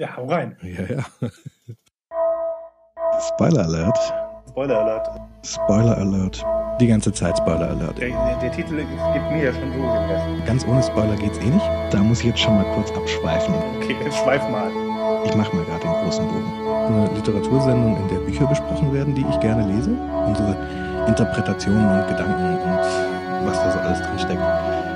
Ja, hau rein. Ja, ja. Spoiler Alert. Spoiler Alert. Spoiler Alert. Die ganze Zeit Spoiler Alert. Der, der, der Titel gibt mir ja schon so den Rest. Ganz ohne Spoiler geht's eh nicht. Da muss ich jetzt schon mal kurz abschweifen. Okay, jetzt schweif mal. Ich mache mal gerade den großen Bogen. Eine Literatursendung, in der Bücher besprochen werden, die ich gerne lese. Unsere Interpretationen und Gedanken und was da so alles drin steckt.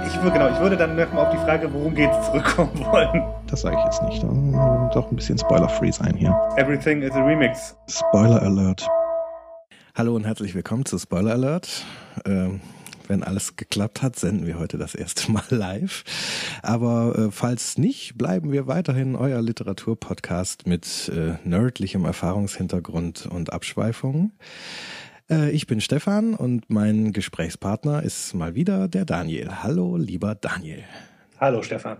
Ich würde, genau, ich würde dann nochmal auf die Frage, worum geht's, zurückkommen wollen. Das sage ich jetzt nicht. Da doch ein bisschen Spoiler-free sein hier. Everything is a Remix. Spoiler Alert. Hallo und herzlich willkommen zu Spoiler Alert. Ähm, wenn alles geklappt hat, senden wir heute das erste Mal live. Aber äh, falls nicht, bleiben wir weiterhin euer Literaturpodcast mit äh, nerdlichem Erfahrungshintergrund und Abschweifungen. Äh, ich bin Stefan und mein Gesprächspartner ist mal wieder der Daniel. Hallo, lieber Daniel. Hallo, Stefan.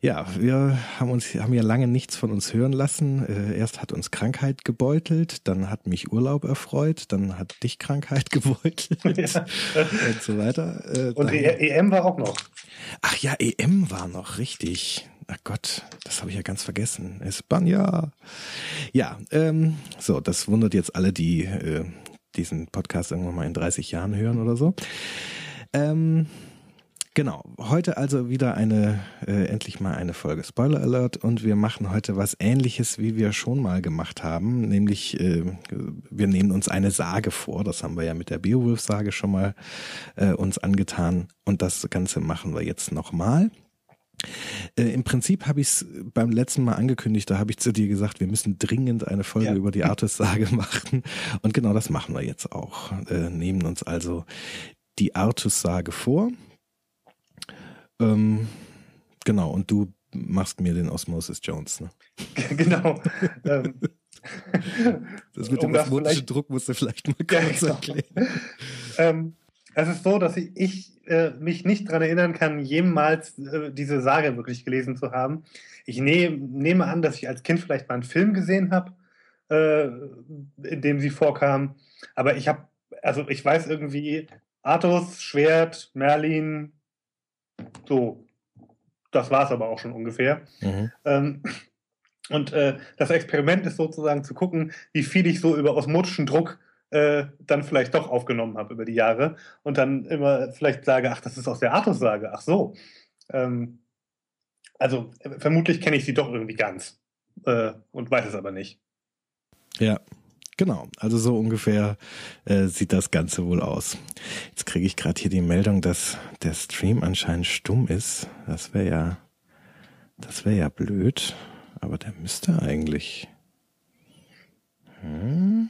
Ja, wir haben uns haben ja lange nichts von uns hören lassen. Äh, erst hat uns Krankheit gebeutelt, dann hat mich Urlaub erfreut, dann hat dich Krankheit gebeutelt ja. und so weiter. Äh, und dann, EM war auch noch. Ach ja, EM war noch, richtig. Ach Gott, das habe ich ja ganz vergessen. Espanja. Ja, ähm, so, das wundert jetzt alle, die äh, diesen Podcast irgendwann mal in 30 Jahren hören oder so. Ähm, Genau, heute also wieder eine, äh, endlich mal eine Folge Spoiler Alert und wir machen heute was ähnliches, wie wir schon mal gemacht haben, nämlich äh, wir nehmen uns eine Sage vor, das haben wir ja mit der Beowulf-Sage schon mal äh, uns angetan und das Ganze machen wir jetzt nochmal. Äh, Im Prinzip habe ich es beim letzten Mal angekündigt, da habe ich zu dir gesagt, wir müssen dringend eine Folge ja. über die Artus-Sage machen. Und genau das machen wir jetzt auch. Äh, nehmen uns also die Artus-Sage vor ähm, genau, und du machst mir den Osmosis Jones, ne? genau. Ähm, das mit dem um osmotischen Druck musst du vielleicht mal kurz ja, genau. erklären. ähm, es ist so, dass ich, äh, mich nicht daran erinnern kann, jemals äh, diese Sage wirklich gelesen zu haben. Ich ne nehme an, dass ich als Kind vielleicht mal einen Film gesehen habe, äh, in dem sie vorkam. Aber ich habe, also ich weiß irgendwie, Artus, Schwert, Merlin, so, das war es aber auch schon ungefähr. Mhm. Ähm, und äh, das Experiment ist sozusagen zu gucken, wie viel ich so über osmotischen Druck äh, dann vielleicht doch aufgenommen habe über die Jahre und dann immer vielleicht sage, ach, das ist aus der Artus-Sage, ach so. Ähm, also äh, vermutlich kenne ich sie doch irgendwie ganz äh, und weiß es aber nicht. Ja, Genau, also so ungefähr äh, sieht das Ganze wohl aus. Jetzt kriege ich gerade hier die Meldung, dass der Stream anscheinend stumm ist. Das wäre ja, das wäre ja blöd, aber der müsste eigentlich. Hm?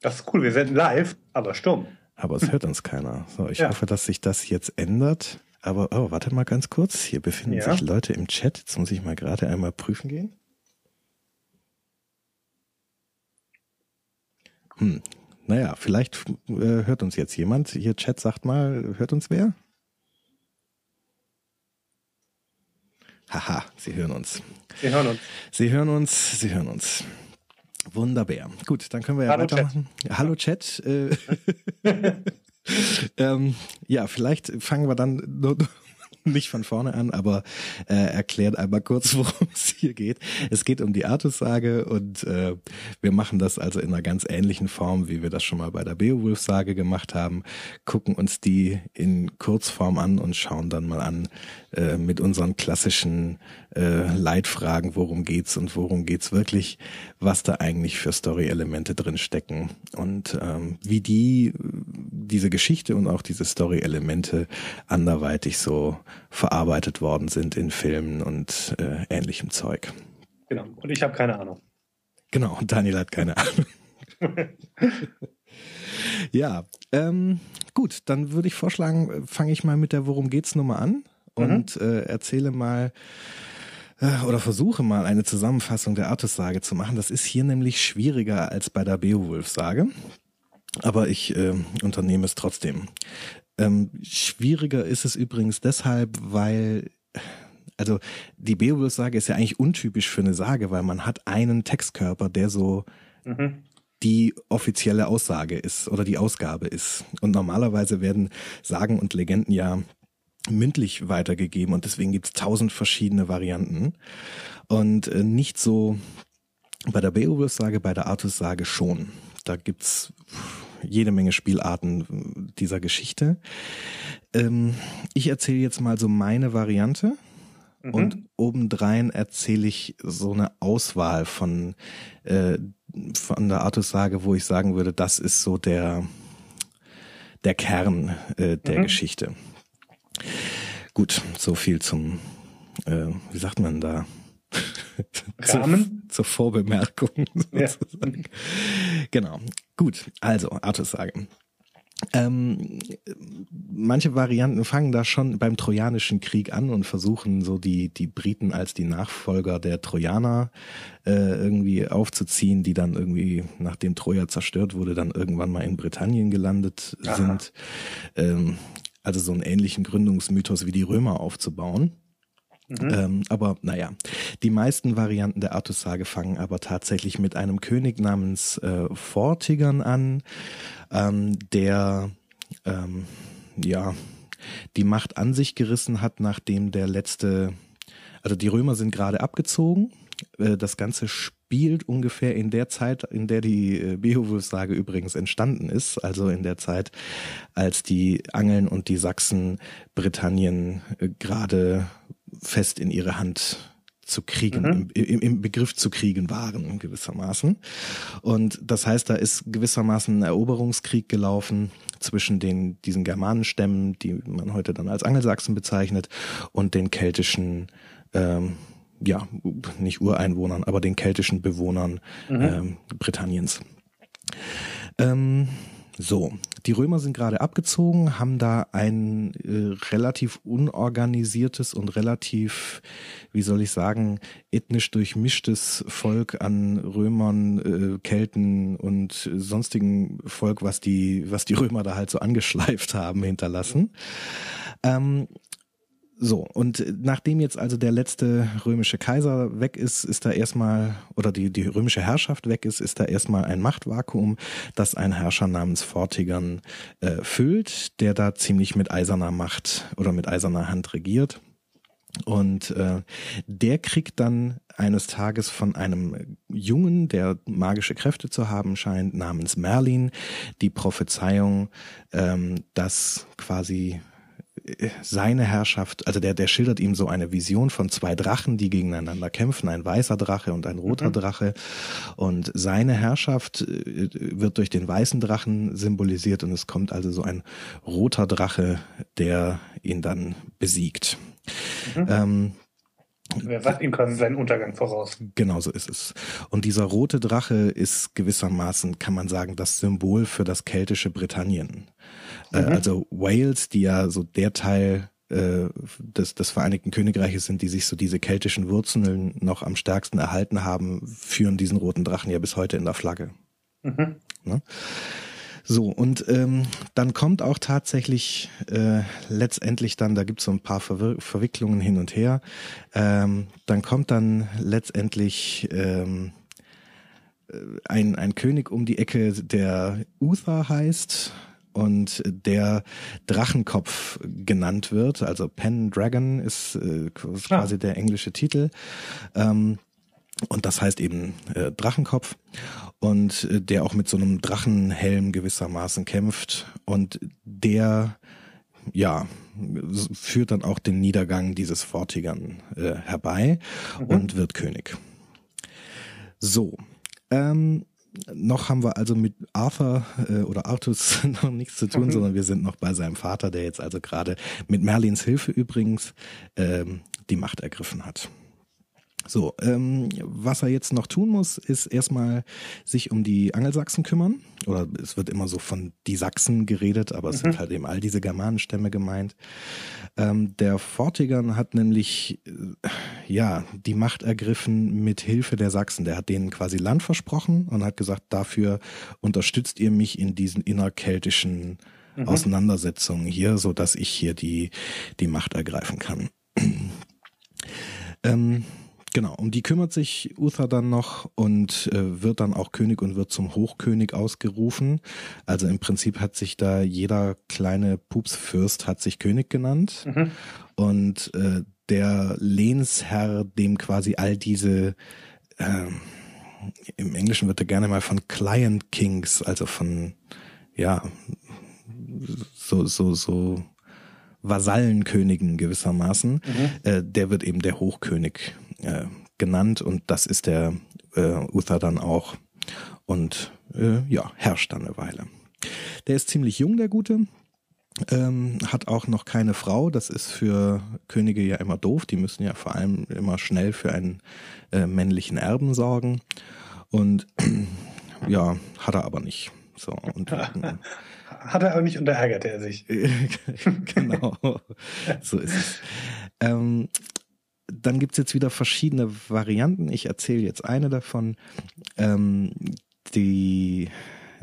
Das ist cool, wir senden live, aber stumm. Aber es hört uns keiner. So, ich ja. hoffe, dass sich das jetzt ändert. Aber oh, warte mal ganz kurz. Hier befinden ja. sich Leute im Chat. Jetzt muss ich mal gerade einmal prüfen gehen. Hm. Naja, vielleicht äh, hört uns jetzt jemand. Hier Chat sagt mal, hört uns wer? Haha, Sie hören uns. Sie hören uns. Sie hören uns, Sie hören uns. Wunderbar. Gut, dann können wir ja Hallo weitermachen. Chat. Hallo Chat. Äh, ähm, ja, vielleicht fangen wir dann nicht von vorne an, aber äh, erklärt einmal kurz, worum es hier geht. Es geht um die Artus-Sage und äh, wir machen das also in einer ganz ähnlichen Form, wie wir das schon mal bei der Beowulf-Sage gemacht haben, gucken uns die in Kurzform an und schauen dann mal an äh, mit unseren klassischen äh, Leitfragen, worum geht's und worum geht's wirklich, was da eigentlich für Story-Elemente drin stecken und ähm, wie die diese Geschichte und auch diese Story-Elemente anderweitig so verarbeitet worden sind in Filmen und äh, ähnlichem Zeug. Genau. Und ich habe keine Ahnung. Genau. Und Daniel hat keine Ahnung. ja. Ähm, gut, dann würde ich vorschlagen, fange ich mal mit der Worum geht's Nummer an und mhm. äh, erzähle mal äh, oder versuche mal eine Zusammenfassung der Artus-Sage zu machen. Das ist hier nämlich schwieriger als bei der Beowulf-Sage. Aber ich äh, unternehme es trotzdem. Ähm, schwieriger ist es übrigens deshalb, weil also die Beowulf-Sage ist ja eigentlich untypisch für eine Sage, weil man hat einen Textkörper, der so mhm. die offizielle Aussage ist oder die Ausgabe ist. Und normalerweise werden Sagen und Legenden ja mündlich weitergegeben und deswegen gibt's tausend verschiedene Varianten und äh, nicht so bei der Beowulf-Sage, bei der Artus-Sage schon. Da gibt's jede Menge Spielarten dieser Geschichte. Ähm, ich erzähle jetzt mal so meine Variante mhm. und obendrein erzähle ich so eine Auswahl von, äh, von der Artus-Sage, wo ich sagen würde, das ist so der, der Kern äh, der mhm. Geschichte. Gut, so viel zum, äh, wie sagt man da? Rahmen? zur, zur Vorbemerkung. Ja. Genau. Gut, also Artus-Sage. Ähm, manche Varianten fangen da schon beim Trojanischen Krieg an und versuchen so die, die Briten als die Nachfolger der Trojaner äh, irgendwie aufzuziehen, die dann irgendwie, nachdem Troja zerstört wurde, dann irgendwann mal in Britannien gelandet Aha. sind. Ähm, also so einen ähnlichen Gründungsmythos wie die Römer aufzubauen. Mhm. Ähm, aber naja, die meisten Varianten der Artussage fangen aber tatsächlich mit einem König namens äh, Vortigern an, ähm, der ähm, ja die Macht an sich gerissen hat, nachdem der letzte, also die Römer sind gerade abgezogen. Äh, das Ganze spielt ungefähr in der Zeit, in der die äh, Beowulf-Sage übrigens entstanden ist, also in der Zeit, als die Angeln und die Sachsen Britannien äh, gerade fest in ihre Hand zu kriegen, mhm. im, im, Begriff zu kriegen waren gewissermaßen. Und das heißt, da ist gewissermaßen ein Eroberungskrieg gelaufen zwischen den diesen Germanenstämmen, die man heute dann als Angelsachsen bezeichnet, und den keltischen ähm, ja, nicht Ureinwohnern, aber den keltischen Bewohnern mhm. ähm, Britanniens. Ähm, so, die Römer sind gerade abgezogen, haben da ein äh, relativ unorganisiertes und relativ, wie soll ich sagen, ethnisch durchmischtes Volk an Römern, äh, Kelten und sonstigen Volk, was die, was die Römer da halt so angeschleift haben, hinterlassen. Ähm, so, und nachdem jetzt also der letzte römische Kaiser weg ist, ist da erstmal, oder die, die römische Herrschaft weg ist, ist da erstmal ein Machtvakuum, das ein Herrscher namens Vortigern äh, füllt, der da ziemlich mit eiserner Macht oder mit eiserner Hand regiert. Und äh, der kriegt dann eines Tages von einem Jungen, der magische Kräfte zu haben scheint, namens Merlin, die Prophezeiung, ähm, dass quasi seine Herrschaft, also der, der schildert ihm so eine Vision von zwei Drachen, die gegeneinander kämpfen, ein weißer Drache und ein roter mhm. Drache. Und seine Herrschaft äh, wird durch den weißen Drachen symbolisiert und es kommt also so ein roter Drache, der ihn dann besiegt. Mhm. Ähm, Wer sagt ihm quasi seinen Untergang voraus. Genau so ist es. Und dieser rote Drache ist gewissermaßen, kann man sagen, das Symbol für das keltische Britannien. Äh, mhm. also Wales, die ja so der Teil äh, des, des Vereinigten Königreiches sind, die sich so diese keltischen Wurzeln noch am stärksten erhalten haben, führen diesen roten Drachen ja bis heute in der Flagge. Mhm. Ne? So, und ähm, dann kommt auch tatsächlich äh, letztendlich dann, da gibt's so ein paar Verwir Verwicklungen hin und her, ähm, dann kommt dann letztendlich ähm, äh, ein, ein König um die Ecke, der Uther heißt, und der Drachenkopf genannt wird. Also Pen Dragon ist äh, quasi ah. der englische Titel. Ähm, und das heißt eben äh, Drachenkopf und äh, der auch mit so einem Drachenhelm gewissermaßen kämpft und der ja führt dann auch den Niedergang dieses Vortigern äh, herbei mhm. und wird König. So, ähm, noch haben wir also mit Arthur äh, oder Artus noch nichts zu tun, mhm. sondern wir sind noch bei seinem Vater, der jetzt also gerade mit Merlins Hilfe übrigens ähm, die Macht ergriffen hat. So, ähm, was er jetzt noch tun muss, ist erstmal sich um die Angelsachsen kümmern. Oder es wird immer so von die Sachsen geredet, aber es mhm. sind halt eben all diese Germanenstämme gemeint. Ähm, der Vortigern hat nämlich äh, ja die Macht ergriffen mit Hilfe der Sachsen. Der hat denen quasi Land versprochen und hat gesagt, dafür unterstützt ihr mich in diesen innerkeltischen mhm. Auseinandersetzungen hier, so dass ich hier die die Macht ergreifen kann. ähm, Genau, um die kümmert sich Uther dann noch und äh, wird dann auch König und wird zum Hochkönig ausgerufen. Also im Prinzip hat sich da jeder kleine Pupsfürst hat sich König genannt. Mhm. Und äh, der Lehnsherr, dem quasi all diese äh, im Englischen wird er gerne mal von Client Kings, also von ja so so so Vasallenkönigen gewissermaßen, mhm. äh, der wird eben der Hochkönig äh, genannt und das ist der äh, Uther dann auch und äh, ja, herrscht dann eine Weile. Der ist ziemlich jung, der Gute, ähm, hat auch noch keine Frau. Das ist für Könige ja immer doof. Die müssen ja vor allem immer schnell für einen äh, männlichen Erben sorgen. Und ja, hat er aber nicht. So, und, hat er aber nicht und da ärgerte er sich. genau, so ist es. Ähm, dann gibt's jetzt wieder verschiedene Varianten. Ich erzähle jetzt eine davon. Ähm, die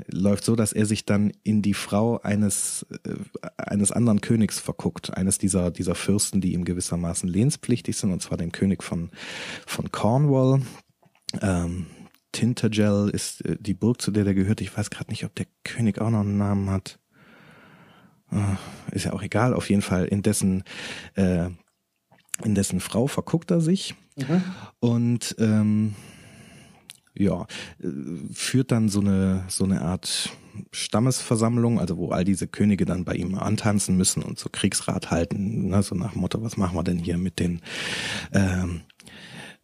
läuft so, dass er sich dann in die Frau eines äh, eines anderen Königs verguckt, eines dieser dieser Fürsten, die ihm gewissermaßen lehnspflichtig sind, und zwar dem König von von Cornwall. Ähm, Tintagel ist äh, die Burg, zu der der gehört. Ich weiß gerade nicht, ob der König auch noch einen Namen hat. Äh, ist ja auch egal. Auf jeden Fall in dessen äh, in dessen Frau verguckt er sich mhm. und ähm, ja äh, führt dann so eine so eine Art Stammesversammlung, also wo all diese Könige dann bei ihm antanzen müssen und so Kriegsrat halten, ne, so nach dem Motto, was machen wir denn hier mit den ähm,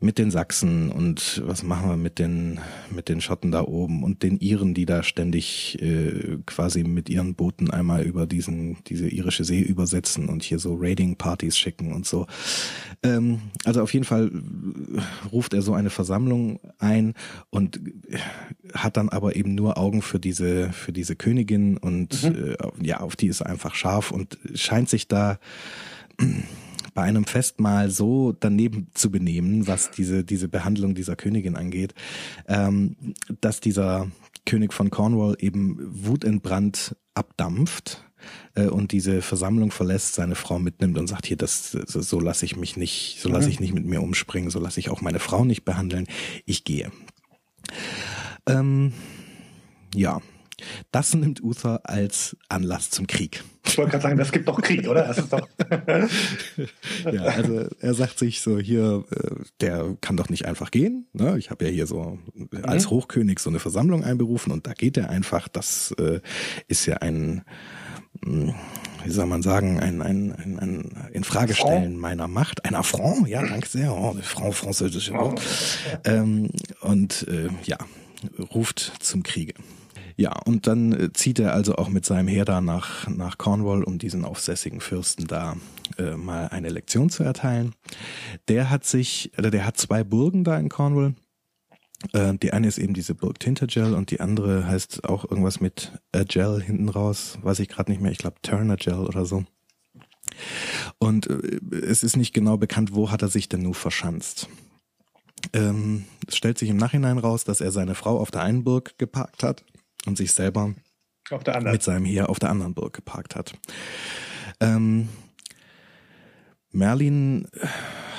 mit den Sachsen und was machen wir mit den mit den Schotten da oben und den Iren, die da ständig äh, quasi mit ihren Booten einmal über diesen diese irische See übersetzen und hier so Raiding-Partys schicken und so. Ähm, also auf jeden Fall ruft er so eine Versammlung ein und hat dann aber eben nur Augen für diese für diese Königin und mhm. äh, ja auf die ist er einfach scharf und scheint sich da bei einem Festmahl so daneben zu benehmen, was diese, diese Behandlung dieser Königin angeht, ähm, dass dieser König von Cornwall eben wutentbrannt abdampft äh, und diese Versammlung verlässt, seine Frau mitnimmt und sagt hier, das so, lasse ich mich nicht, so lasse ich nicht mit mir umspringen, so lasse ich auch meine Frau nicht behandeln. Ich gehe. Ähm, ja, das nimmt Uther als Anlass zum Krieg. Ich wollte gerade sagen, das gibt doch Krieg, oder? Das ist doch ja, also er sagt sich so hier, äh, der kann doch nicht einfach gehen. Ne? Ich habe ja hier so als mhm. Hochkönig so eine Versammlung einberufen und da geht er einfach. Das äh, ist ja ein hm, wie soll man sagen, ein, ein, ein, ein Infragestellen meiner Macht, ein Affront, ja, danke sehr, oh, Frau französische Wort. Ähm, und äh, ja, ruft zum Kriege. Ja, und dann äh, zieht er also auch mit seinem Heer da nach, nach Cornwall, um diesen aufsässigen Fürsten da äh, mal eine Lektion zu erteilen. Der hat sich, oder der hat zwei Burgen da in Cornwall. Äh, die eine ist eben diese Burg Tintagel und die andere heißt auch irgendwas mit Agel hinten raus, weiß ich gerade nicht mehr, ich glaube Turnagel oder so. Und äh, es ist nicht genau bekannt, wo hat er sich denn nun verschanzt. Ähm, es stellt sich im Nachhinein raus, dass er seine Frau auf der einen Burg geparkt hat und sich selber mit seinem Heer auf der anderen Burg geparkt hat. Ähm, Merlin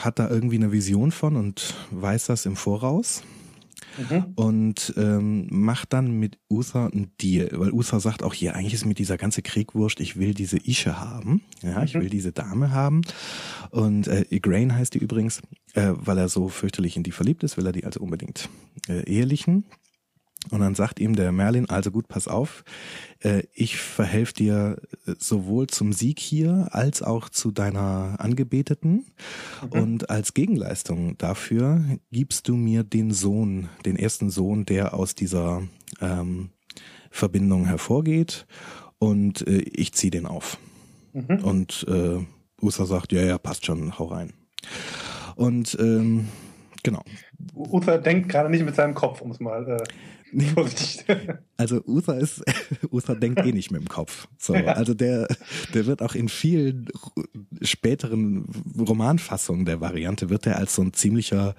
hat da irgendwie eine Vision von und weiß das im Voraus. Mhm. Und ähm, macht dann mit Uther einen Deal, weil Uther sagt auch hier, eigentlich ist mir dieser ganze Krieg wurscht, ich will diese Ische haben, ja, mhm. ich will diese Dame haben. Und äh, Igraine heißt die übrigens, äh, weil er so fürchterlich in die verliebt ist, will er die also unbedingt äh, ehelichen. Und dann sagt ihm der Merlin, also gut, pass auf, äh, ich verhelfe dir äh, sowohl zum Sieg hier als auch zu deiner Angebeteten. Mhm. Und als Gegenleistung dafür gibst du mir den Sohn, den ersten Sohn, der aus dieser ähm, Verbindung hervorgeht. Und äh, ich ziehe den auf. Mhm. Und äh, Usa sagt, ja, ja, passt schon, hau rein. Und ähm, genau. Uther denkt gerade nicht mit seinem Kopf, um es mal äh, Vorsicht. Also Uther ist, Uther denkt eh nicht mit dem Kopf. So, also der, der wird auch in vielen späteren Romanfassungen der Variante wird er als so ein ziemlicher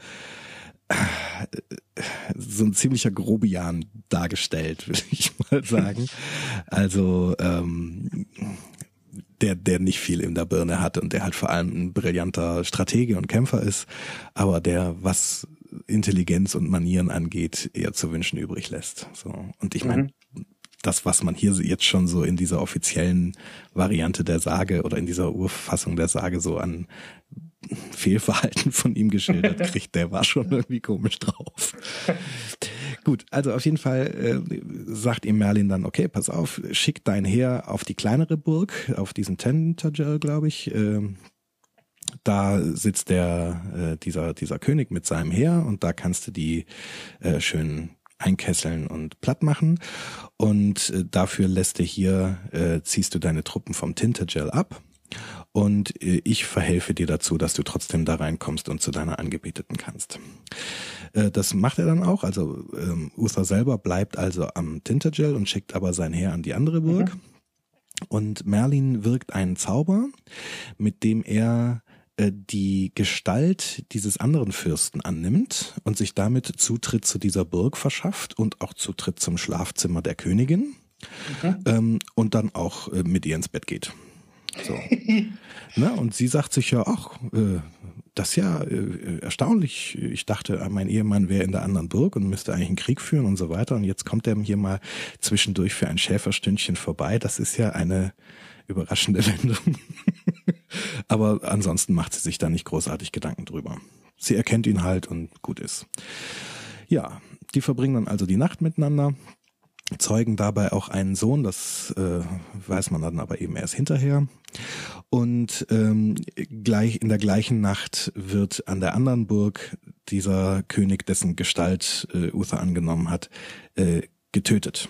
so ein ziemlicher Grobian dargestellt, würde ich mal sagen. Also ähm, der, der nicht viel in der Birne hat und der halt vor allem ein brillanter Stratege und Kämpfer ist, aber der, was Intelligenz und Manieren angeht, eher zu wünschen übrig lässt. So. Und ich meine, mhm. das, was man hier jetzt schon so in dieser offiziellen Variante der Sage oder in dieser Urfassung der Sage so an Fehlverhalten von ihm geschildert kriegt, der war schon irgendwie komisch drauf. Gut, also auf jeden Fall äh, sagt ihm Merlin dann, okay, pass auf, schick dein Heer auf die kleinere Burg, auf diesen Tentagel, glaube ich. Äh, da sitzt der äh, dieser dieser König mit seinem Heer und da kannst du die äh, schön einkesseln und platt machen und äh, dafür lässt du hier äh, ziehst du deine Truppen vom Tintagel ab und äh, ich verhelfe dir dazu, dass du trotzdem da reinkommst und zu deiner Angebeteten kannst. Äh, das macht er dann auch. Also ähm, Uther selber bleibt also am Tintagel und schickt aber sein Heer an die andere Burg. Mhm. Und Merlin wirkt einen Zauber, mit dem er die Gestalt dieses anderen Fürsten annimmt und sich damit Zutritt zu dieser Burg verschafft und auch Zutritt zum Schlafzimmer der Königin mhm. ähm, und dann auch äh, mit ihr ins Bett geht. So. ne? Und sie sagt sich ja, ach, äh, das ist ja äh, erstaunlich. Ich dachte, mein Ehemann wäre in der anderen Burg und müsste eigentlich einen Krieg führen und so weiter. Und jetzt kommt er hier mal zwischendurch für ein Schäferstündchen vorbei. Das ist ja eine überraschende Wendung. Aber ansonsten macht sie sich da nicht großartig Gedanken drüber. Sie erkennt ihn halt und gut ist. Ja, die verbringen dann also die Nacht miteinander zeugen dabei auch einen Sohn, das äh, weiß man dann aber eben erst hinterher. Und ähm, gleich in der gleichen Nacht wird an der anderen Burg dieser König, dessen Gestalt äh, Uther angenommen hat, äh, getötet.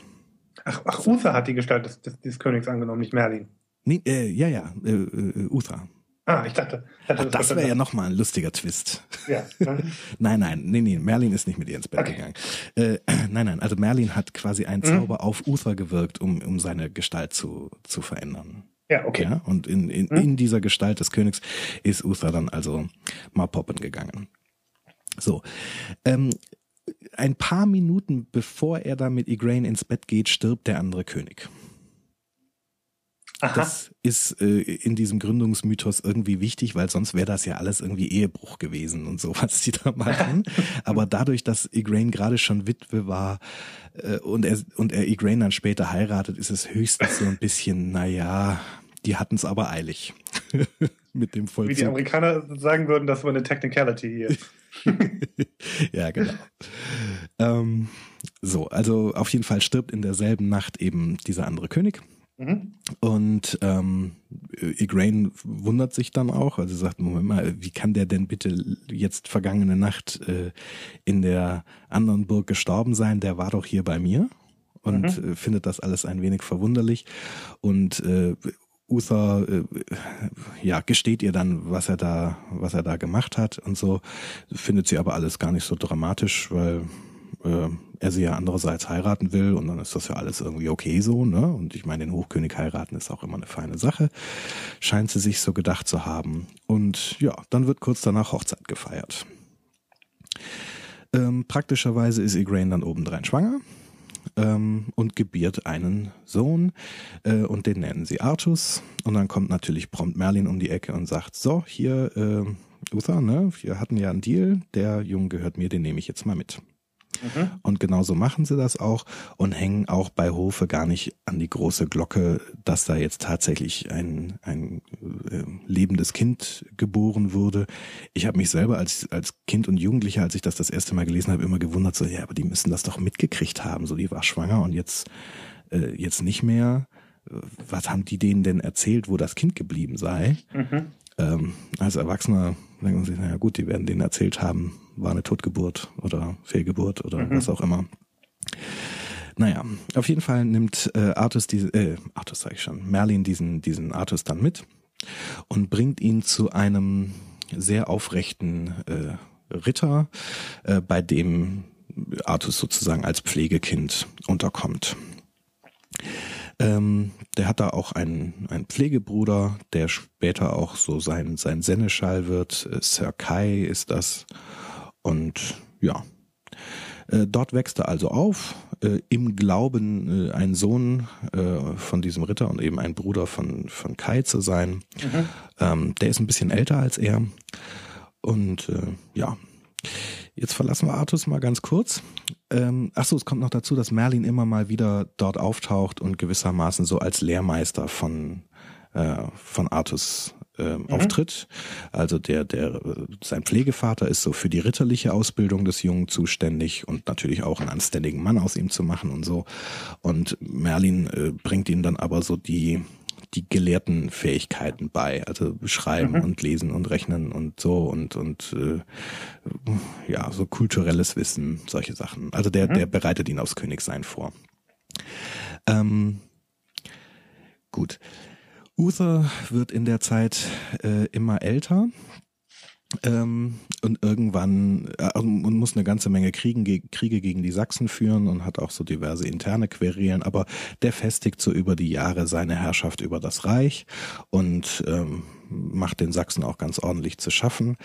Ach, ach, Uther hat die Gestalt des, des, des Königs angenommen, nicht Merlin. Nee, äh, ja, ja, äh, äh, Uther. Ah, ich dachte. dachte Ach, das wäre ja nochmal ein lustiger Twist. Ja. Ne? nein, nein, nee, nee, Merlin ist nicht mit ihr ins Bett okay. gegangen. Äh, nein, nein, also Merlin hat quasi einen mhm. Zauber mhm. auf Uther gewirkt, um, um seine Gestalt zu, zu verändern. Ja, okay. Ja, und in, in, mhm. in dieser Gestalt des Königs ist Uther dann also mal poppen gegangen. So. Ähm, ein paar Minuten bevor er da mit Igraine ins Bett geht, stirbt der andere König. Aha. Das ist äh, in diesem Gründungsmythos irgendwie wichtig, weil sonst wäre das ja alles irgendwie Ehebruch gewesen und so, was die da machen. Aber dadurch, dass Igraine gerade schon Witwe war äh, und er und er Igraine dann später heiratet, ist es höchstens so ein bisschen, naja, die hatten es aber eilig mit dem Vollzug. Wie die Amerikaner sagen würden, das war eine Technicality hier. ja, genau. Ähm, so, also auf jeden Fall stirbt in derselben Nacht eben dieser andere König. Mhm. Und ähm, Igraine wundert sich dann auch, also sagt, Moment mal, wie kann der denn bitte jetzt vergangene Nacht äh, in der anderen Burg gestorben sein? Der war doch hier bei mir und mhm. äh, findet das alles ein wenig verwunderlich und äh, Uther äh, ja gesteht ihr dann, was er da, was er da gemacht hat und so. Findet sie aber alles gar nicht so dramatisch, weil äh, er sie ja andererseits heiraten will und dann ist das ja alles irgendwie okay so, ne? Und ich meine, den Hochkönig heiraten ist auch immer eine feine Sache. Scheint sie sich so gedacht zu haben. Und ja, dann wird kurz danach Hochzeit gefeiert. Ähm, praktischerweise ist Igraine dann obendrein schwanger ähm, und gebiert einen Sohn äh, und den nennen sie Artus. Und dann kommt natürlich prompt Merlin um die Ecke und sagt, so, hier, äh, Uther, ne, wir hatten ja einen Deal, der Junge gehört mir, den nehme ich jetzt mal mit. Mhm. Und genauso machen sie das auch und hängen auch bei Hofe gar nicht an die große Glocke, dass da jetzt tatsächlich ein, ein äh, lebendes Kind geboren wurde. Ich habe mich selber als, als Kind und Jugendlicher, als ich das das erste Mal gelesen habe, immer gewundert, so, ja, aber die müssen das doch mitgekriegt haben. So, die war schwanger und jetzt, äh, jetzt nicht mehr. Was haben die denen denn erzählt, wo das Kind geblieben sei? Mhm. Ähm, als Erwachsener denkt man sich, naja gut, die werden denen erzählt haben, war eine Totgeburt oder Fehlgeburt oder mhm. was auch immer. Naja, auf jeden Fall nimmt äh, Artus diese, äh, Artus sag ich schon, Merlin diesen, diesen Artus dann mit und bringt ihn zu einem sehr aufrechten äh, Ritter, äh, bei dem Artus sozusagen als Pflegekind unterkommt. Ähm, der hat da auch einen, einen Pflegebruder, der später auch so sein, sein Seneschall wird. Äh, Sir Kai ist das. Und ja, Äh, dort wächst er also auf, äh, im Glauben, äh, ein Sohn äh, von diesem Ritter und eben ein Bruder von, von Kai zu sein. Mhm. Ähm, der ist ein bisschen älter als er. Und äh, ja, jetzt verlassen wir Artus mal ganz kurz. Ähm, ach so, es kommt noch dazu, dass Merlin immer mal wieder dort auftaucht und gewissermaßen so als Lehrmeister von äh, von Artus äh, mhm. auftritt. Also der, der, sein Pflegevater ist so für die ritterliche Ausbildung des Jungen zuständig und natürlich auch einen anständigen Mann aus ihm zu machen und so. Und Merlin äh, bringt ihm dann aber so die, die gelehrten Fähigkeiten bei, also schreiben mhm. und lesen und rechnen und so und und äh, ja so kulturelles Wissen, solche Sachen. Also der mhm. der bereitet ihn aufs Königsein vor. Ähm, gut. Uther wird in der Zeit äh, immer älter ähm, und irgendwann äh, und muss eine ganze Menge Kriegen, ge Kriege gegen die Sachsen führen und hat auch so diverse interne Querelen, aber der festigt so über die Jahre seine Herrschaft über das Reich und ähm, macht den Sachsen auch ganz ordentlich zu schaffen.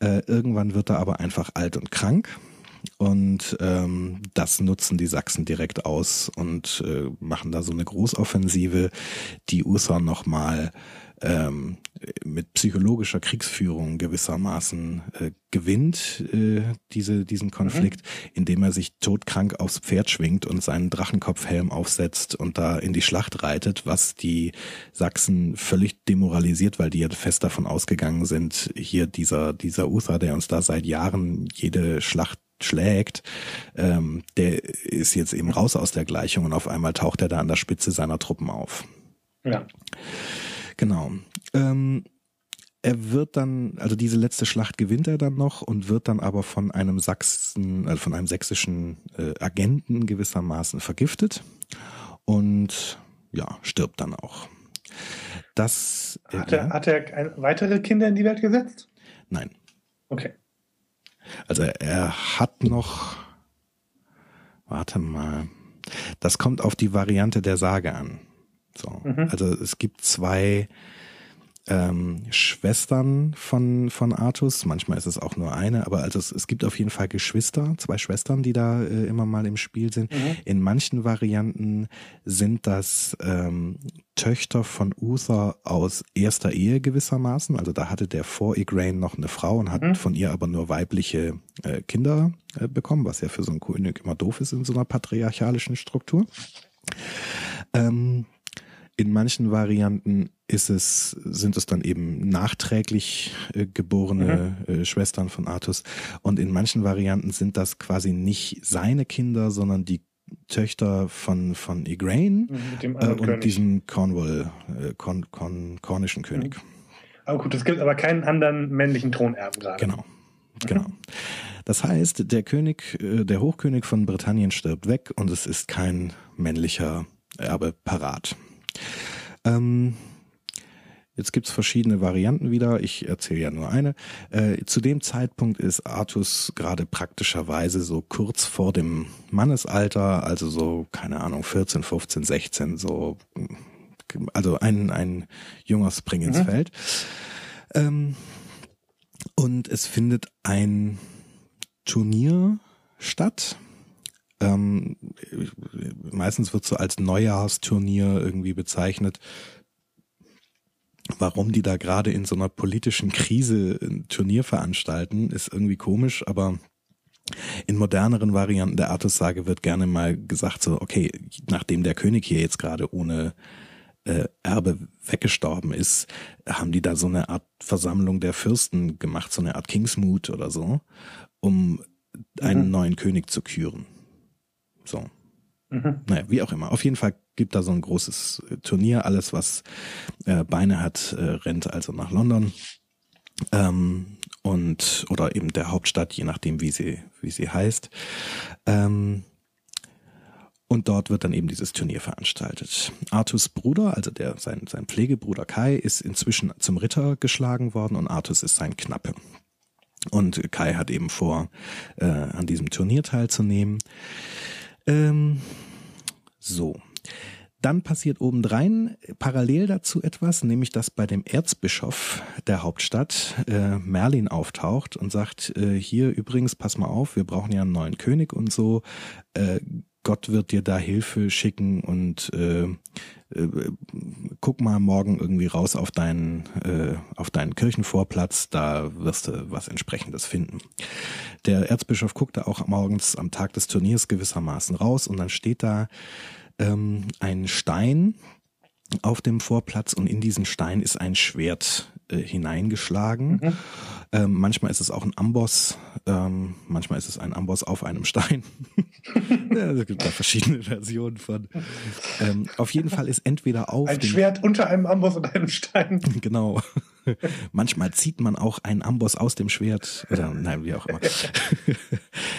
Äh, irgendwann wird er aber einfach alt und krank und ähm, das nutzen die Sachsen direkt aus und äh, machen da so eine Großoffensive, die USA nochmal ähm, mit psychologischer Kriegsführung gewissermaßen äh, gewinnt äh, diese, diesen Konflikt, mhm. indem er sich todkrank aufs Pferd schwingt und seinen Drachenkopfhelm aufsetzt und da in die Schlacht reitet, was die Sachsen völlig demoralisiert, weil die ja fest davon ausgegangen sind, hier dieser, dieser Uther, der uns da seit Jahren jede Schlacht schlägt, ähm, der ist jetzt eben raus aus der Gleichung und auf einmal taucht er da an der Spitze seiner Truppen auf. Ja. Genau. Ähm, er wird dann, also diese letzte Schlacht gewinnt er dann noch und wird dann aber von einem Sachsen, also von einem sächsischen äh, Agenten gewissermaßen vergiftet und ja, stirbt dann auch. Das hat er, hat er weitere Kinder in die Welt gesetzt? Nein. Okay. Also er hat noch, warte mal, das kommt auf die Variante der Sage an. So, mhm. also es gibt zwei ähm, Schwestern von, von Artus. Manchmal ist es auch nur eine, aber also es, es gibt auf jeden Fall Geschwister, zwei Schwestern, die da äh, immer mal im Spiel sind. Mhm. In manchen Varianten sind das ähm, Töchter von Uther aus erster Ehe gewissermaßen. Also da hatte der vor Igraine noch eine Frau und hat mhm. von ihr aber nur weibliche äh, Kinder äh, bekommen, was ja für so einen König immer doof ist in so einer patriarchalischen Struktur. Ähm, in manchen Varianten ist es, sind es dann eben nachträglich äh, geborene mhm. äh, Schwestern von Artus. Und in manchen Varianten sind das quasi nicht seine Kinder, sondern die Töchter von, von Igraine mhm, äh, und König. diesem Cornwall, äh, Corn, Corn, kornischen König. Mhm. Aber gut, es gibt aber keinen anderen männlichen Thronerben gerade. Genau. Mhm. Genau. Das heißt, der König, äh, der Hochkönig von Britannien stirbt weg und es ist kein männlicher Erbe parat. Ähm, Jetzt gibt's verschiedene Varianten wieder. Ich erzähle ja nur eine. Äh, zu dem Zeitpunkt ist Artus gerade praktischerweise so kurz vor dem Mannesalter, also so, keine Ahnung, 14, 15, 16, so, also ein, ein junger Spring ins mhm. Feld. Ähm, und es findet ein Turnier statt. Ähm, meistens wird so als Neujahrsturnier irgendwie bezeichnet warum die da gerade in so einer politischen Krise ein Turnier veranstalten, ist irgendwie komisch, aber in moderneren Varianten der Artussage wird gerne mal gesagt so, okay, nachdem der König hier jetzt gerade ohne äh, Erbe weggestorben ist, haben die da so eine Art Versammlung der Fürsten gemacht, so eine Art Kingsmood oder so, um einen mhm. neuen König zu küren. So. Mhm. Naja, wie auch immer. Auf jeden Fall gibt da so ein großes äh, Turnier. Alles, was äh, Beine hat, äh, rennt also nach London. Ähm, und oder eben der Hauptstadt, je nachdem, wie sie, wie sie heißt. Ähm, und dort wird dann eben dieses Turnier veranstaltet. Artus Bruder, also der, sein, sein Pflegebruder Kai, ist inzwischen zum Ritter geschlagen worden und Artus ist sein Knappe. Und Kai hat eben vor, äh, an diesem Turnier teilzunehmen. Ähm, so. Dann passiert obendrein parallel dazu etwas, nämlich dass bei dem Erzbischof der Hauptstadt äh, Merlin auftaucht und sagt, äh, hier übrigens, pass mal auf, wir brauchen ja einen neuen König und so. Äh, Gott wird dir da Hilfe schicken und äh, äh, guck mal morgen irgendwie raus auf deinen, äh, auf deinen Kirchenvorplatz, da wirst du was entsprechendes finden. Der Erzbischof guckt da auch morgens am Tag des Turniers gewissermaßen raus und dann steht da ähm, ein Stein auf dem Vorplatz und in diesen Stein ist ein Schwert äh, hineingeschlagen. Mhm. Ähm, manchmal ist es auch ein Amboss, ähm, manchmal ist es ein Amboss auf einem Stein. ja, es gibt da verschiedene Versionen von. Ähm, auf jeden Fall ist entweder auf ein Schwert unter einem Amboss und einem Stein. Genau. Manchmal zieht man auch einen Amboss aus dem Schwert oder nein, wie auch immer.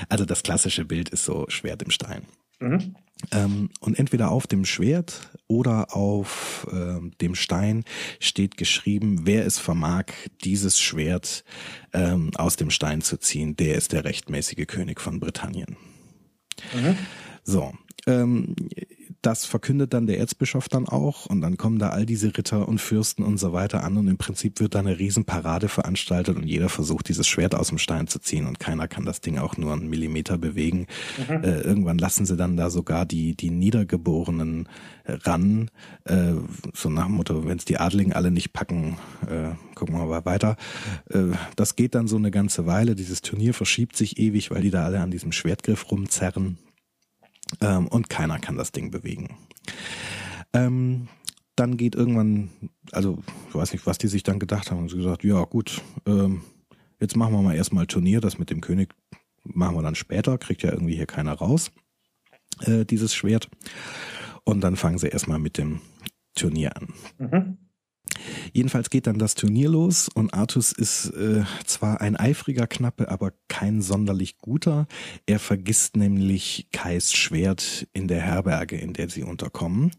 also das klassische Bild ist so Schwert im Stein. Mhm. Ähm, und entweder auf dem Schwert oder auf ähm, dem Stein steht geschrieben, wer es vermag, dieses Schwert ähm, aus dem Stein zu ziehen, der ist der rechtmäßige König von Britannien. Mhm. So, ähm, das verkündet dann der Erzbischof dann auch und dann kommen da all diese Ritter und Fürsten und so weiter an und im Prinzip wird da eine Riesenparade veranstaltet und jeder versucht dieses Schwert aus dem Stein zu ziehen und keiner kann das Ding auch nur einen Millimeter bewegen. Mhm. Äh, irgendwann lassen sie dann da sogar die, die Niedergeborenen äh, ran, äh, so nach dem Motto, wenn es die Adligen alle nicht packen, äh, gucken wir mal weiter. Äh, das geht dann so eine ganze Weile, dieses Turnier verschiebt sich ewig, weil die da alle an diesem Schwertgriff rumzerren ähm, und keiner kann das Ding bewegen. Ähm, dann geht irgendwann, also ich weiß nicht, was die sich dann gedacht haben, und sie gesagt, ja gut, ähm, jetzt machen wir mal erstmal Turnier, das mit dem König machen wir dann später, kriegt ja irgendwie hier keiner raus, äh, dieses Schwert. Und dann fangen sie erstmal mit dem Turnier an. Mhm. Jedenfalls geht dann das Turnier los und Artus ist äh, zwar ein eifriger Knappe, aber kein sonderlich guter. Er vergisst nämlich Kais Schwert in der Herberge, in der sie unterkommen,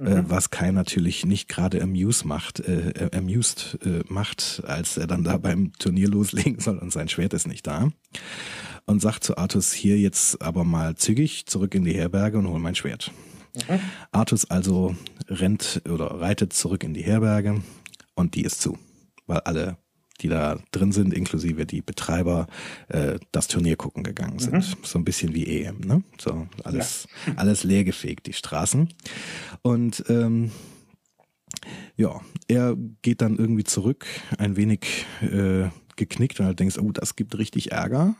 äh, mhm. äh, was Kai natürlich nicht gerade amused macht, äh, äh, amused äh, macht, als er dann da beim Turnier loslegen soll und sein Schwert ist nicht da. Und sagt zu Artus hier jetzt aber mal zügig zurück in die Herberge und hol mein Schwert. Mhm. Artus also rennt oder reitet zurück in die Herberge und die ist zu, weil alle, die da drin sind, inklusive die Betreiber, äh, das Turnier gucken gegangen sind. Mhm. So ein bisschen wie EM, ne? So alles, ja. alles leergefegt, die Straßen. Und ähm, ja, er geht dann irgendwie zurück, ein wenig äh, geknickt und halt denkst, oh, das gibt richtig Ärger.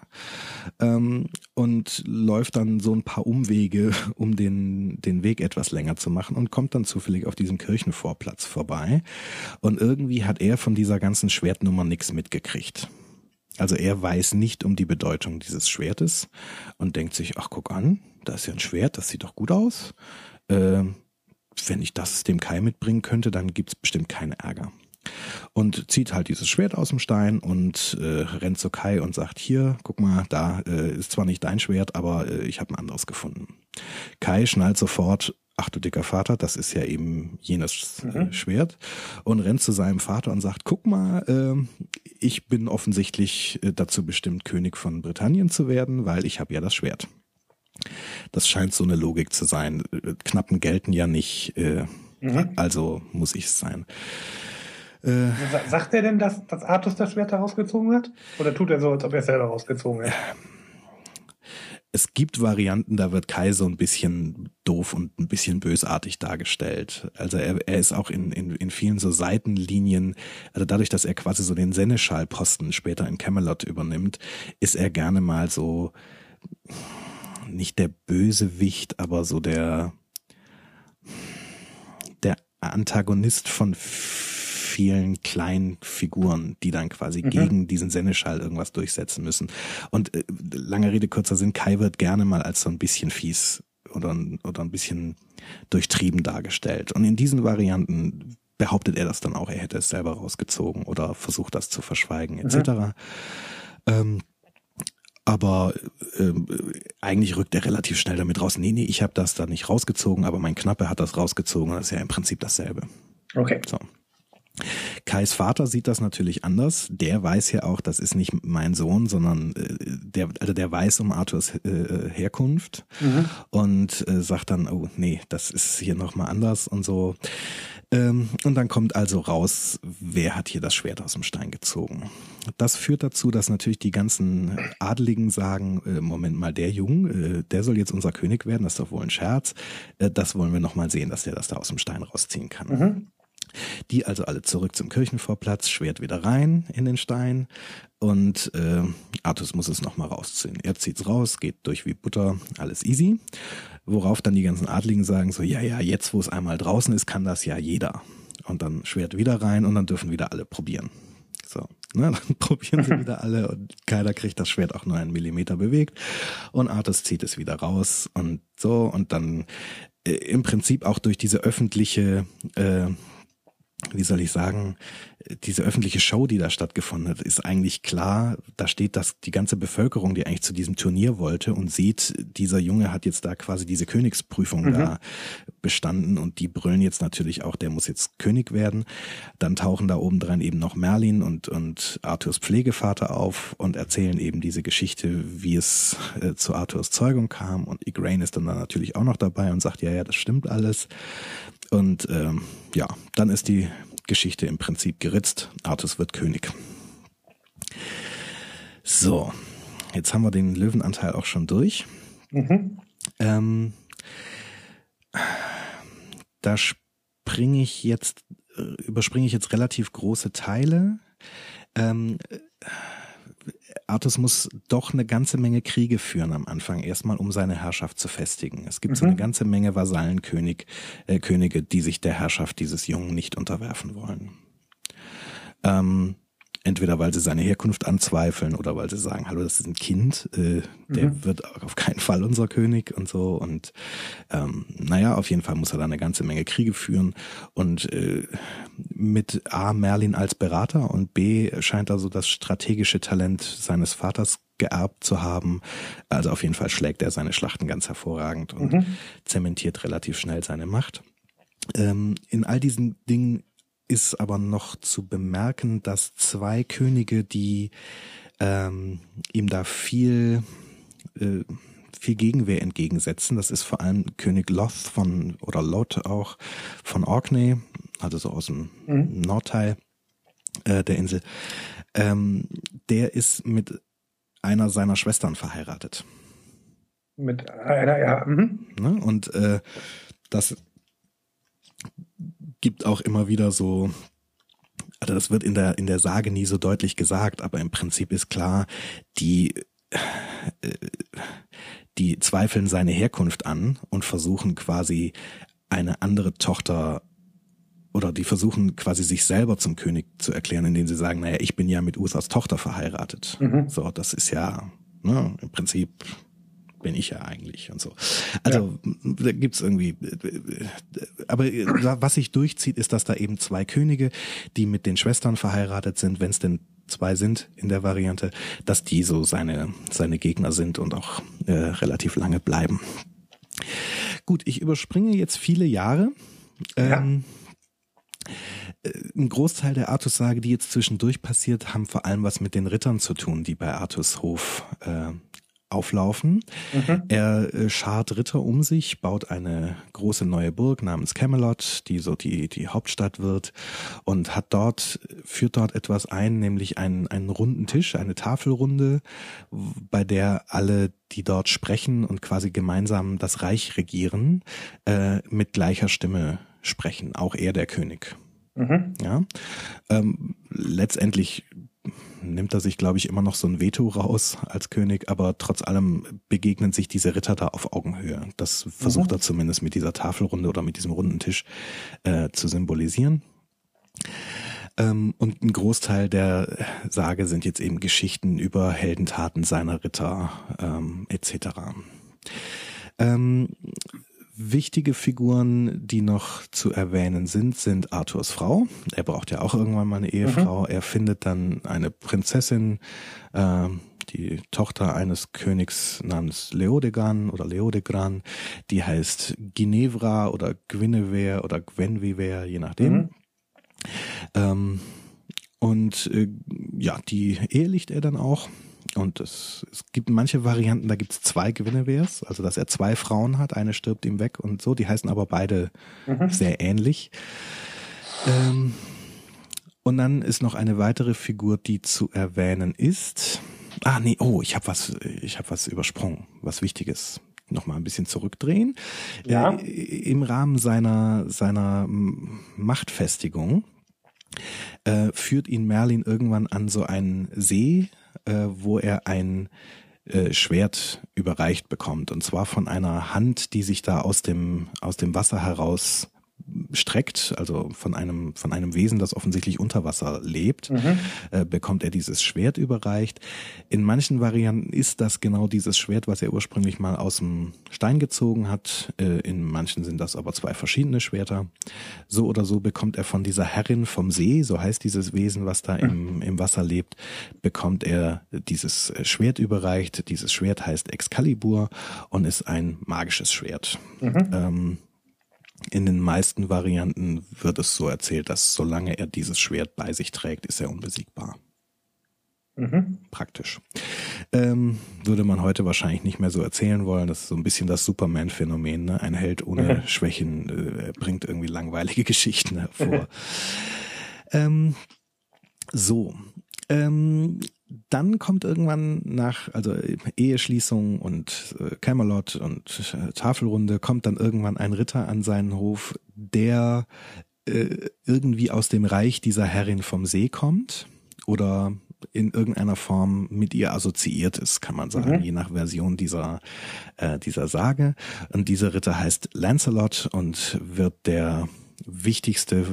Ähm, und läuft dann so ein paar Umwege, um den, den Weg etwas länger zu machen und kommt dann zufällig auf diesem Kirchenvorplatz vorbei. Und irgendwie hat er von dieser ganzen Schwertnummer nichts mitgekriegt. Also er weiß nicht um die Bedeutung dieses Schwertes und denkt sich, ach guck an, da ist ja ein Schwert, das sieht doch gut aus. Äh, wenn ich das dem Kai mitbringen könnte, dann gibt's bestimmt keinen Ärger und zieht halt dieses Schwert aus dem Stein und äh, rennt zu Kai und sagt, hier, guck mal, da äh, ist zwar nicht dein Schwert, aber äh, ich habe ein anderes gefunden. Kai schnallt sofort, ach du dicker Vater, das ist ja eben jenes äh, mhm. Schwert und rennt zu seinem Vater und sagt, guck mal, äh, ich bin offensichtlich äh, dazu bestimmt, König von Britannien zu werden, weil ich habe ja das Schwert. Das scheint so eine Logik zu sein. Äh, Knappen gelten ja nicht, äh, mhm. also muss ich es sein. Äh, Sagt er denn, dass, dass Artus das Schwert herausgezogen hat? Oder tut er so, als ob er es selber rausgezogen hätte? Es gibt Varianten, da wird Kai so ein bisschen doof und ein bisschen bösartig dargestellt. Also er, er ist auch in, in, in vielen so Seitenlinien, also dadurch, dass er quasi so den Seneschal-Posten später in Camelot übernimmt, ist er gerne mal so nicht der Bösewicht, aber so der der Antagonist von vielen kleinen Figuren, die dann quasi mhm. gegen diesen Seneschall irgendwas durchsetzen müssen. Und äh, lange Rede, kurzer Sinn, Kai wird gerne mal als so ein bisschen fies oder, oder ein bisschen durchtrieben dargestellt. Und in diesen Varianten behauptet er das dann auch, er hätte es selber rausgezogen oder versucht das zu verschweigen, etc. Mhm. Ähm, aber äh, eigentlich rückt er relativ schnell damit raus, nee, nee, ich habe das da nicht rausgezogen, aber mein Knappe hat das rausgezogen. Das ist ja im Prinzip dasselbe. Okay. So. Kais Vater sieht das natürlich anders. Der weiß ja auch, das ist nicht mein Sohn, sondern äh, der, also der weiß um Arthurs äh, Herkunft mhm. und äh, sagt dann, oh nee, das ist hier nochmal anders und so. Ähm, und dann kommt also raus, wer hat hier das Schwert aus dem Stein gezogen. Das führt dazu, dass natürlich die ganzen Adeligen sagen, äh, Moment mal, der Jung, äh, der soll jetzt unser König werden, das ist doch wohl ein Scherz. Äh, das wollen wir nochmal sehen, dass der das da aus dem Stein rausziehen kann. Mhm. Die also alle zurück zum Kirchenvorplatz, Schwert wieder rein in den Stein und äh, Artus muss es nochmal rausziehen. Er zieht's raus, geht durch wie Butter, alles easy. Worauf dann die ganzen Adligen sagen so, ja, ja, jetzt wo es einmal draußen ist, kann das ja jeder. Und dann Schwert wieder rein und dann dürfen wieder alle probieren. So, ne, dann probieren sie wieder alle und keiner kriegt das Schwert auch nur einen Millimeter bewegt und Artus zieht es wieder raus und so und dann äh, im Prinzip auch durch diese öffentliche äh, wie soll ich sagen, diese öffentliche Show, die da stattgefunden hat, ist eigentlich klar. Da steht, dass die ganze Bevölkerung, die eigentlich zu diesem Turnier wollte und sieht, dieser Junge hat jetzt da quasi diese Königsprüfung mhm. da bestanden und die brüllen jetzt natürlich auch, der muss jetzt König werden. Dann tauchen da oben dran eben noch Merlin und, und Arthurs Pflegevater auf und erzählen eben diese Geschichte, wie es äh, zu Arthurs Zeugung kam und Igraine ist dann da natürlich auch noch dabei und sagt, ja, ja, das stimmt alles. Und ähm, ja, dann ist die Geschichte im Prinzip geritzt. Artus wird König. So, jetzt haben wir den Löwenanteil auch schon durch. Mhm. Ähm, da springe ich jetzt, äh, überspringe ich jetzt relativ große Teile. Ähm, Artus muss doch eine ganze Menge Kriege führen am Anfang, erstmal um seine Herrschaft zu festigen. Es gibt mhm. so eine ganze Menge Vasallenkönig, äh, Könige, die sich der Herrschaft dieses Jungen nicht unterwerfen wollen. Ähm, Entweder weil sie seine Herkunft anzweifeln oder weil sie sagen, hallo, das ist ein Kind, äh, der mhm. wird auf keinen Fall unser König und so. Und ähm, naja, auf jeden Fall muss er da eine ganze Menge Kriege führen. Und äh, mit A, Merlin als Berater und B scheint er so das strategische Talent seines Vaters geerbt zu haben. Also auf jeden Fall schlägt er seine Schlachten ganz hervorragend und mhm. zementiert relativ schnell seine Macht. Ähm, in all diesen Dingen ist aber noch zu bemerken, dass zwei Könige, die ähm, ihm da viel äh, viel Gegenwehr entgegensetzen. Das ist vor allem König Loth von oder Lot auch von Orkney, also so aus dem mhm. Nordteil äh, der Insel. Ähm, der ist mit einer seiner Schwestern verheiratet. Mit einer, ja. Mhm. Ne? Und äh, das gibt auch immer wieder so also das wird in der in der Sage nie so deutlich gesagt, aber im Prinzip ist klar, die äh, die zweifeln seine Herkunft an und versuchen quasi eine andere Tochter oder die versuchen quasi sich selber zum König zu erklären, indem sie sagen, naja, ich bin ja mit Uthas Tochter verheiratet. Mhm. So, das ist ja ne, im Prinzip bin ich ja eigentlich und so. Also ja. da gibt's irgendwie, aber was sich durchzieht, ist, dass da eben zwei Könige, die mit den Schwestern verheiratet sind, wenn es denn zwei sind in der Variante, dass die so seine, seine Gegner sind und auch äh, relativ lange bleiben. Gut, ich überspringe jetzt viele Jahre. Ähm, äh, ein Großteil der Artus-Sage, die jetzt zwischendurch passiert, haben vor allem was mit den Rittern zu tun, die bei Artus Hof äh, auflaufen. Mhm. Er äh, schart Ritter um sich, baut eine große neue Burg namens Camelot, die so die, die Hauptstadt wird und hat dort, führt dort etwas ein, nämlich einen, einen runden Tisch, eine Tafelrunde, bei der alle, die dort sprechen und quasi gemeinsam das Reich regieren, äh, mit gleicher Stimme sprechen, auch er der König. Mhm. Ja, ähm, letztendlich nimmt er sich, glaube ich, immer noch so ein Veto raus als König, aber trotz allem begegnen sich diese Ritter da auf Augenhöhe. Das versucht mhm. er zumindest mit dieser Tafelrunde oder mit diesem runden Tisch äh, zu symbolisieren. Ähm, und ein Großteil der Sage sind jetzt eben Geschichten über Heldentaten seiner Ritter ähm, etc. Ähm, Wichtige Figuren, die noch zu erwähnen sind, sind Arthurs Frau. Er braucht ja auch irgendwann mal eine Ehefrau. Mhm. Er findet dann eine Prinzessin, äh, die Tochter eines Königs namens Leodegan oder Leodegran. Die heißt Ginevra oder Guinevere oder Gwenviver, je nachdem. Mhm. Ähm, und äh, ja, die ehelicht er dann auch. Und es, es gibt manche Varianten, da gibt es zwei Guineveres, also dass er zwei Frauen hat, eine stirbt ihm weg und so, die heißen aber beide mhm. sehr ähnlich. Ähm, und dann ist noch eine weitere Figur, die zu erwähnen ist. Ah, nee, oh, ich habe was, ich habe was übersprungen, was Wichtiges. Nochmal ein bisschen zurückdrehen. Ja. Äh, Im Rahmen seiner, seiner Machtfestigung äh, führt ihn Merlin irgendwann an so einen See, äh, wo er ein äh, Schwert überreicht bekommt. Und zwar von einer Hand, die sich da aus dem, aus dem Wasser heraus streckt, also von einem, von einem Wesen, das offensichtlich unter Wasser lebt, mhm. äh, bekommt er dieses Schwert überreicht. In manchen Varianten ist das genau dieses Schwert, was er ursprünglich mal aus dem Stein gezogen hat. Äh, in manchen sind das aber zwei verschiedene Schwerter. So oder so bekommt er von dieser Herrin vom See, so heißt dieses Wesen, was da im, mhm. im Wasser lebt, bekommt er dieses Schwert überreicht. Dieses Schwert heißt Excalibur und ist ein magisches Schwert. Mhm. Ähm, in den meisten Varianten wird es so erzählt, dass solange er dieses Schwert bei sich trägt, ist er unbesiegbar. Mhm. Praktisch. Ähm, würde man heute wahrscheinlich nicht mehr so erzählen wollen. Das ist so ein bisschen das Superman-Phänomen. Ne? Ein Held ohne mhm. Schwächen äh, bringt irgendwie langweilige Geschichten hervor. ähm, so. Ähm, dann kommt irgendwann nach, also Eheschließung und äh, Camelot und äh, Tafelrunde, kommt dann irgendwann ein Ritter an seinen Hof, der äh, irgendwie aus dem Reich dieser Herrin vom See kommt oder in irgendeiner Form mit ihr assoziiert ist, kann man sagen, mhm. je nach Version dieser, äh, dieser Sage. Und dieser Ritter heißt Lancelot und wird der wichtigste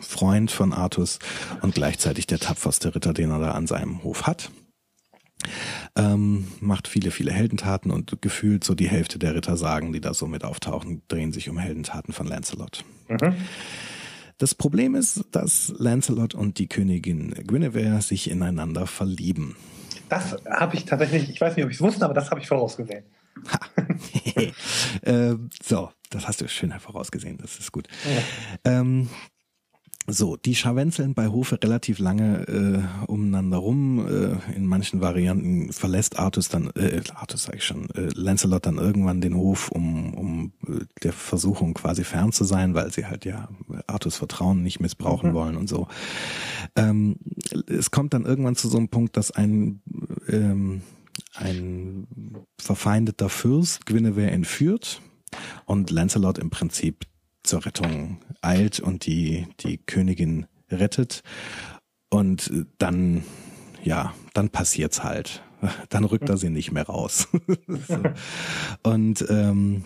Freund von Artus und gleichzeitig der tapferste Ritter, den er da an seinem Hof hat. Ähm, macht viele, viele Heldentaten und gefühlt so die Hälfte der Ritter sagen, die da so mit auftauchen, drehen sich um Heldentaten von Lancelot. Mhm. Das Problem ist, dass Lancelot und die Königin Guinevere sich ineinander verlieben. Das habe ich tatsächlich, ich weiß nicht, ob ich es wusste, aber das habe ich vorausgesehen. äh, so, das hast du schön vorausgesehen, das ist gut. Ja. Ähm, so, die scharwenzeln bei Hofe relativ lange äh, umeinander rum. Äh, in manchen Varianten verlässt Artus dann, äh, Artus sag ich schon, äh, Lancelot dann irgendwann den Hof, um, um äh, der Versuchung quasi fern zu sein, weil sie halt ja Artus Vertrauen nicht missbrauchen mhm. wollen und so. Ähm, es kommt dann irgendwann zu so einem Punkt, dass ein ähm, ein verfeindeter Fürst Guinevere entführt und Lancelot im Prinzip zur Rettung eilt und die, die Königin rettet. Und dann, ja, dann passiert's halt. Dann rückt er sie nicht mehr raus. so. Und ähm,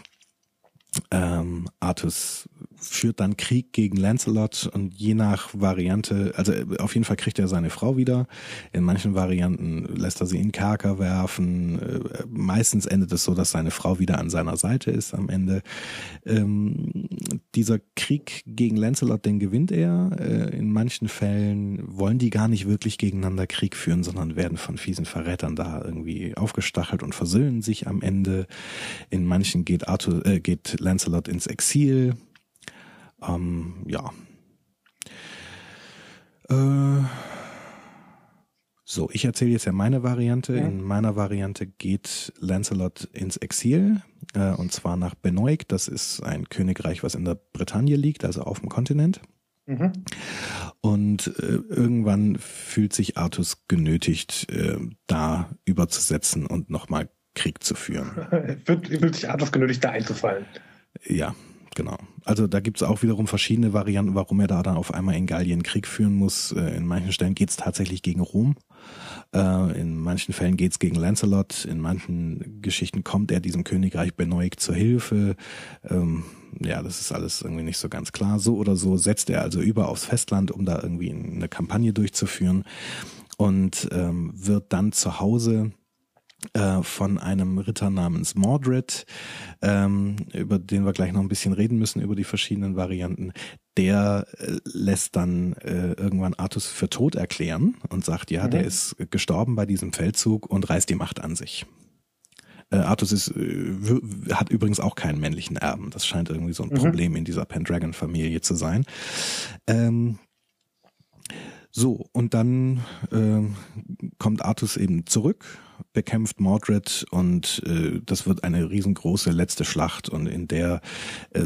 ähm, Artus führt dann Krieg gegen Lancelot und je nach Variante, also auf jeden Fall kriegt er seine Frau wieder. In manchen Varianten lässt er sie in Kerker werfen. Äh, meistens endet es so, dass seine Frau wieder an seiner Seite ist am Ende. Ähm, dieser Krieg gegen Lancelot, den gewinnt er. Äh, in manchen Fällen wollen die gar nicht wirklich gegeneinander Krieg führen, sondern werden von fiesen Verrätern da irgendwie aufgestachelt und versöhnen sich am Ende. In manchen geht Arthur, äh, geht Lancelot ins Exil ähm, ja. Äh, so, ich erzähle jetzt ja meine Variante. Ja. In meiner Variante geht Lancelot ins Exil äh, und zwar nach Benoit. Das ist ein Königreich, was in der Bretagne liegt, also auf dem Kontinent. Mhm. Und äh, irgendwann fühlt sich Artus genötigt, äh, da überzusetzen und nochmal Krieg zu führen. Wird, wird sich Artus genötigt, da einzufallen? Ja, Genau. Also da gibt es auch wiederum verschiedene Varianten, warum er da dann auf einmal in Gallien Krieg führen muss. Äh, in manchen Stellen geht es tatsächlich gegen Rom. Äh, in manchen Fällen geht es gegen Lancelot. In manchen Geschichten kommt er diesem Königreich Benoit zur Hilfe. Ähm, ja, das ist alles irgendwie nicht so ganz klar. So oder so setzt er also über aufs Festland, um da irgendwie eine Kampagne durchzuführen und ähm, wird dann zu Hause äh, von einem Ritter namens Mordred, ähm, über den wir gleich noch ein bisschen reden müssen, über die verschiedenen Varianten. Der äh, lässt dann äh, irgendwann Artus für tot erklären und sagt, ja, mhm. der ist gestorben bei diesem Feldzug und reißt die Macht an sich. Äh, Artus ist, äh, hat übrigens auch keinen männlichen Erben. Das scheint irgendwie so ein mhm. Problem in dieser Pendragon-Familie zu sein. Ähm, So, und dann äh, kommt Artus eben zurück bekämpft Mordred und äh, das wird eine riesengroße letzte Schlacht und in der äh,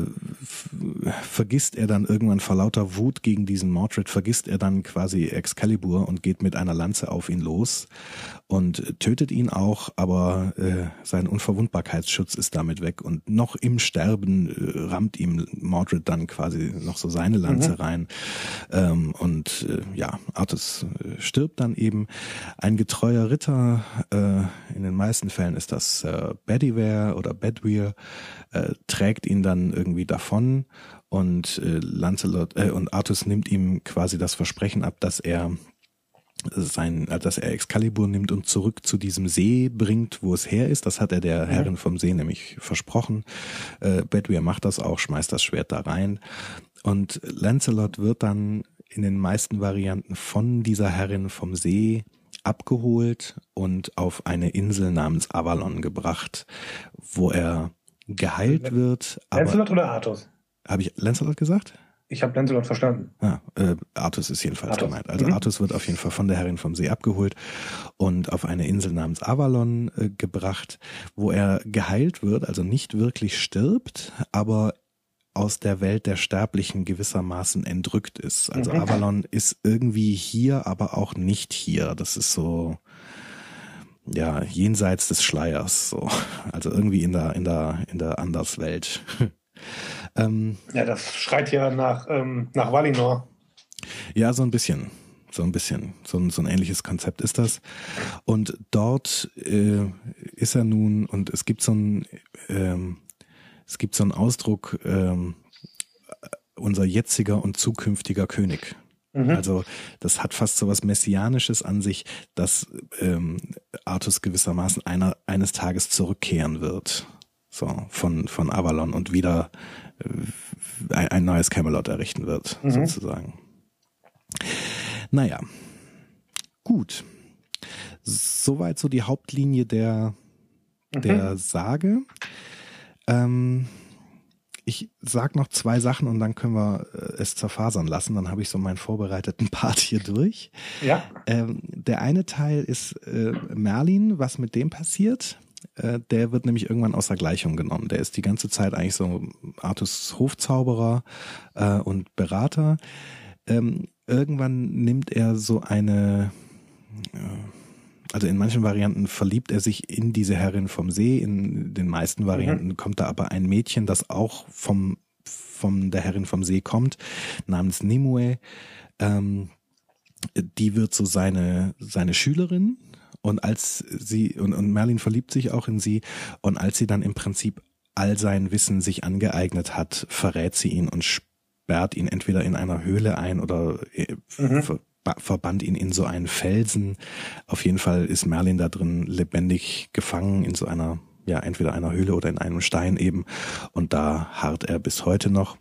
vergisst er dann irgendwann vor lauter Wut gegen diesen Mordred, vergisst er dann quasi Excalibur und geht mit einer Lanze auf ihn los und tötet ihn auch, aber äh, sein Unverwundbarkeitsschutz ist damit weg und noch im Sterben äh, rammt ihm Mordred dann quasi noch so seine Lanze mhm. rein ähm, und äh, ja, Artus äh, stirbt dann eben. Ein getreuer Ritter äh, äh, in den meisten Fällen ist das äh, Bedivere oder Bedweir, äh, trägt ihn dann irgendwie davon und äh, Lancelot äh, und Artus nimmt ihm quasi das Versprechen ab, dass er sein, äh, dass er Excalibur nimmt und zurück zu diesem See bringt, wo es her ist. Das hat er der mhm. Herrin vom See nämlich versprochen. Äh, Bedwyr macht das auch, schmeißt das Schwert da rein. Und Lancelot wird dann in den meisten Varianten von dieser Herrin vom See abgeholt und auf eine Insel namens Avalon gebracht, wo er geheilt wird. Lancelot oder Artus? Habe ich Lancelot gesagt? Ich habe Lancelot verstanden. Ja, äh, Artus ist jedenfalls Artus. gemeint. Also mhm. Artus wird auf jeden Fall von der Herrin vom See abgeholt und auf eine Insel namens Avalon äh, gebracht, wo er geheilt wird, also nicht wirklich stirbt, aber aus der Welt der Sterblichen gewissermaßen entrückt ist. Also mhm. Avalon ist irgendwie hier, aber auch nicht hier. Das ist so, ja, jenseits des Schleiers, so. Also irgendwie in der, in der, in der Anderswelt. ähm, ja, das schreit ja nach, ähm, nach Valinor. Ja, so ein bisschen. So ein bisschen. So ein, so ein ähnliches Konzept ist das. Und dort äh, ist er nun, und es gibt so ein, ähm, es gibt so einen Ausdruck, ähm, unser jetziger und zukünftiger König. Mhm. Also das hat fast so was Messianisches an sich, dass ähm, Artus gewissermaßen einer, eines Tages zurückkehren wird. So, von, von Avalon und wieder äh, ein, ein, neues Camelot errichten wird, mhm. sozusagen. Naja, gut. Soweit so die Hauptlinie der, mhm. der Sage. Ähm, ich sag noch zwei Sachen und dann können wir äh, es zerfasern lassen. Dann habe ich so meinen vorbereiteten Part hier durch. Ja. Ähm, der eine Teil ist äh, Merlin, was mit dem passiert. Äh, der wird nämlich irgendwann außer Gleichung genommen. Der ist die ganze Zeit eigentlich so Artus Hofzauberer äh, und Berater. Ähm, irgendwann nimmt er so eine äh, also in manchen Varianten verliebt er sich in diese Herrin vom See, in den meisten Varianten mhm. kommt da aber ein Mädchen, das auch vom, von der Herrin vom See kommt, namens Nimue. Ähm, die wird so seine, seine Schülerin und als sie, und, und Merlin verliebt sich auch in sie und als sie dann im Prinzip all sein Wissen sich angeeignet hat, verrät sie ihn und sperrt ihn entweder in einer Höhle ein oder äh, mhm verbannt ihn in so einen Felsen. Auf jeden Fall ist Merlin da drin lebendig gefangen in so einer, ja, entweder einer Höhle oder in einem Stein eben. Und da harrt er bis heute noch.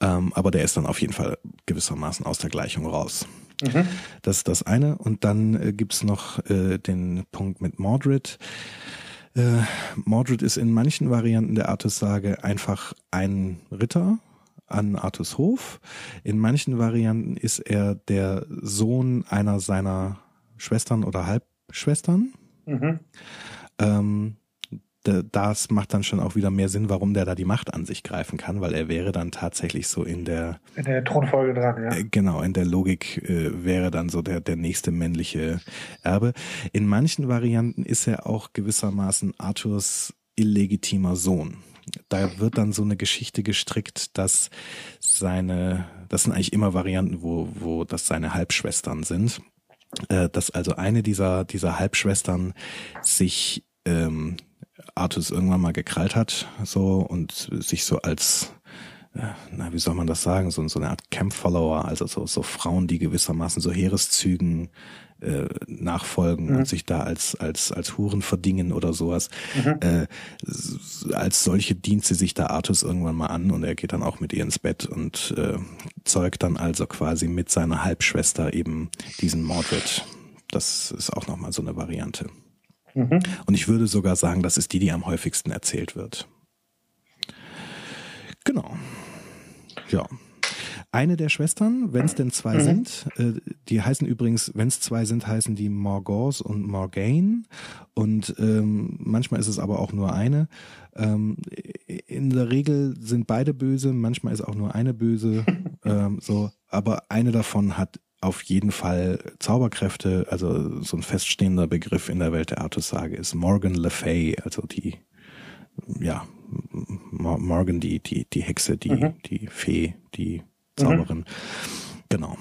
Ähm, aber der ist dann auf jeden Fall gewissermaßen aus der Gleichung raus. Mhm. Das ist das eine. Und dann äh, gibt's noch äh, den Punkt mit Mordred. Äh, Mordred ist in manchen Varianten der Artus-Sage einfach ein Ritter, an Artus Hof. In manchen Varianten ist er der Sohn einer seiner Schwestern oder Halbschwestern. Mhm. Ähm, das macht dann schon auch wieder mehr Sinn, warum der da die Macht an sich greifen kann, weil er wäre dann tatsächlich so in der in der Thronfolge dran, ja. Äh, genau, in der Logik äh, wäre dann so der der nächste männliche Erbe. In manchen Varianten ist er auch gewissermaßen Arthurs illegitimer Sohn da wird dann so eine Geschichte gestrickt, dass seine, das sind eigentlich immer Varianten, wo, wo das seine Halbschwestern sind, äh, dass also eine dieser, dieser Halbschwestern sich ähm, Artus irgendwann mal gekrallt hat, so und sich so als äh, na, wie soll man das sagen, so, so eine Art Camp-Follower, also so, so Frauen, die gewissermaßen so Heereszügen äh, nachfolgen mhm. und sich da als als als Huren verdingen oder sowas. Mhm. Äh, als solche dient sie sich da Artus irgendwann mal an und er geht dann auch mit ihr ins Bett und äh, zeugt dann also quasi mit seiner Halbschwester eben diesen Mordred. Das ist auch nochmal so eine Variante. Mhm. Und ich würde sogar sagen, das ist die, die am häufigsten erzählt wird. Genau. Ja. Eine der Schwestern, wenn es denn zwei mhm. sind. Äh, die heißen übrigens, wenn es zwei sind, heißen die Morgause und Morgaine. Und ähm, manchmal ist es aber auch nur eine. Ähm, in der Regel sind beide böse, manchmal ist auch nur eine böse. ähm, so, aber eine davon hat auf jeden Fall Zauberkräfte, also so ein feststehender Begriff in der Welt der Artussage ist Morgan Le Fay, also die, ja, Morgan, die, die, die Hexe, die, mhm. die Fee, die Zauberin. Mhm. Genau.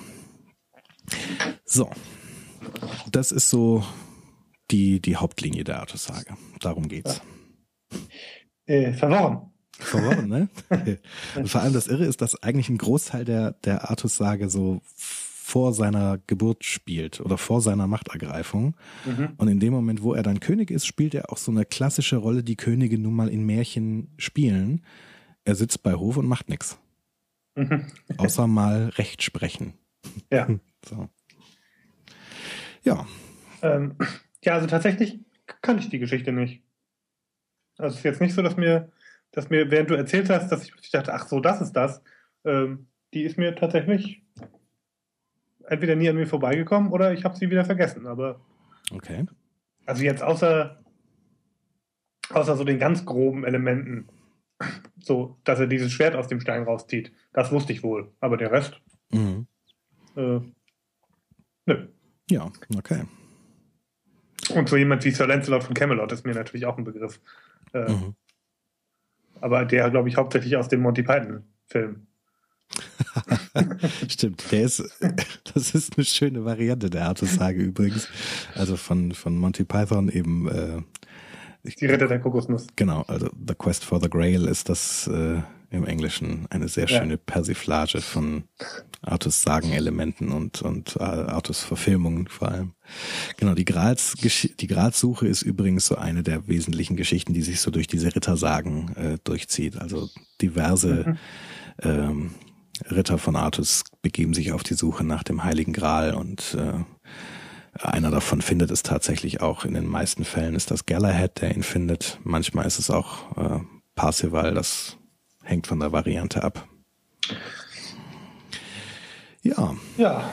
So. Das ist so die, die Hauptlinie der Artussage. Darum geht's. Äh, verworren. Verworren, ne? vor allem das Irre ist, dass eigentlich ein Großteil der, der Artussage so vor seiner Geburt spielt oder vor seiner Machtergreifung. Mhm. Und in dem Moment, wo er dann König ist, spielt er auch so eine klassische Rolle, die Könige nun mal in Märchen spielen. Er sitzt bei Hof und macht nichts. Mhm. Außer mal Recht sprechen. Ja. So. Ja. Ähm, ja, also tatsächlich kann ich die Geschichte nicht. Also es ist jetzt nicht so, dass mir, dass mir, während du erzählt hast, dass ich dachte, ach so, das ist das. Ähm, die ist mir tatsächlich entweder nie an mir vorbeigekommen oder ich habe sie wieder vergessen. Aber okay. Also jetzt außer außer so den ganz groben Elementen, so dass er dieses Schwert aus dem Stein rauszieht, das wusste ich wohl. Aber der Rest, mhm. äh, nö. Ja, okay. Und so jemand wie Sir Lancelot von Camelot ist mir natürlich auch ein Begriff. Äh, mhm. Aber der, glaube ich, hauptsächlich aus dem Monty Python-Film. Stimmt, der ist, das ist eine schöne Variante der Artussage übrigens. Also von, von Monty Python eben, äh, Die Ritter der Kokosnuss. Genau, also The Quest for the Grail ist das äh, im Englischen eine sehr schöne ja. Persiflage von Artus Sagenelementen und, und äh, Artus Verfilmungen vor allem. Genau, die Grals, die Gralssuche ist übrigens so eine der wesentlichen Geschichten, die sich so durch diese Rittersagen äh, durchzieht. Also diverse mhm. ähm, Ritter von Artus begeben sich auf die Suche nach dem Heiligen Gral und äh, einer davon findet es tatsächlich auch. In den meisten Fällen ist das Galahad, der ihn findet. Manchmal ist es auch äh, Parsival, das hängt von der Variante ab. Ja. Ja.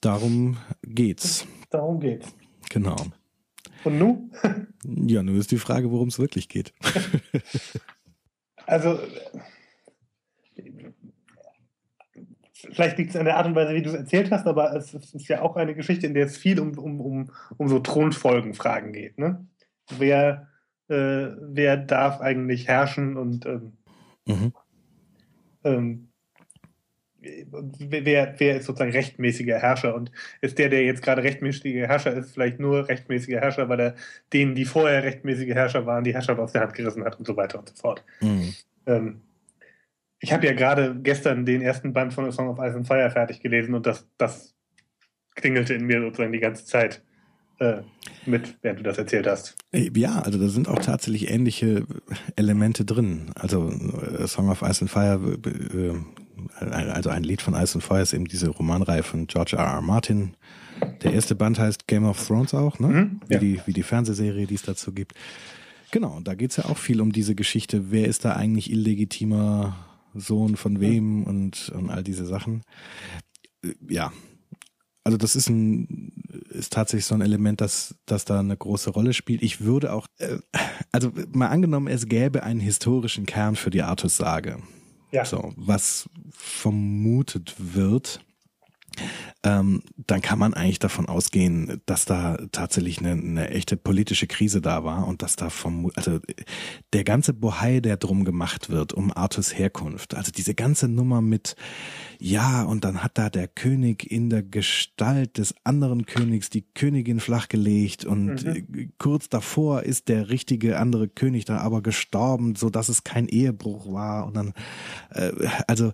Darum geht's. Darum geht's. Genau. Und nu? ja, nun ist die Frage, worum es wirklich geht. also vielleicht liegt es an der Art und Weise, wie du es erzählt hast, aber es ist ja auch eine Geschichte, in der es viel um, um, um, um so Thronfolgenfragen geht. Ne? Wer, äh, wer darf eigentlich herrschen und ähm, mhm. ähm, wer, wer ist sozusagen rechtmäßiger Herrscher und ist der, der jetzt gerade rechtmäßiger Herrscher ist, vielleicht nur rechtmäßiger Herrscher, weil er denen, die vorher rechtmäßige Herrscher waren, die Herrschaft aus der Hand gerissen hat und so weiter und so fort. Mhm. Ähm, ich habe ja gerade gestern den ersten Band von A Song of Ice and Fire fertig gelesen und das, das klingelte in mir sozusagen die ganze Zeit äh, mit, während du das erzählt hast. Äh, ja, also da sind auch tatsächlich ähnliche Elemente drin. Also A Song of Ice and Fire, äh, also ein Lied von Ice and Fire ist eben diese Romanreihe von George R. R. Martin. Der erste Band heißt Game of Thrones auch, ne? Mhm, ja. wie, die, wie die Fernsehserie, die es dazu gibt. Genau, da geht's ja auch viel um diese Geschichte. Wer ist da eigentlich illegitimer Sohn von wem und, und all diese Sachen. Ja, also das ist ein ist tatsächlich so ein Element, das das da eine große Rolle spielt. Ich würde auch äh, also mal angenommen, es gäbe einen historischen Kern für die Artus-Sage. Ja. So, was vermutet wird, ähm, dann kann man eigentlich davon ausgehen, dass da tatsächlich eine, eine echte politische Krise da war und dass da vom, also der ganze Bohai, der drum gemacht wird, um Artus Herkunft, also diese ganze Nummer mit, ja, und dann hat da der König in der Gestalt des anderen Königs die Königin flachgelegt und mhm. kurz davor ist der richtige andere König da aber gestorben, so dass es kein Ehebruch war und dann, äh, also,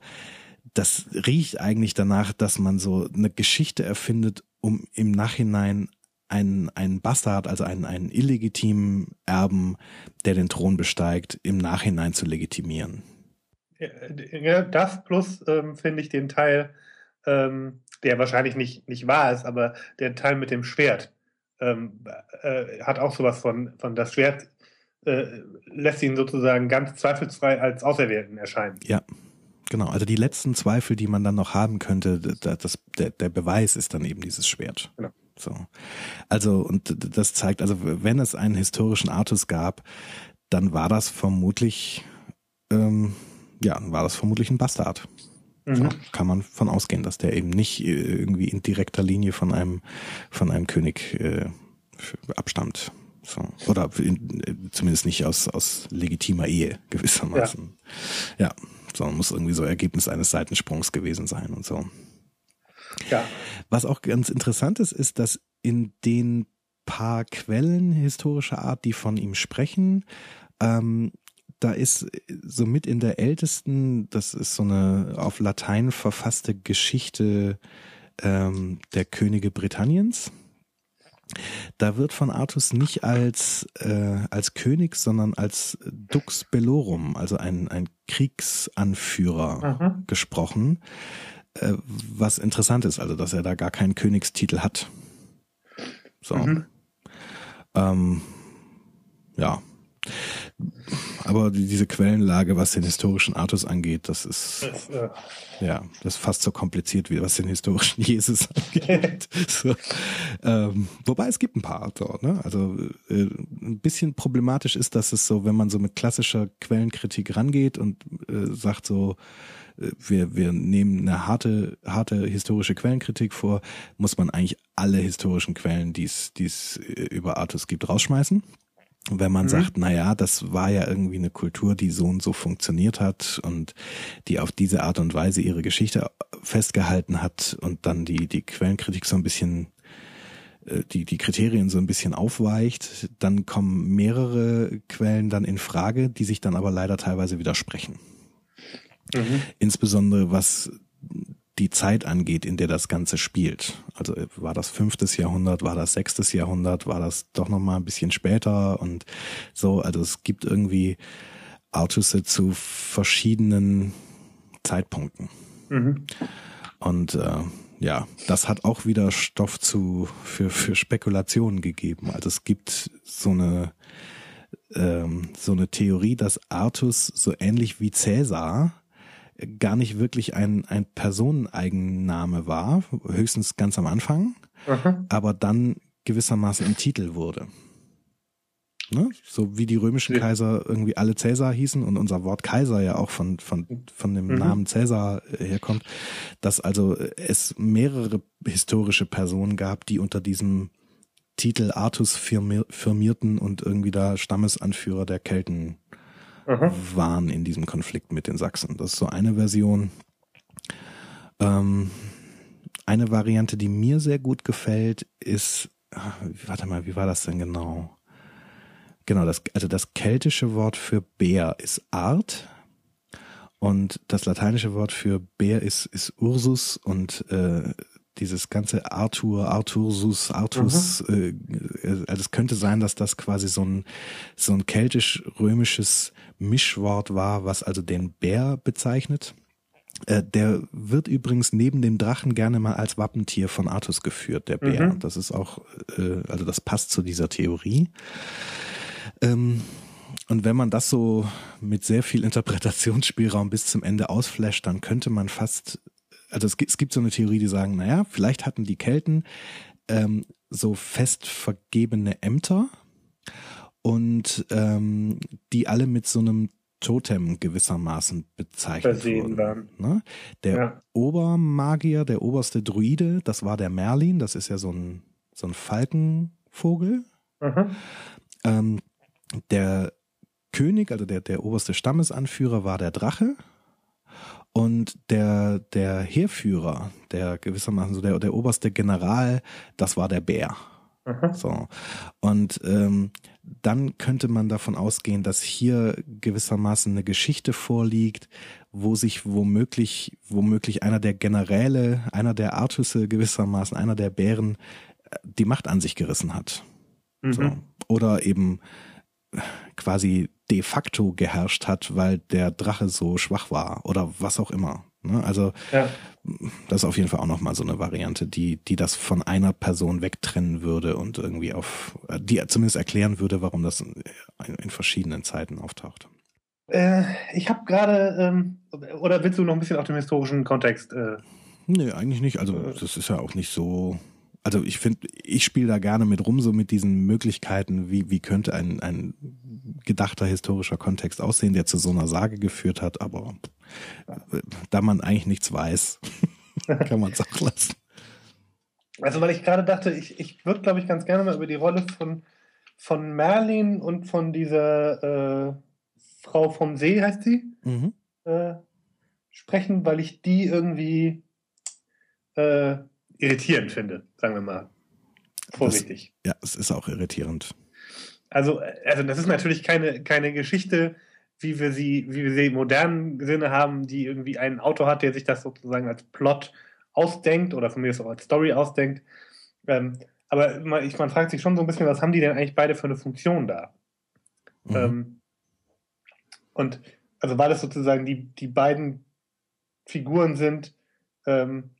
das riecht eigentlich danach, dass man so eine Geschichte erfindet, um im Nachhinein einen, einen Bastard, also einen, einen illegitimen Erben, der den Thron besteigt, im Nachhinein zu legitimieren. Ja, das plus ähm, finde ich den Teil, ähm, der wahrscheinlich nicht, nicht wahr ist, aber der Teil mit dem Schwert ähm, äh, hat auch sowas von, von das Schwert äh, lässt ihn sozusagen ganz zweifelsfrei als Auserwählten erscheinen. Ja, genau. Also die letzten Zweifel, die man dann noch haben könnte, das, der, der Beweis ist dann eben dieses Schwert. Genau. So. Also, und das zeigt, also wenn es einen historischen Artus gab, dann war das vermutlich, ähm, ja, war das vermutlich ein Bastard. Mhm. So, kann man von ausgehen, dass der eben nicht äh, irgendwie in direkter Linie von einem, von einem König äh, abstammt. So. Oder in, äh, zumindest nicht aus, aus legitimer Ehe gewissermaßen. Ja. ja, sondern muss irgendwie so Ergebnis eines Seitensprungs gewesen sein und so. Ja. Was auch ganz interessant ist, ist, dass in den paar Quellen historischer Art, die von ihm sprechen, ähm, da ist somit in der ältesten, das ist so eine auf Latein verfasste Geschichte ähm, der Könige Britanniens. Da wird von Artus nicht als, äh, als König, sondern als Dux Bellorum, also ein, ein Kriegsanführer Aha. gesprochen. Äh, was interessant ist, also dass er da gar keinen Königstitel hat. So. Mhm. Ähm, ja. Aber diese Quellenlage, was den historischen Artus angeht, das ist das, äh, ja, das ist fast so kompliziert wie was den historischen Jesus angeht. so. ähm, wobei es gibt ein paar dort. Ne? Also äh, ein bisschen problematisch ist, dass es so, wenn man so mit klassischer Quellenkritik rangeht und äh, sagt so, äh, wir, wir nehmen eine harte, harte historische Quellenkritik vor, muss man eigentlich alle historischen Quellen, die es äh, über Artus gibt, rausschmeißen wenn man mhm. sagt, na ja, das war ja irgendwie eine Kultur, die so und so funktioniert hat und die auf diese Art und Weise ihre Geschichte festgehalten hat und dann die, die Quellenkritik so ein bisschen, äh, die, die Kriterien so ein bisschen aufweicht, dann kommen mehrere Quellen dann in Frage, die sich dann aber leider teilweise widersprechen. Mhm. Insbesondere was die Zeit angeht, in der das Ganze spielt. Also äh, war das fünftes Jahrhundert, war das sechstes Jahrhundert, war das doch noch mal ein bisschen später und so. Also es gibt irgendwie Artusse zu verschiedenen Zeitpunkten. Mhm. Und äh, ja, das hat auch wieder Stoff zu für für Spekulationen gegeben. Also es gibt so eine ähm, so eine Theorie, dass Artus so ähnlich wie Cäsar gar nicht wirklich ein, ein Personeneigenname war, höchstens ganz am Anfang, Aha. aber dann gewissermaßen im Titel wurde. Ne? So wie die römischen ja. Kaiser irgendwie alle Cäsar hießen und unser Wort Kaiser ja auch von, von, von dem mhm. Namen Cäsar äh, herkommt, dass also es mehrere historische Personen gab, die unter diesem Titel Artus firmierten und irgendwie da Stammesanführer der Kelten Aha. waren in diesem Konflikt mit den Sachsen. Das ist so eine Version. Ähm, eine Variante, die mir sehr gut gefällt, ist, ach, warte mal, wie war das denn genau? Genau, das, also das keltische Wort für Bär ist Art und das lateinische Wort für Bär ist, ist Ursus und äh, dieses ganze Arthur, Arthursus, Artus, mhm. äh, also es könnte sein, dass das quasi so ein, so ein keltisch-römisches Mischwort war, was also den Bär bezeichnet. Äh, der wird übrigens neben dem Drachen gerne mal als Wappentier von Artus geführt, der Bär. Mhm. Das ist auch, äh, also das passt zu dieser Theorie. Ähm, und wenn man das so mit sehr viel Interpretationsspielraum bis zum Ende ausflasht, dann könnte man fast also es gibt, es gibt so eine Theorie, die sagen, naja, vielleicht hatten die Kelten ähm, so fest vergebene Ämter und ähm, die alle mit so einem Totem gewissermaßen bezeichnet Versehen wurden. Ne? Der ja. Obermagier, der oberste Druide, das war der Merlin, das ist ja so ein, so ein Falkenvogel. Ähm, der König, also der, der oberste Stammesanführer war der Drache. Und der, der Heerführer, der gewissermaßen so der, der oberste General, das war der Bär. Aha. So. Und ähm, dann könnte man davon ausgehen, dass hier gewissermaßen eine Geschichte vorliegt, wo sich womöglich, womöglich einer der Generäle, einer der Artusse gewissermaßen, einer der Bären äh, die Macht an sich gerissen hat. Mhm. So. Oder eben quasi de facto geherrscht hat, weil der Drache so schwach war oder was auch immer. Ne? Also ja. das ist auf jeden Fall auch nochmal so eine Variante, die, die das von einer Person wegtrennen würde und irgendwie auf, die zumindest erklären würde, warum das in, in verschiedenen Zeiten auftaucht. Äh, ich habe gerade, ähm, oder willst du noch ein bisschen auf dem historischen Kontext? Äh, nee, eigentlich nicht. Also das ist ja auch nicht so. Also ich finde, ich spiele da gerne mit rum, so mit diesen Möglichkeiten, wie, wie könnte ein, ein gedachter historischer Kontext aussehen, der zu so einer Sage geführt hat, aber äh, da man eigentlich nichts weiß, kann man es auch lassen. Also, weil ich gerade dachte, ich, ich würde, glaube ich, ganz gerne mal über die Rolle von, von Merlin und von dieser äh, Frau vom See, heißt sie, mhm. äh, sprechen, weil ich die irgendwie äh, irritierend finde, sagen wir mal. Vorsichtig. Das, ja, es ist auch irritierend. Also, also das ist natürlich keine, keine Geschichte, wie wir sie, wie wir sie im modernen Sinne haben, die irgendwie einen Autor hat, der sich das sozusagen als Plot ausdenkt oder von mir ist auch als Story ausdenkt. Ähm, aber man, ich, man fragt sich schon so ein bisschen, was haben die denn eigentlich beide für eine Funktion da? Mhm. Ähm, und also weil es sozusagen die, die beiden Figuren sind, ähm,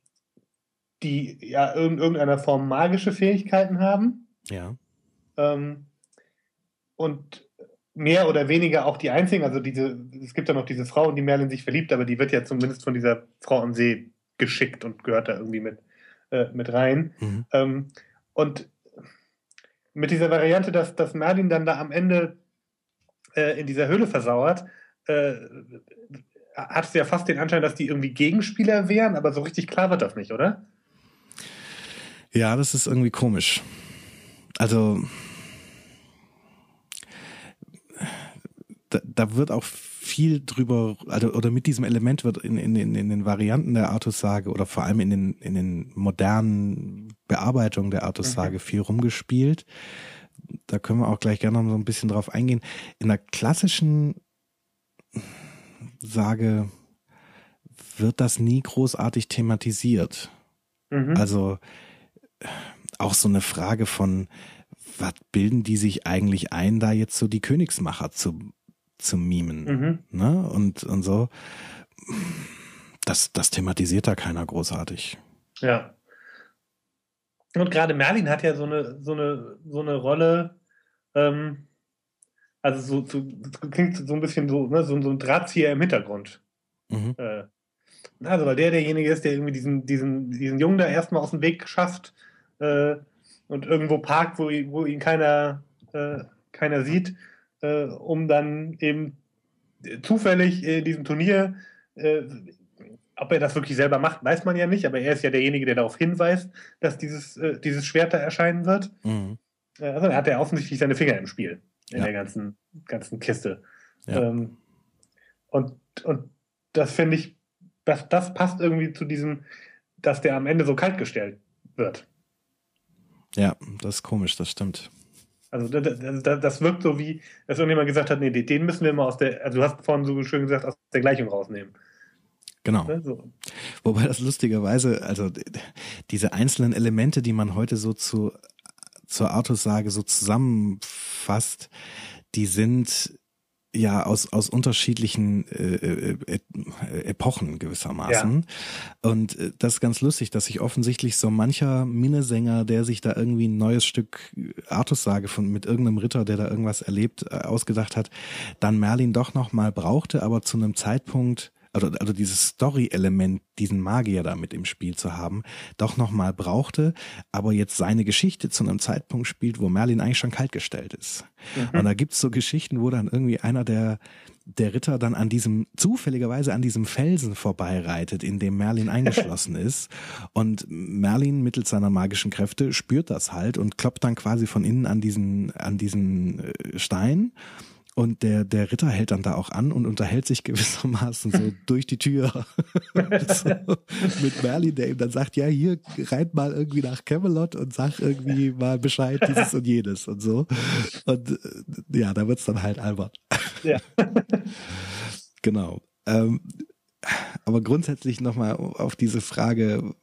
die ja in irgendeiner Form magische Fähigkeiten haben. Ja. Ähm, und mehr oder weniger auch die einzigen, also diese, es gibt ja noch diese Frau, in die Merlin sich verliebt, aber die wird ja zumindest von dieser Frau am See geschickt und gehört da irgendwie mit, äh, mit rein. Mhm. Ähm, und mit dieser Variante, dass, dass Merlin dann da am Ende äh, in dieser Höhle versauert, äh, hat es ja fast den Anschein, dass die irgendwie Gegenspieler wären, aber so richtig klar wird das nicht, oder? Ja, das ist irgendwie komisch. Also da, da wird auch viel drüber, also, oder mit diesem Element wird in, in, in, in den Varianten der Artussage oder vor allem in den, in den modernen Bearbeitungen der Artussage mhm. viel rumgespielt. Da können wir auch gleich gerne noch so ein bisschen drauf eingehen. In der klassischen Sage wird das nie großartig thematisiert. Mhm. Also auch so eine Frage von, was bilden die sich eigentlich ein, da jetzt so die Königsmacher zu zu mimen. Mhm. Ne? Und, und so. Das, das thematisiert da keiner großartig. Ja. Und gerade Merlin hat ja so eine, so eine, so eine Rolle, ähm, also so, so klingt so ein bisschen so, ne, so, so ein Drahtzieher im Hintergrund. Mhm. Äh, also, weil der derjenige ist, der irgendwie diesen, diesen, diesen Jungen da erstmal aus dem Weg schafft äh, und irgendwo parkt, wo, wo ihn keiner, äh, keiner sieht äh, um dann eben zufällig in diesem Turnier, äh, ob er das wirklich selber macht, weiß man ja nicht, aber er ist ja derjenige, der darauf hinweist, dass dieses, äh, dieses Schwert da erscheinen wird. Mhm. Äh, also er hat ja offensichtlich seine Finger im Spiel in ja. der ganzen, ganzen Kiste. Ja. Ähm, und, und das finde ich, das, das passt irgendwie zu diesem, dass der am Ende so kaltgestellt wird. Ja, das ist komisch, das stimmt. Also das, das, wirkt so wie, dass irgendjemand gesagt hat, nee, den müssen wir mal aus der, also du hast vorhin so schön gesagt, aus der Gleichung rausnehmen. Genau. Ne, so. Wobei das lustigerweise, also diese einzelnen Elemente, die man heute so zu zur Artus-Sage so zusammenfasst, die sind ja aus aus unterschiedlichen äh, äh, äh, Epochen gewissermaßen ja. und äh, das ist ganz lustig, dass sich offensichtlich so mancher Minnesänger, der sich da irgendwie ein neues Stück Artussage von mit irgendeinem Ritter, der da irgendwas erlebt, äh, ausgedacht hat, dann Merlin doch noch mal brauchte, aber zu einem Zeitpunkt also, also dieses Story-Element, diesen Magier da mit im Spiel zu haben, doch nochmal brauchte, aber jetzt seine Geschichte zu einem Zeitpunkt spielt, wo Merlin eigentlich schon kaltgestellt ist. Mhm. Und da gibt's so Geschichten, wo dann irgendwie einer der, der Ritter dann an diesem, zufälligerweise an diesem Felsen vorbeireitet, in dem Merlin eingeschlossen ist. Und Merlin mittels seiner magischen Kräfte spürt das halt und kloppt dann quasi von innen an diesen, an diesen äh, Stein und der, der Ritter hält dann da auch an und unterhält sich gewissermaßen so durch die Tür so, mit Merlin, der ihm dann sagt, ja, hier reit mal irgendwie nach Camelot und sag irgendwie mal Bescheid, dieses und jenes und so. Und äh, ja, da wird's dann halt albert. Ja. genau. Ähm, aber grundsätzlich nochmal auf diese Frage,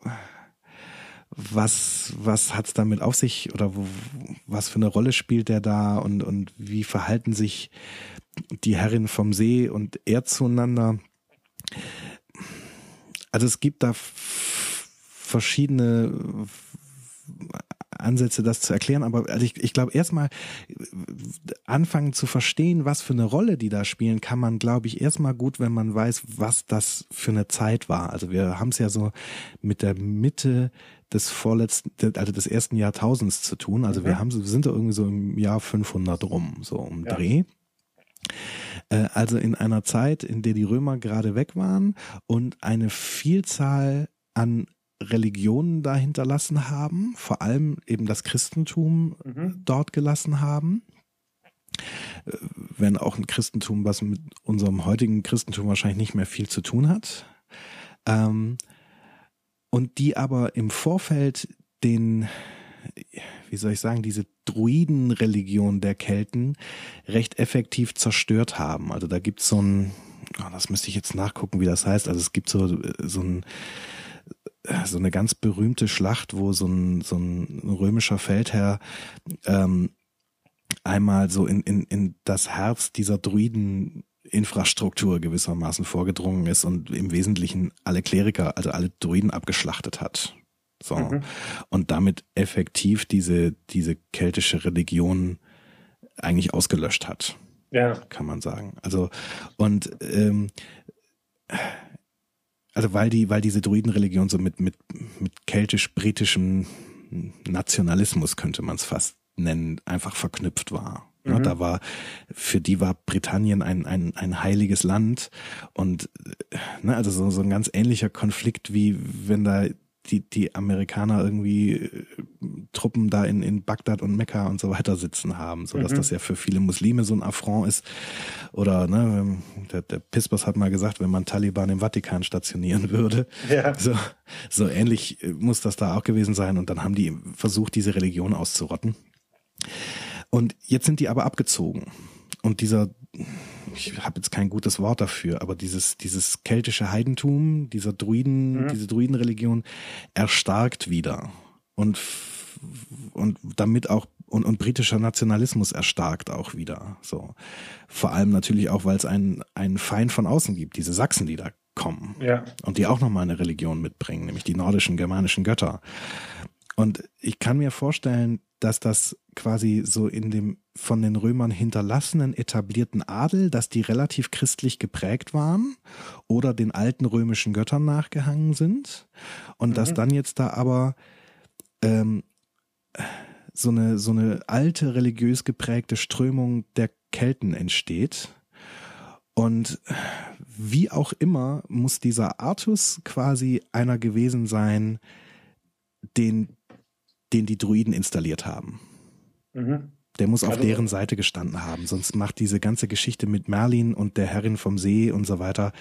was, was hat's damit auf sich oder wo, was für eine Rolle spielt der da und, und wie verhalten sich die Herrin vom See und er zueinander? Also es gibt da verschiedene Ansätze, das zu erklären, aber also ich, ich glaube erstmal anfangen zu verstehen, was für eine Rolle die da spielen, kann man, glaube ich, erstmal gut, wenn man weiß, was das für eine Zeit war. Also wir haben es ja so mit der Mitte des vorletzten, also des ersten Jahrtausends zu tun. Also mhm. wir haben, sind da irgendwie so im Jahr 500 rum, so um ja. Dreh. Äh, also in einer Zeit, in der die Römer gerade weg waren und eine Vielzahl an Religionen da hinterlassen haben, vor allem eben das Christentum mhm. dort gelassen haben. Äh, wenn auch ein Christentum, was mit unserem heutigen Christentum wahrscheinlich nicht mehr viel zu tun hat. Ähm, und die aber im Vorfeld den, wie soll ich sagen, diese Druidenreligion der Kelten recht effektiv zerstört haben. Also da gibt's so ein, oh, das müsste ich jetzt nachgucken, wie das heißt. Also es gibt so, so ein, so eine ganz berühmte Schlacht, wo so ein, so ein römischer Feldherr ähm, einmal so in, in, in das Herz dieser Druiden Infrastruktur gewissermaßen vorgedrungen ist und im Wesentlichen alle Kleriker, also alle Druiden abgeschlachtet hat. So. Mhm. Und damit effektiv diese, diese keltische Religion eigentlich ausgelöscht hat. Ja. Kann man sagen. Also, und ähm, also weil die, weil diese Druidenreligion so mit, mit, mit keltisch-britischem Nationalismus könnte man es fast nennen, einfach verknüpft war. Mhm. Da war, für die war Britannien ein, ein, ein heiliges Land und ne, also so, so ein ganz ähnlicher Konflikt wie wenn da die, die Amerikaner irgendwie äh, Truppen da in, in Bagdad und Mekka und so weiter sitzen haben, so dass mhm. das ja für viele Muslime so ein Affront ist. Oder ne, der, der Pispers hat mal gesagt, wenn man Taliban im Vatikan stationieren würde, ja. so, so ähnlich äh, muss das da auch gewesen sein. Und dann haben die versucht, diese Religion auszurotten. Und jetzt sind die aber abgezogen. Und dieser ich habe jetzt kein gutes Wort dafür, aber dieses, dieses keltische Heidentum, dieser Druiden, mhm. diese Druidenreligion erstarkt wieder. Und, und damit auch, und, und britischer Nationalismus erstarkt auch wieder. So. Vor allem natürlich auch, weil es einen, einen Feind von außen gibt, diese Sachsen, die da kommen. Ja. Und die auch nochmal eine Religion mitbringen, nämlich die nordischen, germanischen Götter. Und ich kann mir vorstellen, dass das quasi so in dem von den Römern hinterlassenen etablierten Adel, dass die relativ christlich geprägt waren oder den alten römischen Göttern nachgehangen sind und mhm. dass dann jetzt da aber ähm, so eine so eine alte religiös geprägte Strömung der Kelten entsteht und wie auch immer muss dieser Artus quasi einer gewesen sein, den den die Druiden installiert haben. Mhm. Der muss auf also, deren Seite gestanden haben, sonst macht diese ganze Geschichte mit Merlin und der Herrin vom See und so weiter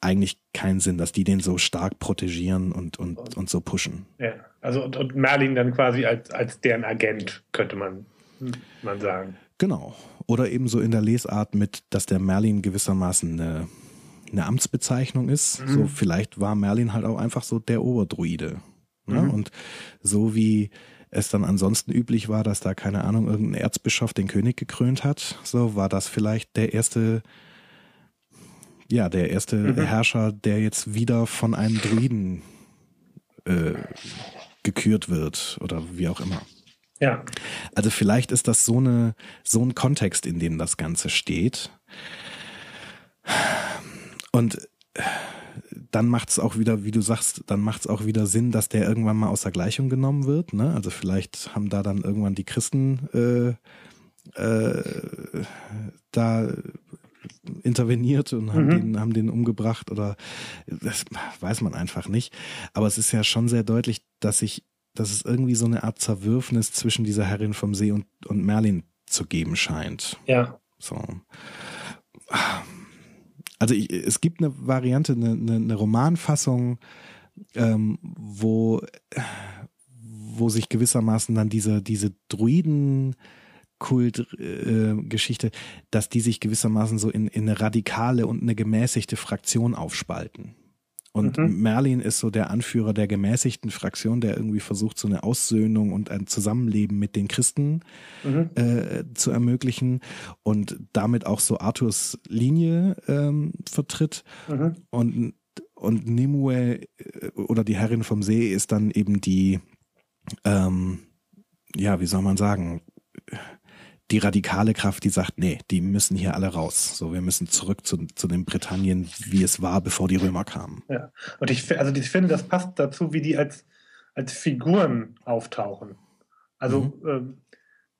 eigentlich keinen Sinn, dass die den so stark protegieren und, und, und so pushen. Ja, also und, und Merlin dann quasi als, als deren Agent, könnte man, man sagen. Genau. Oder eben so in der Lesart mit, dass der Merlin gewissermaßen eine, eine Amtsbezeichnung ist. Mhm. So vielleicht war Merlin halt auch einfach so der Oberdruide. Ne? Mhm. Und so wie es dann ansonsten üblich war, dass da keine Ahnung irgendein Erzbischof den König gekrönt hat, so war das vielleicht der erste ja, der erste mhm. Herrscher, der jetzt wieder von einem Druiden äh, gekürt wird oder wie auch immer. Ja. Also vielleicht ist das so eine so ein Kontext, in dem das Ganze steht. Und dann macht es auch wieder, wie du sagst, dann macht es auch wieder Sinn, dass der irgendwann mal aus der Gleichung genommen wird. Ne? Also vielleicht haben da dann irgendwann die Christen äh, äh, da interveniert und haben, mhm. den, haben den umgebracht oder das weiß man einfach nicht. Aber es ist ja schon sehr deutlich, dass sich, dass es irgendwie so eine Art Zerwürfnis zwischen dieser Herrin vom See und, und Merlin zu geben scheint. Ja. So also ich, es gibt eine Variante, eine, eine, eine Romanfassung, ähm, wo, wo sich gewissermaßen dann diese, diese Druiden Kultgeschichte, äh, dass die sich gewissermaßen so in, in eine radikale und eine gemäßigte Fraktion aufspalten. Und mhm. Merlin ist so der Anführer der gemäßigten Fraktion, der irgendwie versucht, so eine Aussöhnung und ein Zusammenleben mit den Christen mhm. äh, zu ermöglichen und damit auch so Arthurs Linie ähm, vertritt. Mhm. Und, und Nimue äh, oder die Herrin vom See ist dann eben die, ähm, ja, wie soll man sagen, die radikale Kraft, die sagt, nee, die müssen hier alle raus. So, wir müssen zurück zu, zu dem Britannien, wie es war, bevor die Römer kamen. Ja. Und ich, also ich finde, das passt dazu, wie die als, als Figuren auftauchen. Also mhm. ähm,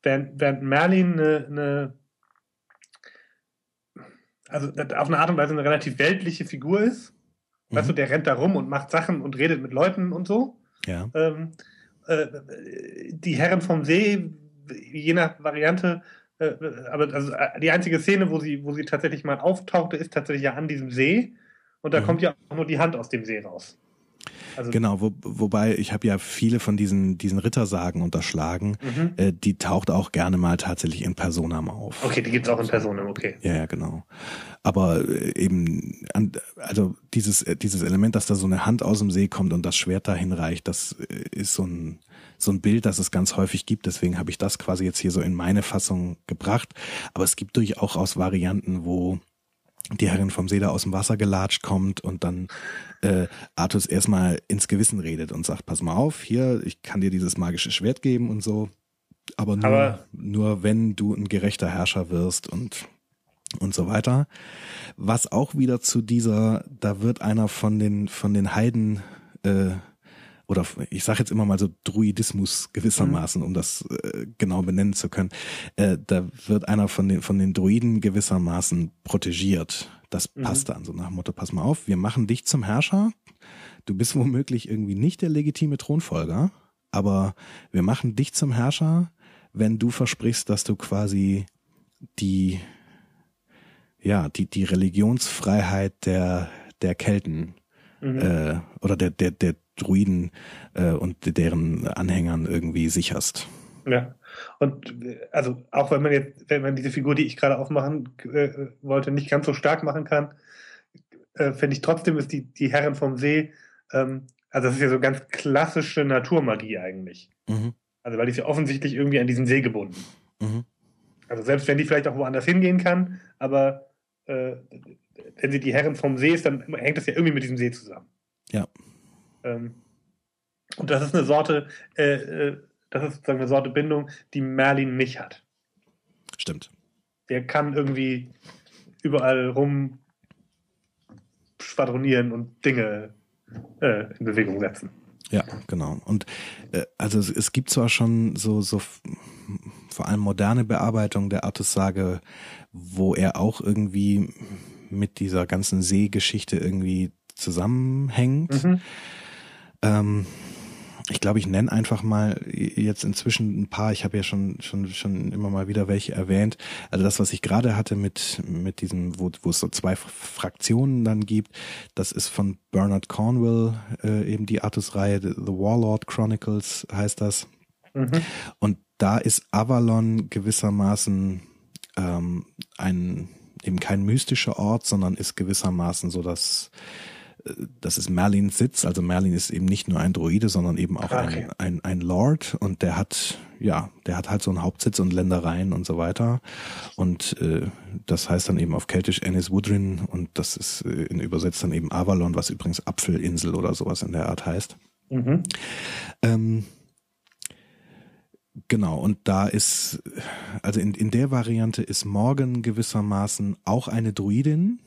während, während Merlin eine, eine also auf eine Art und Weise eine relativ weltliche Figur ist. Mhm. Weißt du, der rennt da rum und macht Sachen und redet mit Leuten und so. Ja. Ähm, äh, die Herren vom See, je nach Variante, äh, aber also äh, die einzige Szene, wo sie, wo sie tatsächlich mal auftauchte, ist tatsächlich ja an diesem See. Und da mhm. kommt ja auch nur die Hand aus dem See raus. Also genau, wo, wobei ich habe ja viele von diesen, diesen Rittersagen unterschlagen. Mhm. Äh, die taucht auch gerne mal tatsächlich in Personam auf. Okay, die gibt's auch in Personam, okay. Ja, ja, genau. Aber äh, eben, also dieses, äh, dieses Element, dass da so eine Hand aus dem See kommt und das Schwert dahin reicht, das ist so ein, so ein Bild, das es ganz häufig gibt. Deswegen habe ich das quasi jetzt hier so in meine Fassung gebracht. Aber es gibt durchaus Varianten, wo die Herrin vom da aus dem Wasser gelatscht kommt und dann äh, Artus erstmal ins Gewissen redet und sagt, pass mal auf, hier, ich kann dir dieses magische Schwert geben und so, aber nur, aber nur wenn du ein gerechter Herrscher wirst und und so weiter. Was auch wieder zu dieser, da wird einer von den von den Heiden äh, oder ich sage jetzt immer mal so Druidismus gewissermaßen, mhm. um das äh, genau benennen zu können. Äh, da wird einer von den von den Druiden gewissermaßen protegiert. Das mhm. passt dann so nach dem Motto: Pass mal auf, wir machen dich zum Herrscher. Du bist womöglich irgendwie nicht der legitime Thronfolger, aber wir machen dich zum Herrscher, wenn du versprichst, dass du quasi die ja die die Religionsfreiheit der der Kelten mhm. äh, oder der der der Druiden äh, und deren Anhängern irgendwie sicherst. Ja. Und also auch wenn man jetzt, wenn man diese Figur, die ich gerade aufmachen äh, wollte, nicht ganz so stark machen kann, äh, finde ich trotzdem ist die, die Herren vom See, ähm, also das ist ja so ganz klassische Naturmagie eigentlich. Mhm. Also weil die ist ja offensichtlich irgendwie an diesen See gebunden. Mhm. Also selbst wenn die vielleicht auch woanders hingehen kann, aber äh, wenn sie die Herren vom See ist, dann hängt das ja irgendwie mit diesem See zusammen. Ja. Ähm, und das ist eine Sorte, äh, äh, das ist sozusagen eine Sorte Bindung, die Merlin nicht hat. Stimmt. Der kann irgendwie überall rum schwadronieren und Dinge äh, in Bewegung setzen. Ja, genau. Und äh, also es, es, gibt zwar schon so, so vor allem moderne Bearbeitung der Artus-Sage, wo er auch irgendwie mit dieser ganzen Seegeschichte irgendwie zusammenhängt. Mhm. Ähm, ich glaube, ich nenne einfach mal jetzt inzwischen ein paar. Ich habe ja schon schon schon immer mal wieder welche erwähnt. Also das, was ich gerade hatte mit mit diesem, wo, wo es so zwei Fraktionen dann gibt, das ist von Bernard Cornwell äh, eben die Artus-Reihe The Warlord Chronicles heißt das. Mhm. Und da ist Avalon gewissermaßen ähm, ein eben kein mystischer Ort, sondern ist gewissermaßen so das das ist Merlins Sitz. Also Merlin ist eben nicht nur ein Druide, sondern eben auch ah, okay. ein, ein, ein Lord und der hat, ja, der hat halt so einen Hauptsitz und Ländereien und so weiter. Und äh, das heißt dann eben auf Keltisch Ennis Woodrin und das ist äh, in übersetzt dann eben Avalon, was übrigens Apfelinsel oder sowas in der Art heißt. Mhm. Ähm, Genau, und da ist, also in, in der Variante ist Morgan gewissermaßen auch eine Druidin,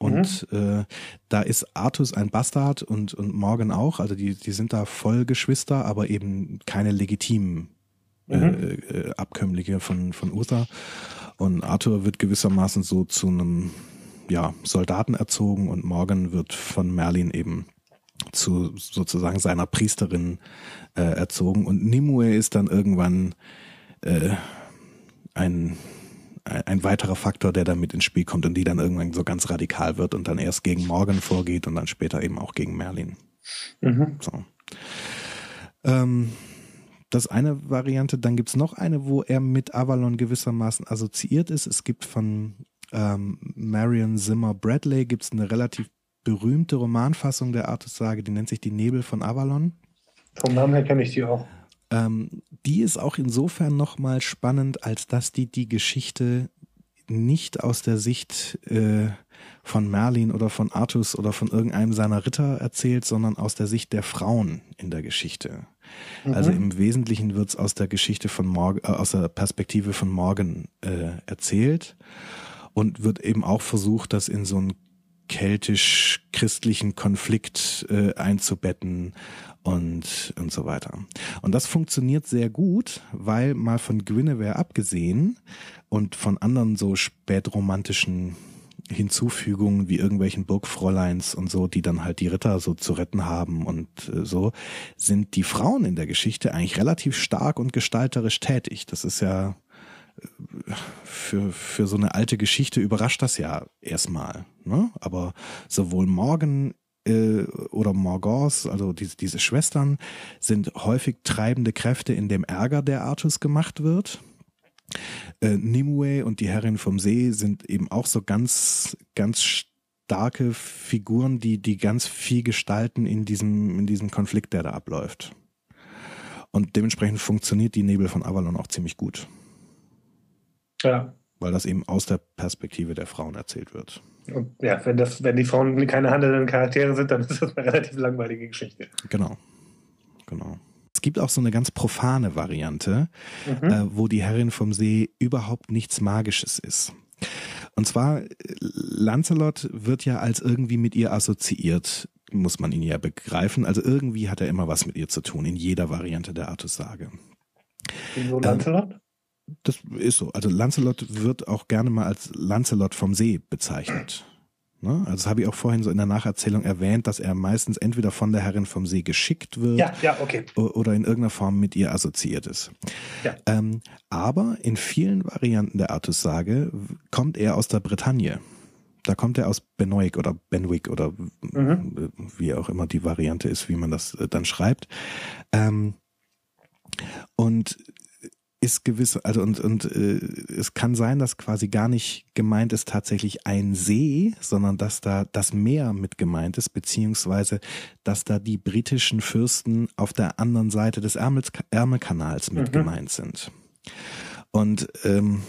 und mhm. äh, da ist Artus ein Bastard und, und Morgan auch. Also die, die sind da voll Geschwister, aber eben keine legitimen äh, mhm. äh, Abkömmlinge von, von Uther. Und Arthur wird gewissermaßen so zu einem ja, Soldaten erzogen und Morgan wird von Merlin eben zu sozusagen seiner Priesterin äh, erzogen. Und Nimue ist dann irgendwann äh, ein ein weiterer Faktor, der da mit ins Spiel kommt und die dann irgendwann so ganz radikal wird und dann erst gegen Morgan vorgeht und dann später eben auch gegen Merlin. Mhm. So. Ähm, das ist eine Variante. Dann gibt's noch eine, wo er mit Avalon gewissermaßen assoziiert ist. Es gibt von ähm, Marion Zimmer Bradley gibt's eine relativ berühmte Romanfassung der Artus-Sage, die nennt sich Die Nebel von Avalon. Vom Namen her kenne ich die auch. Ähm, die ist auch insofern nochmal spannend, als dass die die Geschichte nicht aus der Sicht äh, von Merlin oder von Artus oder von irgendeinem seiner Ritter erzählt, sondern aus der Sicht der Frauen in der Geschichte. Mhm. Also im Wesentlichen wird es aus der Geschichte von Morgan, äh, aus der Perspektive von Morgan äh, erzählt und wird eben auch versucht, das in so einen keltisch-christlichen Konflikt äh, einzubetten und, und so weiter. Und das funktioniert sehr gut, weil mal von Guinevere abgesehen und von anderen so spätromantischen Hinzufügungen wie irgendwelchen Burgfräuleins und so, die dann halt die Ritter so zu retten haben und äh, so, sind die Frauen in der Geschichte eigentlich relativ stark und gestalterisch tätig. Das ist ja für, für so eine alte Geschichte überrascht das ja erstmal. Ne? Aber sowohl Morgan äh, oder Morgause, also diese, diese Schwestern, sind häufig treibende Kräfte in dem Ärger, der Artus gemacht wird. Äh, Nimue und die Herrin vom See sind eben auch so ganz, ganz starke Figuren, die, die ganz viel gestalten in diesem, in diesem Konflikt, der da abläuft. Und dementsprechend funktioniert die Nebel von Avalon auch ziemlich gut. Ja. Weil das eben aus der Perspektive der Frauen erzählt wird. Und ja, wenn, das, wenn die Frauen keine handelnden Charaktere sind, dann ist das eine relativ langweilige Geschichte. Genau. Genau. Es gibt auch so eine ganz profane Variante, mhm. äh, wo die Herrin vom See überhaupt nichts Magisches ist. Und zwar, Lancelot wird ja als irgendwie mit ihr assoziiert, muss man ihn ja begreifen. Also irgendwie hat er immer was mit ihr zu tun, in jeder Variante der Artussage. Wieso Lancelot? Ähm, das ist so. Also Lancelot wird auch gerne mal als Lancelot vom See bezeichnet. Ne? Also das habe ich auch vorhin so in der Nacherzählung erwähnt, dass er meistens entweder von der Herrin vom See geschickt wird ja, ja, okay. oder in irgendeiner Form mit ihr assoziiert ist. Ja. Ähm, aber in vielen Varianten der Artussage kommt er aus der Bretagne. Da kommt er aus Benoit oder Benwick oder mhm. wie auch immer die Variante ist, wie man das äh, dann schreibt. Ähm, und ist gewiss, also und, und äh, es kann sein, dass quasi gar nicht gemeint ist tatsächlich ein See, sondern dass da das Meer mit gemeint ist, beziehungsweise dass da die britischen Fürsten auf der anderen Seite des Ärmels, Ärmelkanals mit mhm. gemeint sind. Und ähm,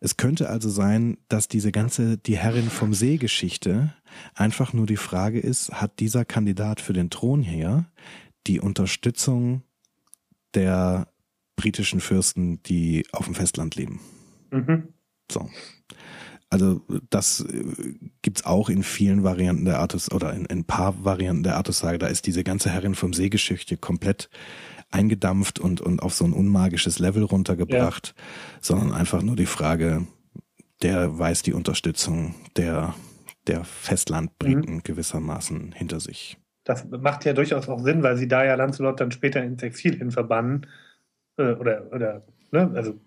es könnte also sein, dass diese ganze die Herrin vom See Geschichte einfach nur die Frage ist, hat dieser Kandidat für den Thron her die Unterstützung der britischen Fürsten, die auf dem Festland leben. Mhm. So. Also das äh, gibt's auch in vielen Varianten der Artus oder in, in ein paar Varianten der Artus-Sage. Da ist diese ganze Herrin vom Seegeschichte komplett eingedampft und, und auf so ein unmagisches Level runtergebracht, ja. sondern einfach nur die Frage, der weiß die Unterstützung der, der Festlandbriten mhm. gewissermaßen hinter sich. Das macht ja durchaus auch Sinn, weil sie da ja Lancelot dann später ins Exil hin verbannen äh, oder, oder, ne? Also.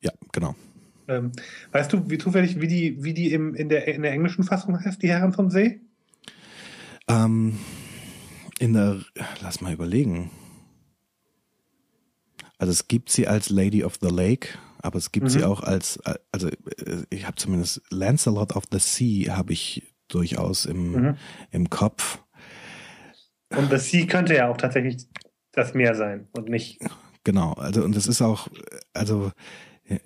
Ja, genau. Ähm, weißt du, wie zufällig, wie die, wie die im, in, der, in der englischen Fassung heißt, die Herren vom See? Ähm, in der, lass mal überlegen. Also es gibt sie als Lady of the Lake, aber es gibt mhm. sie auch als, also ich habe zumindest Lancelot of the Sea habe ich durchaus im, mhm. im Kopf. Und the Sea könnte ja auch tatsächlich das Meer sein und nicht Genau, also und es ist auch, also äh,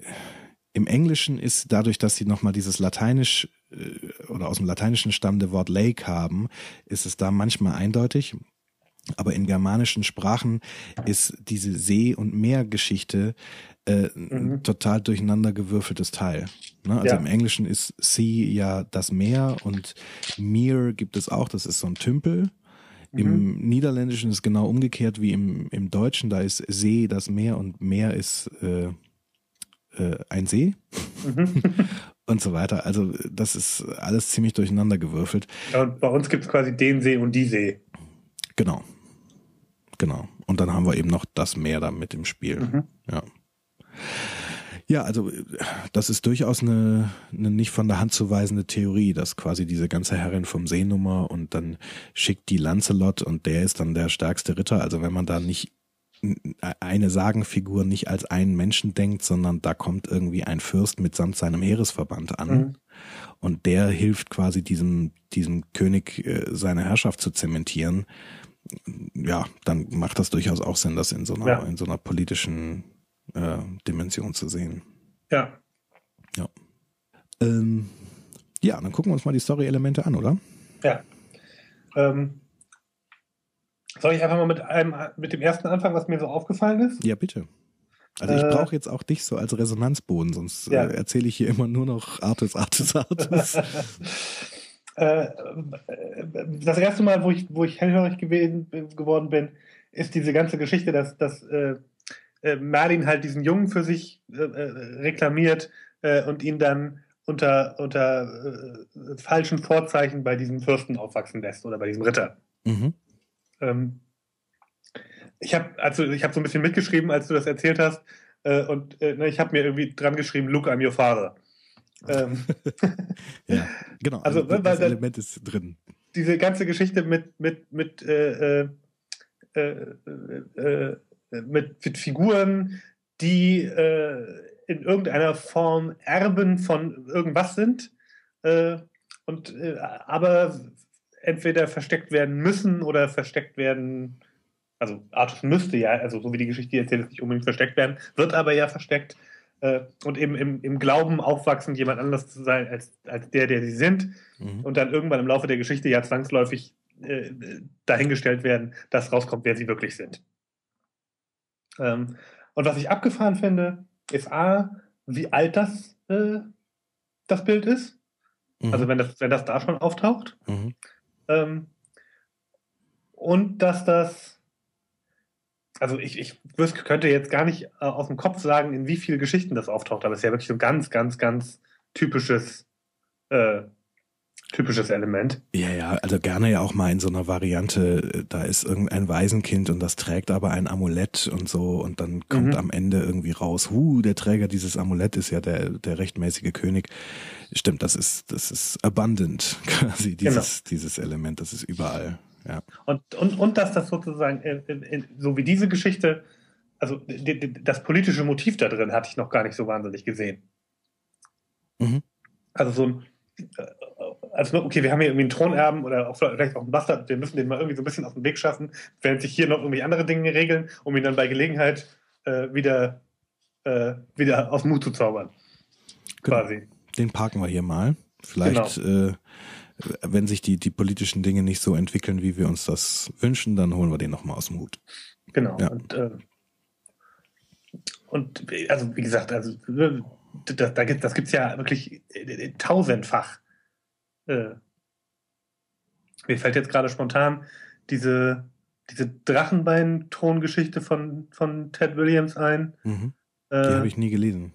im Englischen ist dadurch, dass sie nochmal dieses Lateinisch äh, oder aus dem Lateinischen stammende Wort Lake haben, ist es da manchmal eindeutig. Aber in germanischen Sprachen ist diese See- und Meergeschichte äh, mhm. total durcheinander gewürfeltes Teil. Ne? Also ja. im Englischen ist Sea ja das Meer und Meer gibt es auch, das ist so ein Tümpel. Im mhm. Niederländischen ist es genau umgekehrt wie im, im Deutschen. Da ist See das Meer und Meer ist äh, äh, ein See. Mhm. und so weiter. Also das ist alles ziemlich durcheinander gewürfelt. Ja, und bei uns gibt es quasi den See und die See. Genau. Genau. Und dann haben wir eben noch das Meer da mit im Spiel. Mhm. Ja. Ja, also das ist durchaus eine, eine nicht von der Hand zu weisende Theorie, dass quasi diese ganze Herrin vom Seenummer und dann schickt die Lancelot und der ist dann der stärkste Ritter. Also wenn man da nicht eine Sagenfigur nicht als einen Menschen denkt, sondern da kommt irgendwie ein Fürst mitsamt seinem Heeresverband an mhm. und der hilft quasi diesem, diesem König äh, seine Herrschaft zu zementieren. Ja, dann macht das durchaus auch Sinn, das in so einer, ja. in so einer politischen äh, Dimension zu sehen. Ja. Ja. Ähm, ja, dann gucken wir uns mal die Story-Elemente an, oder? Ja. Ähm, Soll ich einfach mal mit einem mit dem ersten anfangen, was mir so aufgefallen ist? Ja, bitte. Also ich äh, brauche jetzt auch dich so als Resonanzboden, sonst ja. äh, erzähle ich hier immer nur noch Artus, Artus, Artus. äh, das erste Mal, wo ich, wo ich hellhörig gewesen, geworden bin, ist diese ganze Geschichte, dass, dass äh, äh Merlin halt diesen Jungen für sich äh, reklamiert und ihn dann unter, unter falschen Vorzeichen bei diesem Fürsten aufwachsen lässt oder bei diesem Ritter. Mhm. Ähm, ich habe also ich habe so ein bisschen mitgeschrieben, als du das erzählt hast, äh, und äh, ne, ich habe mir irgendwie dran geschrieben, Luke, I'm your father. Ähm. ja, genau. Also, also das Element ist drin. Diese ganze Geschichte mit mit mit äh, äh, äh, äh mit, mit, Figuren, die in irgendeiner Form Erben von irgendwas sind, und aber entweder versteckt werden müssen oder versteckt werden also Artus müsste ja, also so wie die Geschichte erzählt, ist nicht unbedingt versteckt werden, wird aber ja versteckt äh, und eben im, im Glauben aufwachsen, jemand anders zu sein als, als der, der sie sind mhm. und dann irgendwann im Laufe der Geschichte ja zwangsläufig äh, dahingestellt werden, dass rauskommt, wer sie wirklich sind. Ähm, und was ich abgefahren finde, ist A, wie alt das, äh, das Bild ist. Mhm. Also wenn das, wenn das da schon auftaucht. Mhm. Ähm, und dass das also ich, ich könnte jetzt gar nicht äh, aus dem Kopf sagen, in wie vielen Geschichten das auftaucht, aber es ist ja wirklich so ein ganz, ganz, ganz typisches, äh, typisches Element. Ja, ja, also gerne ja auch mal in so einer Variante, äh, da ist irgendein Waisenkind und das trägt aber ein Amulett und so und dann kommt mhm. am Ende irgendwie raus, hu, der Träger dieses Amulett ist ja der, der rechtmäßige König. Stimmt, das ist, das ist abundant quasi, dieses, genau. dieses Element, das ist überall. Ja. Und, und, und dass das sozusagen, in, in, so wie diese Geschichte, also das politische Motiv da drin hatte ich noch gar nicht so wahnsinnig gesehen. Mhm. Also so ein, äh, also okay, wir haben hier irgendwie einen Thronerben oder auch vielleicht auch einen Bastard, wir müssen den mal irgendwie so ein bisschen auf den Weg schaffen, während sich hier noch irgendwie andere Dinge regeln, um ihn dann bei Gelegenheit äh, wieder, äh, wieder aus dem Mut zu zaubern. Genau. Quasi. Den parken wir hier mal. Vielleicht genau. äh, wenn sich die, die politischen Dinge nicht so entwickeln, wie wir uns das wünschen, dann holen wir den nochmal aus dem Hut. Genau. Ja. Und, äh, und also wie gesagt, also das, da gibt, das gibt's ja wirklich tausendfach. Äh, mir fällt jetzt gerade spontan diese, diese Drachenbein-Tongeschichte von, von Ted Williams ein. Mhm. Die äh, habe ich nie gelesen.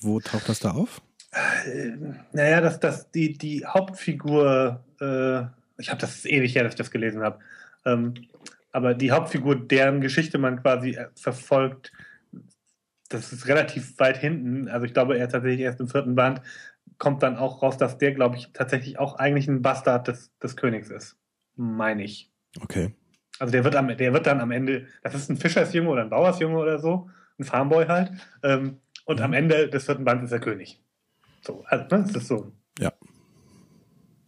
Wo taucht das da auf? Äh, naja, dass das die, die Hauptfigur, äh, ich habe das ewig her, dass ich das gelesen habe, ähm, aber die Hauptfigur, deren Geschichte man quasi äh, verfolgt, das ist relativ weit hinten. Also ich glaube, er tatsächlich erst im vierten Band kommt dann auch raus, dass der, glaube ich, tatsächlich auch eigentlich ein Bastard des, des Königs ist. Meine ich. Okay. Also der wird, am, der wird dann am Ende, das ist ein Fischersjunge oder ein Bauersjunge oder so, ein Farmboy halt. Ähm, und mhm. am Ende des vierten Bands ist er König. So, also, ne, das ist so. Ja.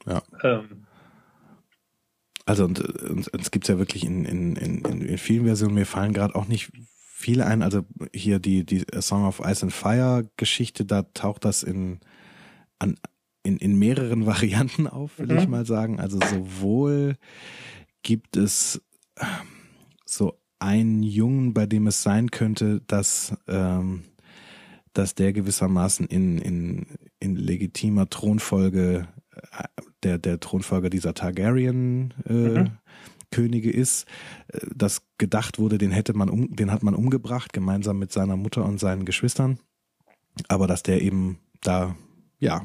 Ja. Ähm. Also und, und, und es gibt ja wirklich in, in, in, in vielen Versionen, mir fallen gerade auch nicht viele ein, also hier die, die Song of Ice and Fire Geschichte, da taucht das in, an, in, in mehreren Varianten auf, will mhm. ich mal sagen. Also sowohl gibt es so einen Jungen, bei dem es sein könnte, dass ähm, dass der gewissermaßen in, in, in legitimer Thronfolge äh, der, der Thronfolger dieser Targaryen äh, mhm. Könige ist, dass gedacht wurde, den hätte man um, den hat man umgebracht, gemeinsam mit seiner Mutter und seinen Geschwistern. Aber dass der eben da, ja,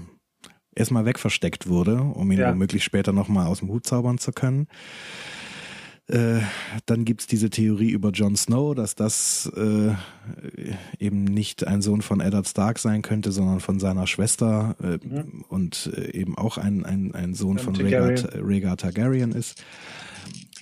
erstmal wegversteckt wurde, um ihn ja. womöglich später nochmal aus dem Hut zaubern zu können. Äh, dann gibt's diese Theorie über Jon Snow, dass das äh, eben nicht ein Sohn von Eddard Stark sein könnte, sondern von seiner Schwester äh, mhm. und äh, eben auch ein, ein, ein Sohn von Rhaegar, Rhaegar Targaryen ist.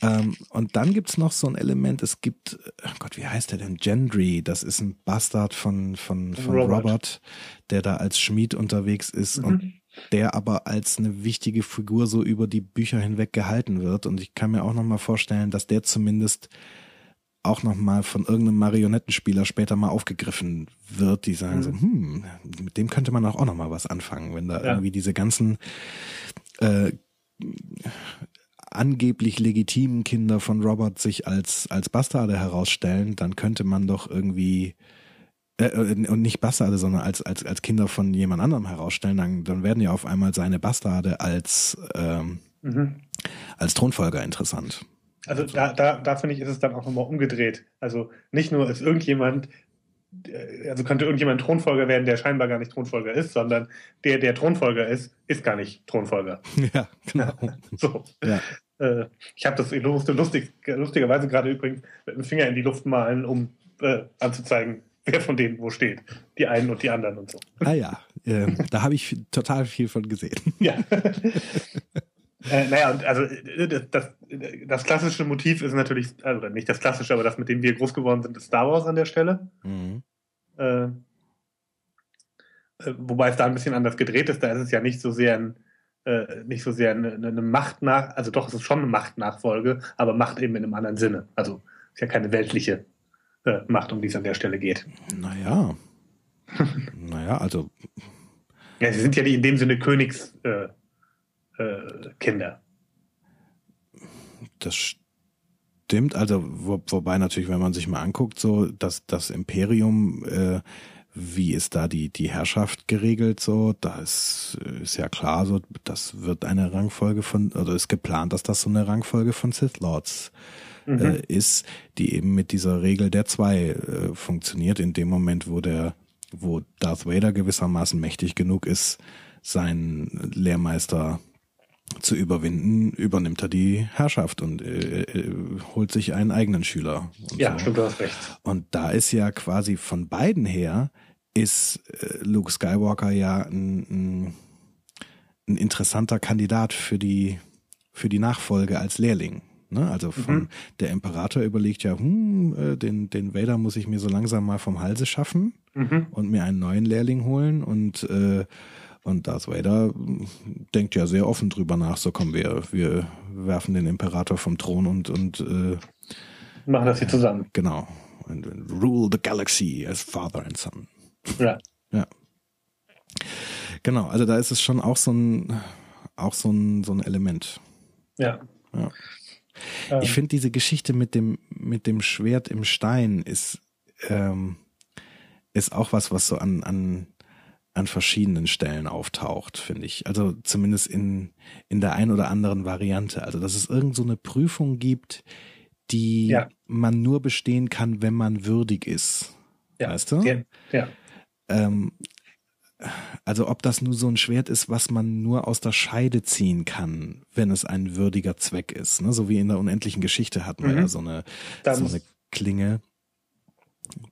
Ähm, und dann gibt's noch so ein Element, es gibt, oh Gott, wie heißt der denn? Gendry, das ist ein Bastard von, von, von Robert. Robert der da als Schmied unterwegs ist mhm. und der aber als eine wichtige Figur so über die Bücher hinweg gehalten wird. Und ich kann mir auch nochmal vorstellen, dass der zumindest auch nochmal von irgendeinem Marionettenspieler später mal aufgegriffen wird, die sagen mhm. so, hm, mit dem könnte man auch nochmal was anfangen, wenn da ja. irgendwie diese ganzen äh, angeblich legitimen Kinder von Robert sich als, als Bastarde herausstellen, dann könnte man doch irgendwie äh, äh, und nicht Bastarde, sondern als, als, als Kinder von jemand anderem herausstellen, dann, dann werden ja auf einmal seine Bastarde als, ähm, mhm. als Thronfolger interessant. Also da, da, da finde ich, ist es dann auch nochmal umgedreht. Also nicht nur ist irgendjemand, also könnte irgendjemand Thronfolger werden, der scheinbar gar nicht Thronfolger ist, sondern der, der Thronfolger ist, ist gar nicht Thronfolger. Ja, genau. so. Ja. Äh, ich habe das lustig, lustigerweise gerade übrigens mit dem Finger in die Luft malen, um äh, anzuzeigen, wer von denen wo steht. Die einen und die anderen und so. Ah ja, äh, da habe ich total viel von gesehen. Ja. äh, naja, und also äh, das, das, klassische Motiv ist natürlich, also nicht das klassische, aber das, mit dem wir groß geworden sind, ist Star Wars an der Stelle. Mhm. Äh, äh, wobei es da ein bisschen anders gedreht ist, da ist es ja nicht so sehr ein, äh, nicht so sehr eine, eine Macht nach, also doch, es ist schon eine Machtnachfolge, aber Macht eben in einem anderen Sinne. Also ist ja keine weltliche äh, Macht, um die es an der Stelle geht. Naja. naja, also. Ja, sie sind ja nicht in dem Sinne Königskinder. Äh, äh, das stimmt, also wo, wobei natürlich, wenn man sich mal anguckt, so dass das Imperium, äh, wie ist da die die Herrschaft geregelt, so, da ist, ist ja klar, so das wird eine Rangfolge von, oder ist geplant, dass das so eine Rangfolge von Sith Lords mhm. äh, ist, die eben mit dieser Regel der zwei äh, funktioniert. In dem Moment, wo der, wo Darth Vader gewissermaßen mächtig genug ist, seinen Lehrmeister zu überwinden, übernimmt er die Herrschaft und äh, äh, holt sich einen eigenen Schüler. ja, so. stimmt, du hast recht. Und da ist ja quasi von beiden her, ist äh, Luke Skywalker ja ein, ein, ein interessanter Kandidat für die, für die Nachfolge als Lehrling. Ne? Also von mhm. der Imperator überlegt ja, hm, äh, den, den Vader muss ich mir so langsam mal vom Halse schaffen mhm. und mir einen neuen Lehrling holen und äh, und Darth Vader denkt ja sehr offen drüber nach, so kommen wir, wir werfen den Imperator vom Thron und, und äh, machen das hier zusammen. Genau. Und rule the galaxy as father and son. Ja. Ja. Genau, also da ist es schon auch so ein, auch so ein, so ein Element. Ja. Ja. Ähm. Ich finde diese Geschichte mit dem, mit dem Schwert im Stein ist, ähm, ist auch was, was so an, an, an verschiedenen Stellen auftaucht, finde ich. Also zumindest in, in der ein oder anderen Variante. Also, dass es irgend so eine Prüfung gibt, die ja. man nur bestehen kann, wenn man würdig ist. Ja. Weißt du? Ja. ja. Ähm, also ob das nur so ein Schwert ist, was man nur aus der Scheide ziehen kann, wenn es ein würdiger Zweck ist. Ne? So wie in der unendlichen Geschichte hatten wir mhm. ja so eine, so eine Klinge.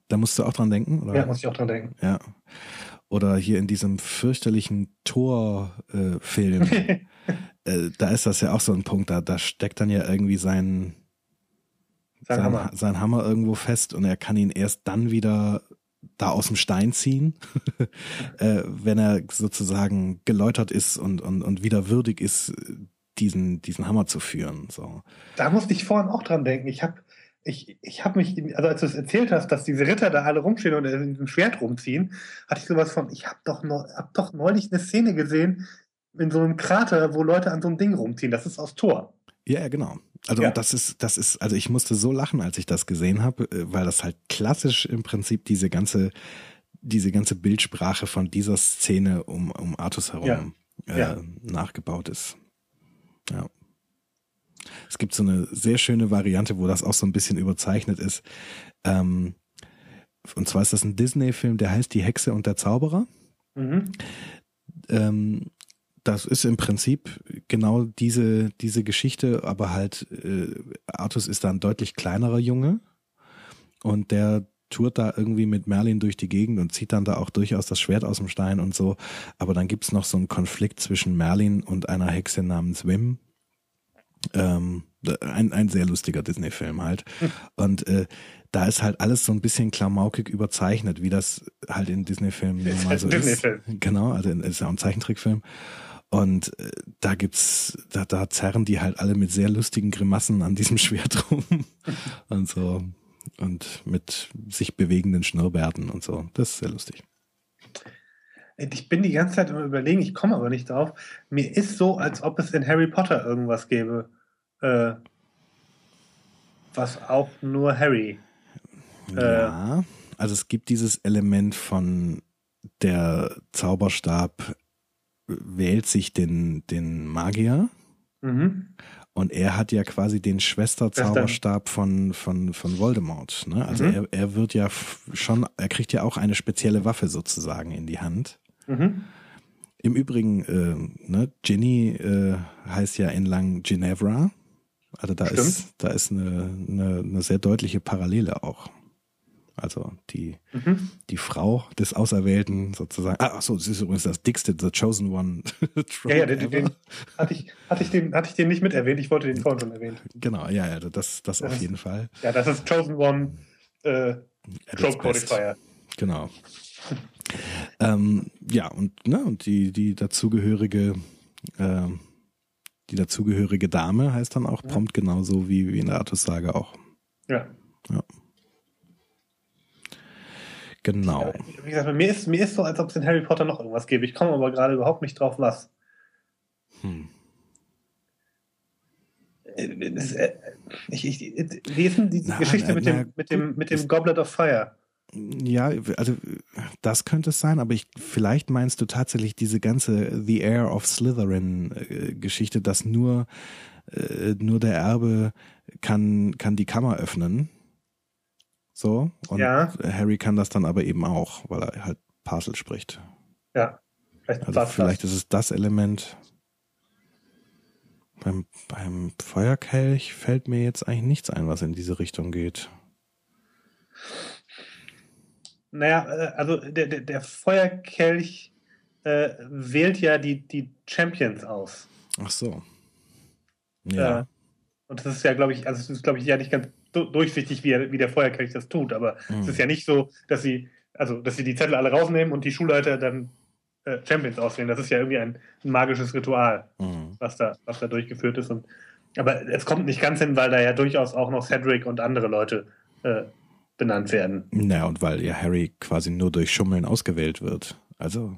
Da musst du auch dran denken? Oder? Ja, muss ich auch dran denken. Ja. Oder hier in diesem fürchterlichen Tor-Film. Äh, äh, da ist das ja auch so ein Punkt, da, da steckt dann ja irgendwie sein, sein, sein, Hammer. sein Hammer irgendwo fest und er kann ihn erst dann wieder da aus dem Stein ziehen, äh, wenn er sozusagen geläutert ist und, und, und wieder würdig ist, diesen, diesen Hammer zu führen. So. Da musste ich vorhin auch dran denken. Ich habe ich, ich hab mich, also als du es erzählt hast, dass diese Ritter da alle rumstehen und in diesem Schwert rumziehen, hatte ich sowas von, ich habe doch, hab doch neulich eine Szene gesehen in so einem Krater, wo Leute an so einem Ding rumziehen. Das ist aus Tor. Ja, genau. Also ja. das ist, das ist, also ich musste so lachen, als ich das gesehen habe, äh, weil das halt klassisch im Prinzip diese ganze, diese ganze Bildsprache von dieser Szene um, um Artus herum ja. Äh, ja. nachgebaut ist. Ja. Es gibt so eine sehr schöne Variante, wo das auch so ein bisschen überzeichnet ist. Ähm, und zwar ist das ein Disney-Film, der heißt Die Hexe und der Zauberer. Mhm. Ähm, das ist im Prinzip genau diese, diese Geschichte, aber halt, äh, Artus ist da ein deutlich kleinerer Junge und der tourt da irgendwie mit Merlin durch die Gegend und zieht dann da auch durchaus das Schwert aus dem Stein und so. Aber dann gibt's noch so einen Konflikt zwischen Merlin und einer Hexe namens Wim. Ähm, ein, ein sehr lustiger Disney-Film halt. Hm. Und äh, da ist halt alles so ein bisschen klamaukig überzeichnet, wie das halt in Disney-Filmen normal so ist. Genau, also ist ja auch ein Zeichentrickfilm. Und äh, da gibt's, da, da zerren die halt alle mit sehr lustigen Grimassen an diesem Schwert rum und so. Und mit sich bewegenden Schnurrbärten und so. Das ist sehr lustig. Ich bin die ganze Zeit immer überlegen, ich komme aber nicht drauf. Mir ist so, als ob es in Harry Potter irgendwas gäbe. Äh, was auch nur Harry. Äh, ja, also es gibt dieses Element von der Zauberstab wählt sich den, den Magier. Mhm. Und er hat ja quasi den Schwesterzauberstab von, von, von Voldemort. Ne? Also mhm. er, er wird ja schon, er kriegt ja auch eine spezielle Waffe sozusagen in die Hand. Mhm. Im Übrigen, äh, ne, Ginny äh, heißt ja in Lang Ginevra. Also da Stimmt. ist, da ist eine, eine, eine sehr deutliche Parallele auch. Also die, mhm. die Frau des Auserwählten sozusagen. Ah, ach so, das ist übrigens das dickste, The Chosen One. ja, ja, den, den, hatte, ich, hatte, ich den, hatte ich den nicht mit erwähnt, ich wollte den vorhin schon erwähnen. Genau, ja, ja, das, das, das auf jeden Fall. Ja, das ist Chosen One äh, Trope Codifier. Genau. Ähm, ja, und, ne, und die, die dazugehörige, äh, die dazugehörige Dame heißt dann auch ja. prompt genauso wie, wie in der Artus-Sage auch. Ja. Ja. Genau. Wie gesagt, mir ist, mir ist so, als ob es in Harry Potter noch irgendwas gäbe. Ich komme aber gerade überhaupt nicht drauf, was. Hm. Das, äh, ich, ich, lesen diese na, Geschichte na, mit, dem, mit, dem, mit dem Goblet of Fire. Ja, also das könnte es sein, aber ich, vielleicht meinst du tatsächlich diese ganze The Air of Slytherin äh, Geschichte, dass nur, äh, nur der Erbe kann, kann die Kammer öffnen so. Und ja. Harry kann das dann aber eben auch, weil er halt Parcel spricht. Ja. Vielleicht, also vielleicht ist es das Element. Beim, beim Feuerkelch fällt mir jetzt eigentlich nichts ein, was in diese Richtung geht. Naja, äh, also der, der, der Feuerkelch äh, wählt ja die, die Champions aus. Ach so. Ja. Äh, und das ist ja, glaube ich, also es ist, glaube ich, ja nicht ganz durchsichtig, wie, er, wie der Feuerkelch das tut. Aber mhm. es ist ja nicht so, dass sie, also dass sie die Zettel alle rausnehmen und die Schulleiter dann äh, Champions auswählen. Das ist ja irgendwie ein, ein magisches Ritual, mhm. was, da, was da durchgeführt ist. Und, aber es kommt nicht ganz hin, weil da ja durchaus auch noch Cedric und andere Leute äh, benannt werden. Na, und weil ja Harry quasi nur durch Schummeln ausgewählt wird. Also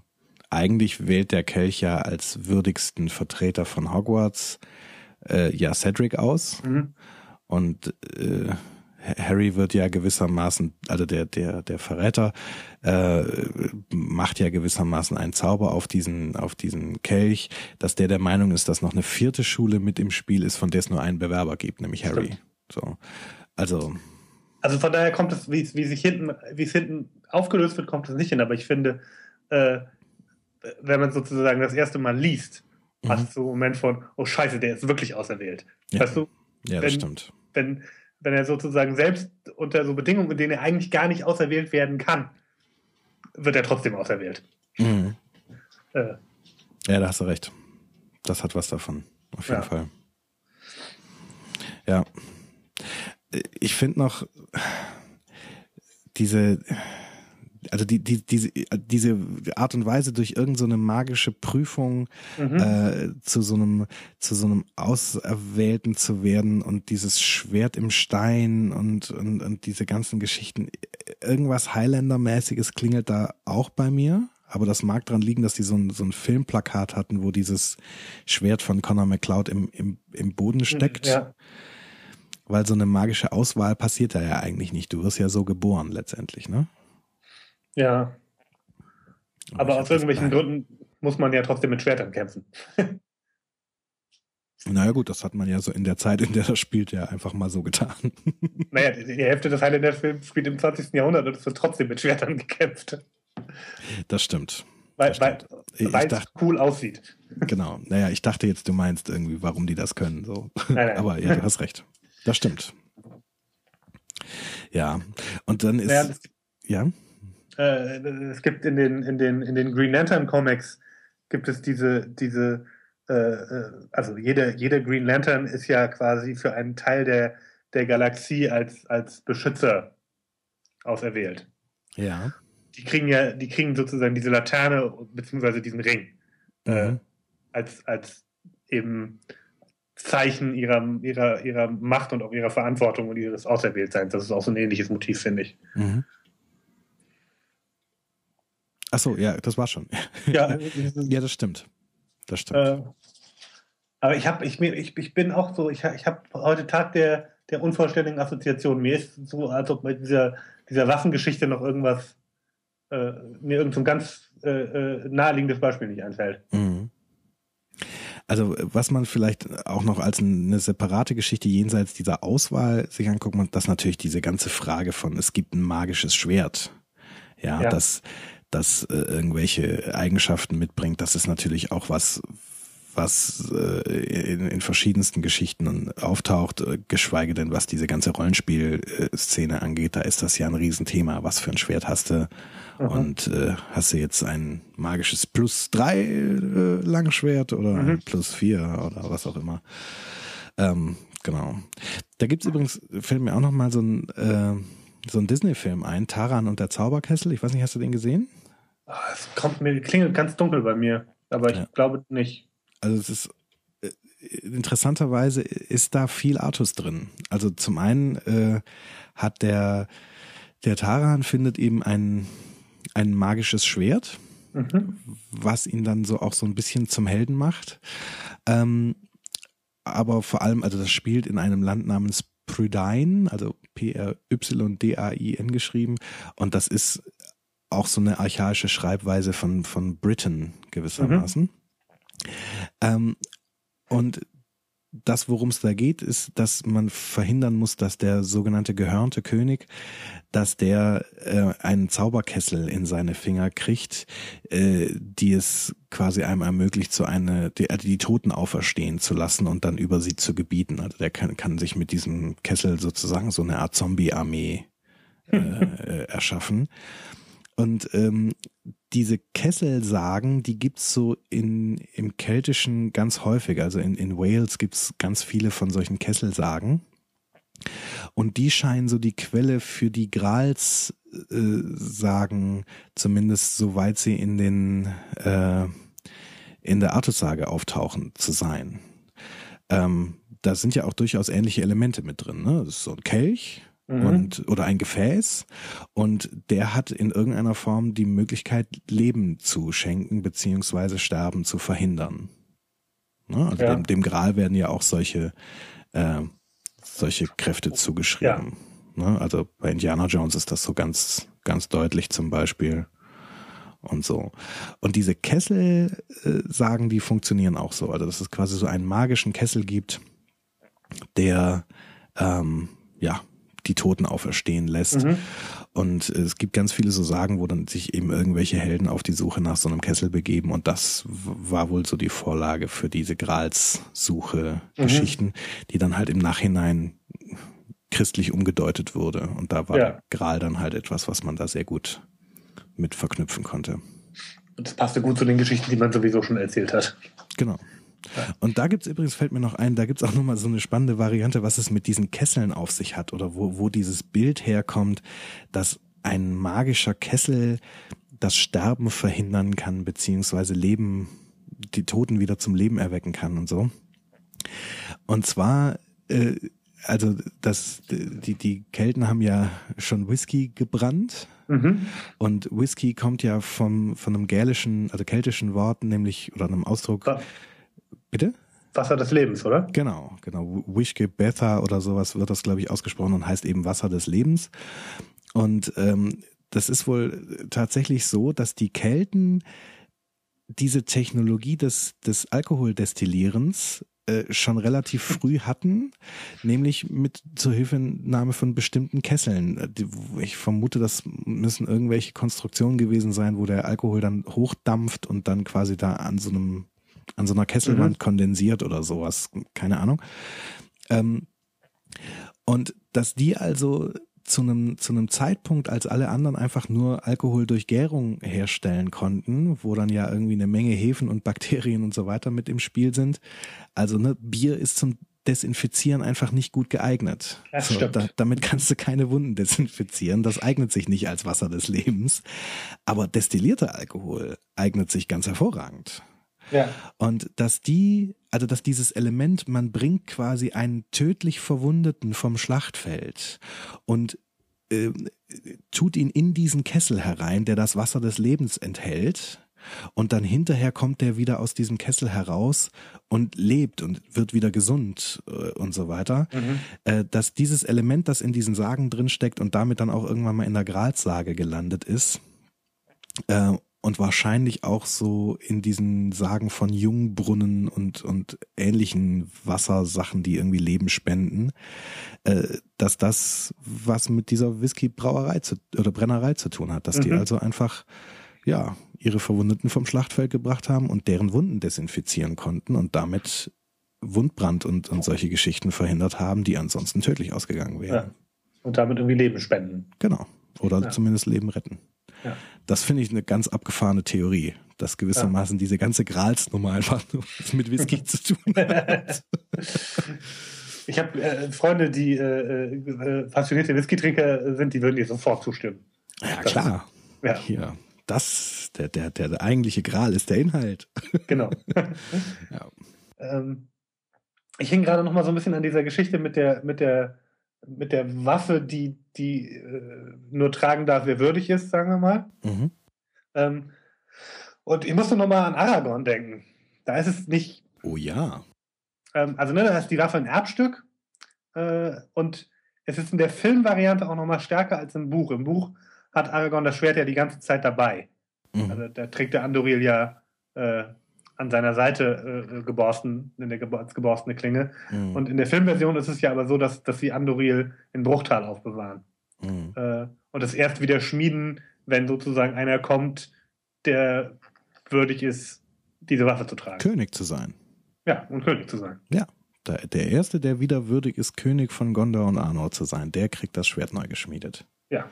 eigentlich wählt der Kelch ja als würdigsten Vertreter von Hogwarts äh, ja Cedric aus. Mhm. Und äh, Harry wird ja gewissermaßen, also der, der, der Verräter, äh, macht ja gewissermaßen einen Zauber auf diesen, auf diesen Kelch, dass der der Meinung ist, dass noch eine vierte Schule mit im Spiel ist, von der es nur einen Bewerber gibt, nämlich Harry. So. Also. Also von daher kommt es, wie, wie sich hinten, wie es hinten aufgelöst wird, kommt es nicht hin, aber ich finde, äh, wenn man sozusagen das erste Mal liest, mhm. hast du einen Moment von, oh scheiße, der ist wirklich auserwählt. Ja. Weißt du? Ja, das stimmt wenn, wenn er sozusagen selbst unter so Bedingungen, in denen er eigentlich gar nicht auserwählt werden kann, wird er trotzdem auserwählt. Mhm. Äh. Ja, da hast du recht. Das hat was davon, auf jeden ja. Fall. Ja. Ich finde noch diese also die, die, diese, diese Art und Weise durch irgendeine so magische Prüfung mhm. äh, zu so einem, zu so einem Auserwählten zu werden und dieses Schwert im Stein und, und, und diese ganzen Geschichten, irgendwas Highlander-mäßiges klingelt da auch bei mir. Aber das mag dran liegen, dass die so ein, so ein Filmplakat hatten, wo dieses Schwert von Conor McCloud im, im, im Boden steckt. Ja. Weil so eine magische Auswahl passiert da ja eigentlich nicht. Du wirst ja so geboren letztendlich, ne? Ja. Aber, Aber aus irgendwelchen Gründen muss man ja trotzdem mit Schwertern kämpfen. Naja gut, das hat man ja so in der Zeit, in der das spielt, ja einfach mal so getan. Naja, die Hälfte des Highlander-Films spielt im 20. Jahrhundert und es wird trotzdem mit Schwertern gekämpft. Das stimmt. Weil es cool aussieht. Genau. Naja, ich dachte jetzt, du meinst irgendwie, warum die das können. So. Nein, nein. Aber ja, du hast recht. Das stimmt. Ja. Und dann ist. Naja, ja äh, es gibt in den, in den, in den Green Lantern Comics gibt es diese, diese, äh, äh, also jeder, jeder Green Lantern ist ja quasi für einen Teil der, der Galaxie als, als Beschützer auserwählt. Ja. Die kriegen ja, die kriegen sozusagen diese Laterne beziehungsweise diesen Ring äh, mhm. äh, als, als eben Zeichen ihrer, ihrer, ihrer Macht und auch ihrer Verantwortung und ihres Auserwähltseins. Das ist auch so ein ähnliches Motiv, finde ich. Mhm. Ach so, ja, das war schon. Ja, ja das stimmt. Das stimmt. Äh, Aber ich habe, ich, ich, ich bin auch so, ich, ich habe heute Tag der, der unvollständigen Assoziation. Mir ist so, als ob bei dieser, dieser Waffengeschichte noch irgendwas, äh, mir irgendein so ganz äh, äh, naheliegendes Beispiel nicht einfällt. Mhm. Also was man vielleicht auch noch als eine separate Geschichte jenseits dieser Auswahl sich anguckt, man das natürlich diese ganze Frage von es gibt ein magisches Schwert. Ja, ja. das das äh, irgendwelche Eigenschaften mitbringt, das ist natürlich auch was was äh, in, in verschiedensten Geschichten auftaucht, äh, geschweige denn was diese ganze Rollenspielszene angeht, da ist das ja ein Riesenthema. Was für ein Schwert hast du? Mhm. Und äh, hast du jetzt ein magisches Plus drei äh, Langschwert oder mhm. Plus vier oder was auch immer? Ähm, genau. Da gibt's übrigens, fällt mir auch noch mal so ein äh, so ein Disney-Film ein, Taran und der Zauberkessel. Ich weiß nicht, hast du den gesehen? Ah, es kommt mir, klingelt ganz dunkel bei mir, aber ich ja. glaube nicht. Also es ist äh, interessanterweise ist da viel Artus drin. Also zum einen äh, hat der der Taran findet eben ein ein magisches Schwert, mhm. was ihn dann so auch so ein bisschen zum Helden macht. Ähm, aber vor allem, also das spielt in einem Land namens Prydain, also P-R-Y-D-A-I-N geschrieben. Und das ist auch so eine archaische Schreibweise von, von Britain gewissermaßen. Mhm. Ähm, und das, worum es da geht, ist, dass man verhindern muss, dass der sogenannte gehörnte König, dass der äh, einen Zauberkessel in seine Finger kriegt, äh, die es quasi einem ermöglicht, so eine die, also die Toten auferstehen zu lassen und dann über sie zu gebieten. Also der kann, kann sich mit diesem Kessel sozusagen so eine Art Zombie-Armee äh, äh, erschaffen. Und ähm, diese Kesselsagen, die gibt's so in, im Keltischen ganz häufig. Also in, in Wales gibt's ganz viele von solchen Kesselsagen. Und die scheinen so die Quelle für die Grals äh, sagen, zumindest soweit sie in den äh, in der Artussage auftauchen zu sein. Ähm, da sind ja auch durchaus ähnliche Elemente mit drin. Ne? Das ist so ein Kelch, mhm. und oder ein Gefäß und der hat in irgendeiner Form die Möglichkeit Leben zu schenken beziehungsweise Sterben zu verhindern. Ne? Also ja. dem, dem Gral werden ja auch solche äh, solche Kräfte zugeschrieben. Ja. Ne? Also bei Indiana Jones ist das so ganz ganz deutlich zum Beispiel und so. Und diese Kessel äh, sagen, die funktionieren auch so. Also dass es quasi so einen magischen Kessel gibt, der ähm, ja die Toten auferstehen lässt. Mhm. Und es gibt ganz viele so Sagen, wo dann sich eben irgendwelche Helden auf die Suche nach so einem Kessel begeben. Und das war wohl so die Vorlage für diese Gralssuche-Geschichten, mhm. die dann halt im Nachhinein christlich umgedeutet wurde. Und da war ja. Gral dann halt etwas, was man da sehr gut mit verknüpfen konnte. Und das passte gut zu den Geschichten, die man sowieso schon erzählt hat. Genau. Und da gibt's übrigens, fällt mir noch ein, da gibt's auch nochmal so eine spannende Variante, was es mit diesen Kesseln auf sich hat oder wo, wo dieses Bild herkommt, dass ein magischer Kessel das Sterben verhindern kann, beziehungsweise Leben, die Toten wieder zum Leben erwecken kann und so. Und zwar, äh, also das, die, die Kelten haben ja schon Whisky gebrannt. Mhm. Und Whisky kommt ja vom, von einem gälischen, also keltischen Wort, nämlich, oder einem Ausdruck, ja. Bitte? Wasser des Lebens, oder? Genau, genau. Wishke Betha oder sowas wird das, glaube ich, ausgesprochen und heißt eben Wasser des Lebens. Und ähm, das ist wohl tatsächlich so, dass die Kelten diese Technologie des, des Alkoholdestillierens äh, schon relativ früh hatten, nämlich mit zur Hilfenahme von bestimmten Kesseln. Ich vermute, das müssen irgendwelche Konstruktionen gewesen sein, wo der Alkohol dann hochdampft und dann quasi da an so einem an so einer Kesselwand mhm. kondensiert oder sowas, keine Ahnung. Ähm, und dass die also zu einem, zu einem Zeitpunkt, als alle anderen einfach nur Alkohol durch Gärung herstellen konnten, wo dann ja irgendwie eine Menge Hefen und Bakterien und so weiter mit im Spiel sind. Also ne, Bier ist zum Desinfizieren einfach nicht gut geeignet. Das so, stimmt. Da, damit kannst du keine Wunden desinfizieren. Das eignet sich nicht als Wasser des Lebens. Aber destillierter Alkohol eignet sich ganz hervorragend. Ja. Und dass die, also dass dieses Element, man bringt quasi einen tödlich Verwundeten vom Schlachtfeld und äh, tut ihn in diesen Kessel herein, der das Wasser des Lebens enthält. und dann hinterher kommt der wieder aus diesem Kessel heraus und lebt und wird wieder gesund äh, und so weiter, mhm. äh, dass dieses Element, das in diesen Sagen drinsteckt und damit dann auch irgendwann mal in der Gralsage gelandet ist, äh, und wahrscheinlich auch so in diesen Sagen von Jungbrunnen und, und ähnlichen Wassersachen, die irgendwie Leben spenden, äh, dass das was mit dieser Whisky-Brauerei zu, oder Brennerei zu tun hat, dass mhm. die also einfach, ja, ihre Verwundeten vom Schlachtfeld gebracht haben und deren Wunden desinfizieren konnten und damit Wundbrand und, und solche Geschichten verhindert haben, die ansonsten tödlich ausgegangen wären. Ja. Und damit irgendwie Leben spenden. Genau. Oder ja. zumindest Leben retten. Ja. Das finde ich eine ganz abgefahrene Theorie, dass gewissermaßen ja. diese ganze Gralsnummer einfach nur mit Whisky zu tun hat. Ich habe äh, Freunde, die äh, äh, passionierte Whisky-Trinker sind, die würden dir sofort zustimmen. Ja, das klar. Ist, ja. Hier, das, der, der, der eigentliche Gral ist der Inhalt. Genau. ja. ähm, ich hing gerade noch mal so ein bisschen an dieser Geschichte mit der, mit der mit der Waffe, die, die äh, nur tragen darf, wer würdig ist, sagen wir mal. Mhm. Ähm, und ich musste nochmal an Aragorn denken. Da ist es nicht. Oh ja. Ähm, also, ne, da ist die Waffe ein Erbstück. Äh, und es ist in der Filmvariante auch nochmal stärker als im Buch. Im Buch hat Aragorn das Schwert ja die ganze Zeit dabei. Mhm. Also, da trägt der Andoril ja äh, an seiner Seite äh, geborsten, in der geborstene Klinge. Mhm. Und in der Filmversion ist es ja aber so, dass, dass sie Andoril in Bruchtal aufbewahren. Mhm. Äh, und es erst wieder schmieden, wenn sozusagen einer kommt, der würdig ist, diese Waffe zu tragen. König zu sein. Ja, und König zu sein. Ja. Der, der Erste, der wieder würdig ist, König von Gondor und Arnor zu sein, der kriegt das Schwert neu geschmiedet. Ja.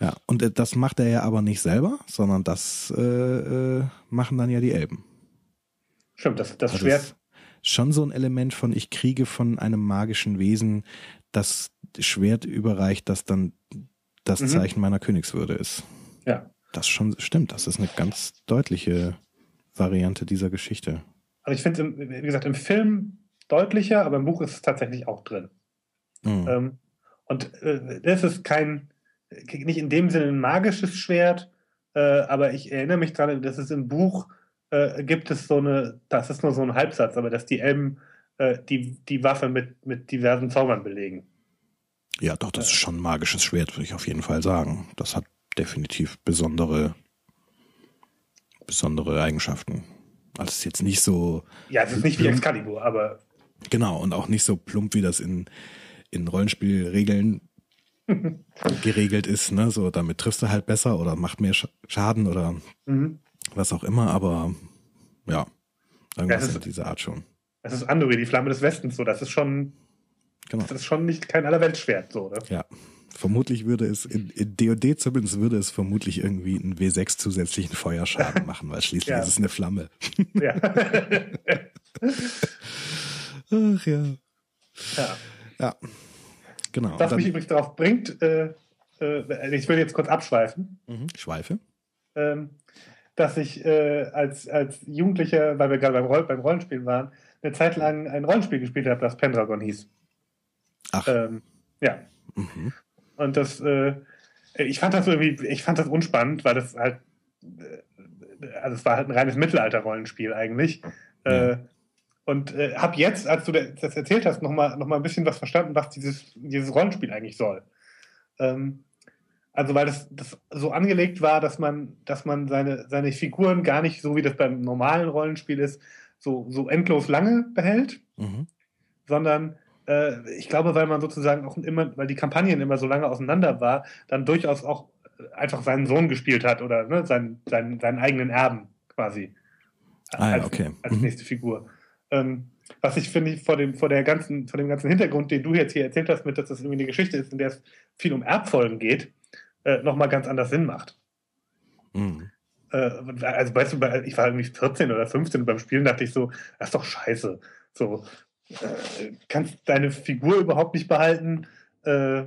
Ja, und äh, das macht er ja aber nicht selber, sondern das äh, äh, machen dann ja die Elben. Stimmt, das, das also Schwert. Schon so ein Element von, ich kriege von einem magischen Wesen das Schwert überreicht, das dann das mhm. Zeichen meiner Königswürde ist. Ja. Das schon stimmt. Das ist eine ganz deutliche Variante dieser Geschichte. Also ich finde es, wie gesagt, im Film deutlicher, aber im Buch ist es tatsächlich auch drin. Mhm. Ähm, und äh, das ist kein, nicht in dem Sinne ein magisches Schwert, äh, aber ich erinnere mich daran, dass es im Buch äh, gibt es so eine, das ist nur so ein Halbsatz, aber dass die Elben äh, die, die Waffe mit, mit diversen Zaubern belegen. Ja, doch, das ist schon ein magisches Schwert, würde ich auf jeden Fall sagen. Das hat definitiv besondere, besondere Eigenschaften. Also es ist jetzt nicht so. Ja, es ist nicht wie Excalibur, aber. Genau, und auch nicht so plump, wie das in, in Rollenspielregeln geregelt ist, ne? So, damit triffst du halt besser oder macht mehr Schaden oder mhm was auch immer, aber ja, irgendwas ja, in dieser Art schon. Das ist Andori, die Flamme des Westens, so, das ist schon, genau. das ist schon nicht kein Allerweltsschwert, so, oder? Ja. Vermutlich würde es, in, in DOD zumindest würde es vermutlich irgendwie einen W6 zusätzlichen Feuerschaden machen, weil schließlich ja. ist es eine Flamme. Ja. Ach ja. Ja. Ja. Genau. Was mich übrigens darauf bringt, äh, äh, ich will jetzt kurz abschweifen. Mhm. Schweife. Ähm, dass ich äh, als, als Jugendlicher, weil wir gerade beim, Roll, beim Rollenspielen waren, eine Zeit lang ein Rollenspiel gespielt habe, das Pendragon hieß. Ach. Ähm, ja. Mhm. Und das, äh, ich fand das irgendwie, ich fand das unspannend, weil das halt, äh, also es war halt ein reines Mittelalter-Rollenspiel eigentlich. Ja. Äh, und äh, habe jetzt, als du das erzählt hast, nochmal noch mal ein bisschen was verstanden, was dieses, dieses Rollenspiel eigentlich soll. Ähm, also weil das, das so angelegt war, dass man, dass man seine, seine Figuren gar nicht, so wie das beim normalen Rollenspiel ist, so, so endlos lange behält, mhm. sondern äh, ich glaube, weil man sozusagen auch immer, weil die Kampagnen immer so lange auseinander war, dann durchaus auch einfach seinen Sohn gespielt hat oder ne, seinen, seinen, seinen eigenen Erben quasi. Ah, als, okay. als mhm. nächste Figur. Ähm, was ich finde, vor dem, vor der ganzen, vor dem ganzen Hintergrund, den du jetzt hier erzählt hast, mit, dass das irgendwie eine Geschichte ist, in der es viel um Erbfolgen geht, äh, nochmal ganz anders Sinn macht. Mhm. Äh, also weißt du, ich war irgendwie 14 oder 15 und beim Spielen dachte ich so, das ist doch scheiße. So, äh, kannst deine Figur überhaupt nicht behalten. Äh,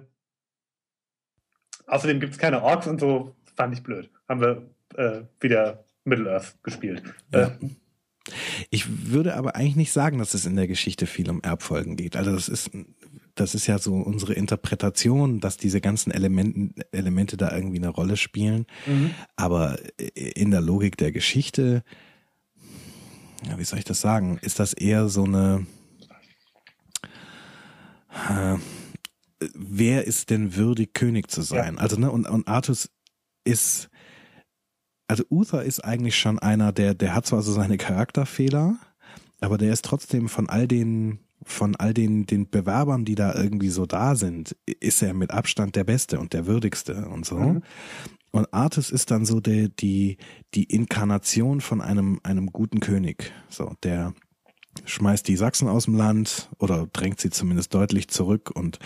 außerdem gibt es keine Orks und so, fand ich blöd. Haben wir äh, wieder Middle-earth gespielt. Ja. Äh, ich würde aber eigentlich nicht sagen, dass es in der Geschichte viel um Erbfolgen geht. Also das ist das ist ja so unsere Interpretation, dass diese ganzen Elementen, Elemente da irgendwie eine Rolle spielen. Mhm. Aber in der Logik der Geschichte, ja, wie soll ich das sagen, ist das eher so eine, äh, wer ist denn würdig, König zu sein? Ja. Also, ne, und, und Artus ist, also Uther ist eigentlich schon einer, der, der hat zwar so seine Charakterfehler, aber der ist trotzdem von all den von all den, den Bewerbern, die da irgendwie so da sind, ist er mit Abstand der Beste und der Würdigste und so. Mhm. Und Artus ist dann so der, die, die Inkarnation von einem, einem guten König. So, der schmeißt die Sachsen aus dem Land oder drängt sie zumindest deutlich zurück und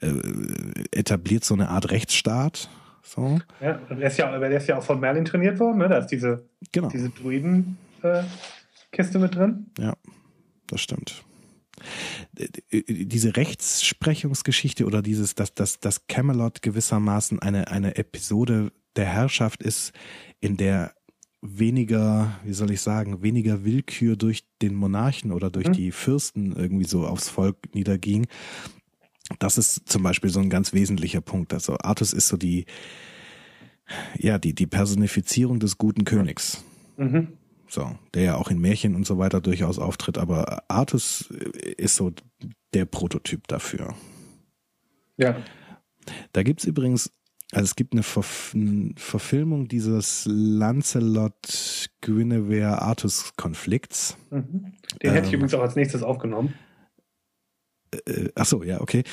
äh, etabliert so eine Art Rechtsstaat. So. Ja, der ist ja, der ist ja auch von Merlin trainiert worden, ne? Da ist diese, genau. diese Druiden. Äh mit drin. Ja, das stimmt. Diese Rechtsprechungsgeschichte oder dieses, dass, dass, dass Camelot gewissermaßen eine, eine Episode der Herrschaft ist, in der weniger, wie soll ich sagen, weniger Willkür durch den Monarchen oder durch mhm. die Fürsten irgendwie so aufs Volk niederging. Das ist zum Beispiel so ein ganz wesentlicher Punkt. Also Artus ist so die, ja, die, die Personifizierung des guten Königs. Mhm. So, der ja auch in Märchen und so weiter durchaus auftritt, aber Artus ist so der Prototyp dafür. Ja. Da gibt's übrigens, also es gibt eine, Verf eine Verfilmung dieses Lancelot Guinevere Artus Konflikts. Mhm. Den ähm, hätte ich ähm, übrigens auch als nächstes aufgenommen. Äh, ach so, ja, okay.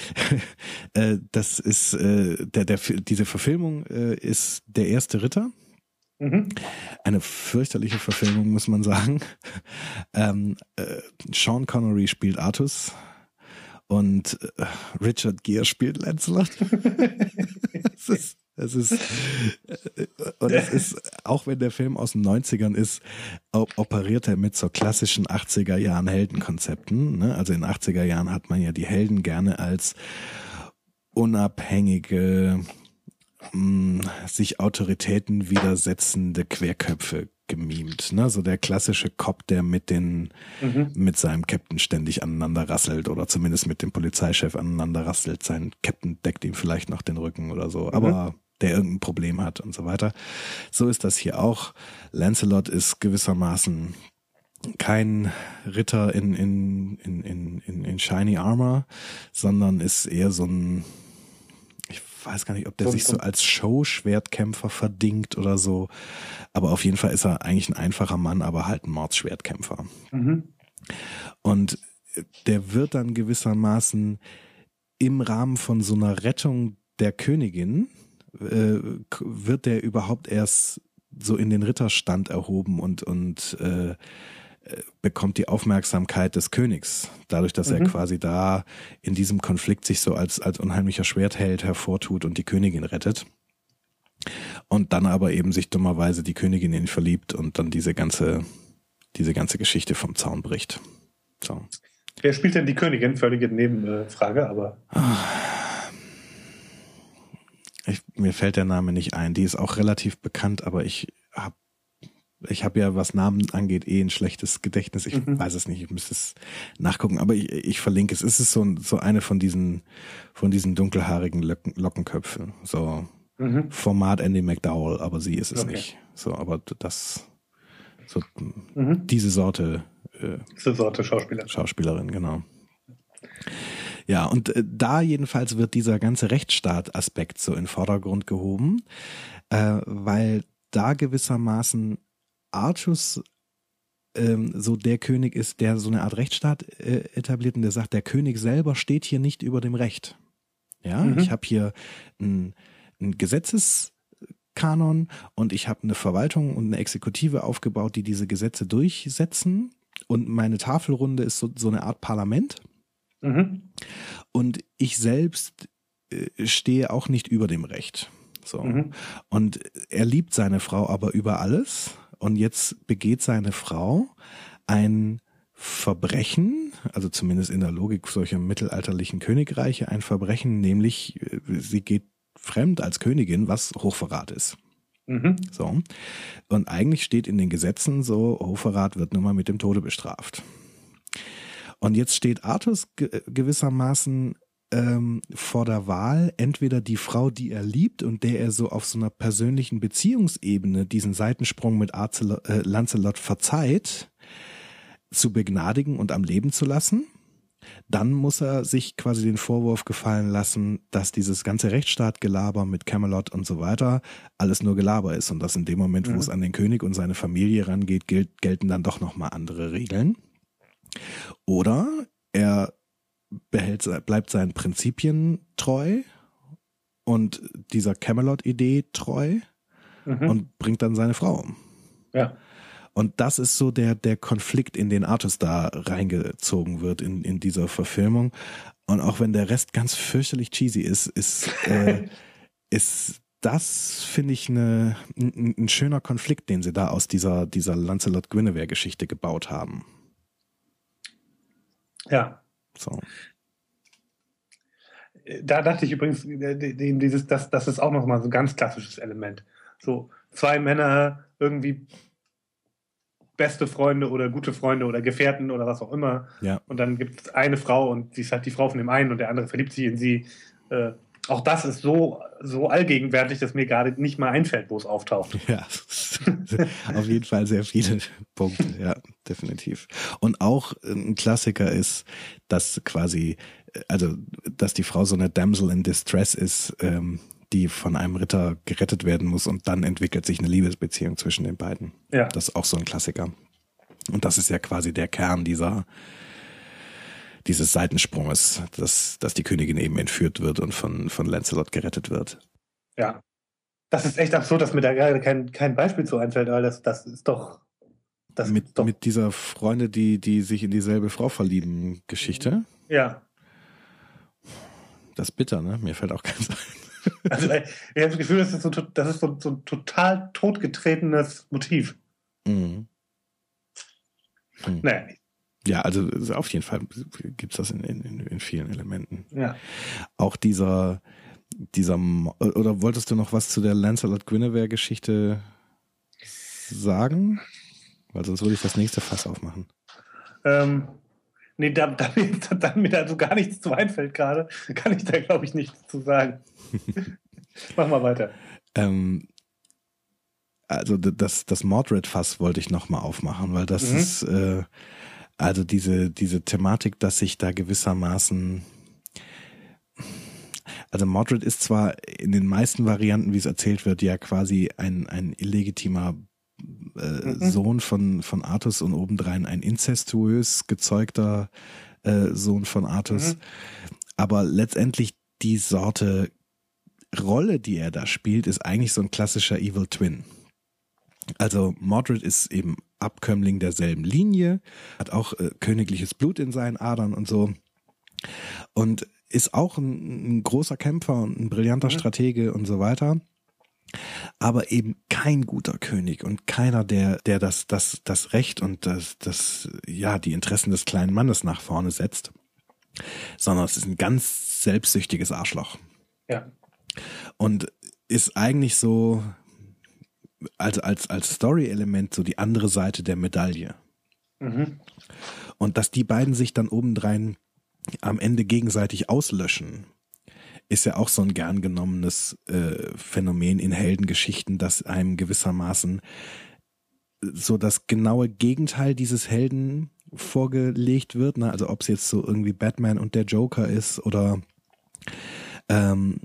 äh, das ist äh, der, der, diese Verfilmung äh, ist der erste Ritter. Mhm. Eine fürchterliche Verfilmung, muss man sagen. Ähm, äh, Sean Connery spielt Artus und äh, Richard Gere spielt Lancelot. es ist, es ist, äh, und es ist, auch wenn der Film aus den 90ern ist, operiert er mit so klassischen 80er Jahren Heldenkonzepten. Ne? Also in 80er Jahren hat man ja die Helden gerne als unabhängige, mh, sich Autoritäten widersetzende Querköpfe gemimt. Ne? So der klassische Cop, der mit den, mhm. mit seinem Captain ständig aneinander rasselt oder zumindest mit dem Polizeichef aneinander rasselt. Sein Captain deckt ihm vielleicht noch den Rücken oder so, mhm. aber der irgendein Problem hat und so weiter. So ist das hier auch. Lancelot ist gewissermaßen kein Ritter in, in, in, in, in shiny armor, sondern ist eher so ein weiß gar nicht, ob der sich so als Show-Schwertkämpfer verdingt oder so. Aber auf jeden Fall ist er eigentlich ein einfacher Mann, aber halt ein Mordsschwertkämpfer. Mhm. Und der wird dann gewissermaßen im Rahmen von so einer Rettung der Königin, äh, wird der überhaupt erst so in den Ritterstand erhoben und, und äh, bekommt die Aufmerksamkeit des Königs, dadurch, dass mhm. er quasi da in diesem Konflikt sich so als, als unheimlicher Schwertheld hervortut und die Königin rettet. Und dann aber eben sich dummerweise die Königin in ihn verliebt und dann diese ganze, diese ganze Geschichte vom Zaun bricht. So. Wer spielt denn die Königin? Völlige Nebenfrage, aber. Ich, mir fällt der Name nicht ein. Die ist auch relativ bekannt, aber ich habe ich habe ja, was Namen angeht, eh ein schlechtes Gedächtnis. Ich mhm. weiß es nicht, ich müsste es nachgucken, aber ich, ich verlinke es. Es ist so, so eine von diesen, von diesen dunkelhaarigen Locken, Lockenköpfen. So mhm. Format Andy McDowell, aber sie ist es okay. nicht. So, aber das, so mhm. diese Sorte. Äh, diese Sorte Schauspieler. Schauspielerin, genau. Ja, und äh, da jedenfalls wird dieser ganze Rechtsstaat-Aspekt so in Vordergrund gehoben, äh, weil da gewissermaßen Artus ähm, so der König ist, der so eine Art Rechtsstaat äh, etabliert und der sagt, der König selber steht hier nicht über dem Recht. Ja, mhm. ich habe hier ein, ein Gesetzeskanon und ich habe eine Verwaltung und eine Exekutive aufgebaut, die diese Gesetze durchsetzen. Und meine Tafelrunde ist so, so eine Art Parlament. Mhm. Und ich selbst äh, stehe auch nicht über dem Recht. So. Mhm. Und er liebt seine Frau aber über alles und jetzt begeht seine Frau ein Verbrechen, also zumindest in der Logik solcher mittelalterlichen Königreiche, ein Verbrechen, nämlich äh, sie geht fremd als Königin, was Hochverrat ist. Mhm. So. Und eigentlich steht in den Gesetzen so, Hochverrat wird nun mal mit dem Tode bestraft. Und jetzt steht Artus gewissermaßen ähm, vor der Wahl, entweder die Frau, die er liebt und der er so auf so einer persönlichen Beziehungsebene diesen Seitensprung mit Arcelot, äh, Lancelot verzeiht, zu begnadigen und am Leben zu lassen. Dann muss er sich quasi den Vorwurf gefallen lassen, dass dieses ganze Rechtsstaatgelaber mit Camelot und so weiter alles nur Gelaber ist und dass in dem Moment, mhm. wo es an den König und seine Familie rangeht, gilt, gelten dann doch nochmal andere Regeln. Oder er behält, bleibt seinen Prinzipien treu und dieser Camelot-Idee treu mhm. und bringt dann seine Frau um. Ja. Und das ist so der, der Konflikt, in den Artus da reingezogen wird in, in dieser Verfilmung. Und auch wenn der Rest ganz fürchterlich cheesy ist, ist, äh, ist das, finde ich, eine, ein, ein, schöner Konflikt, den sie da aus dieser, dieser Lancelot Guinevere-Geschichte gebaut haben. Ja. So. Da dachte ich übrigens, äh, dieses, das, das ist auch nochmal so ein ganz klassisches Element. So zwei Männer irgendwie beste Freunde oder gute Freunde oder Gefährten oder was auch immer. Ja. Und dann gibt es eine Frau und sie ist halt die Frau von dem einen und der andere verliebt sich in sie. Äh, auch das ist so, so allgegenwärtig, dass mir gerade nicht mal einfällt, wo es auftaucht. Ja, auf jeden Fall sehr viele Punkte, ja, definitiv. Und auch ein Klassiker ist, dass quasi, also, dass die Frau so eine Damsel in Distress ist, ähm, die von einem Ritter gerettet werden muss und dann entwickelt sich eine Liebesbeziehung zwischen den beiden. Ja. Das ist auch so ein Klassiker. Und das ist ja quasi der Kern dieser, dieses Seitensprunges, dass, dass die Königin eben entführt wird und von, von Lancelot gerettet wird. Ja. Das ist echt absurd, dass mir da gerade kein, kein Beispiel zu einfällt, weil das, das ist doch. Das mit, ist doch mit dieser Freunde, die, die sich in dieselbe Frau verlieben, Geschichte. Ja. Das ist bitter, ne? Mir fällt auch keins ein. Also ich habe das Gefühl, das ist so, das ist so, so ein total totgetretenes Motiv. Mhm. Mhm. Naja. Ja, also auf jeden Fall gibt es das in, in, in vielen Elementen. Ja. Auch dieser, dieser, oder wolltest du noch was zu der Lancelot Guinevere-Geschichte sagen? Weil sonst würde ich das nächste Fass aufmachen. Ähm, nee, da, da, da, mir da so gar nichts zu einfällt gerade, kann ich da, glaube ich, nichts zu sagen. Mach mal weiter. Ähm, also das, das Mordred-Fass wollte ich nochmal aufmachen, weil das mhm. ist äh, also diese, diese Thematik, dass sich da gewissermaßen also Mordred ist zwar in den meisten Varianten, wie es erzählt wird, ja quasi ein, ein illegitimer äh, mhm. Sohn von, von Artus und obendrein ein inzestuös gezeugter äh, Sohn von Artus. Mhm. Aber letztendlich die Sorte Rolle, die er da spielt, ist eigentlich so ein klassischer Evil Twin. Also Mordred ist eben Abkömmling derselben Linie, hat auch äh, königliches Blut in seinen Adern und so. Und ist auch ein, ein großer Kämpfer und ein brillanter. Stratege und so weiter. Aber eben kein guter König und keiner, der, der das, das, das Recht und das, das, ja, die Interessen des kleinen Mannes nach vorne setzt. Sondern es ist ein ganz selbstsüchtiges Arschloch. Ja und ist eigentlich so als, als, als Story-Element so die andere Seite der Medaille. Mhm. Und dass die beiden sich dann obendrein am Ende gegenseitig auslöschen, ist ja auch so ein gern genommenes äh, Phänomen in Heldengeschichten, dass einem gewissermaßen so das genaue Gegenteil dieses Helden vorgelegt wird. Ne? Also ob es jetzt so irgendwie Batman und der Joker ist oder ähm,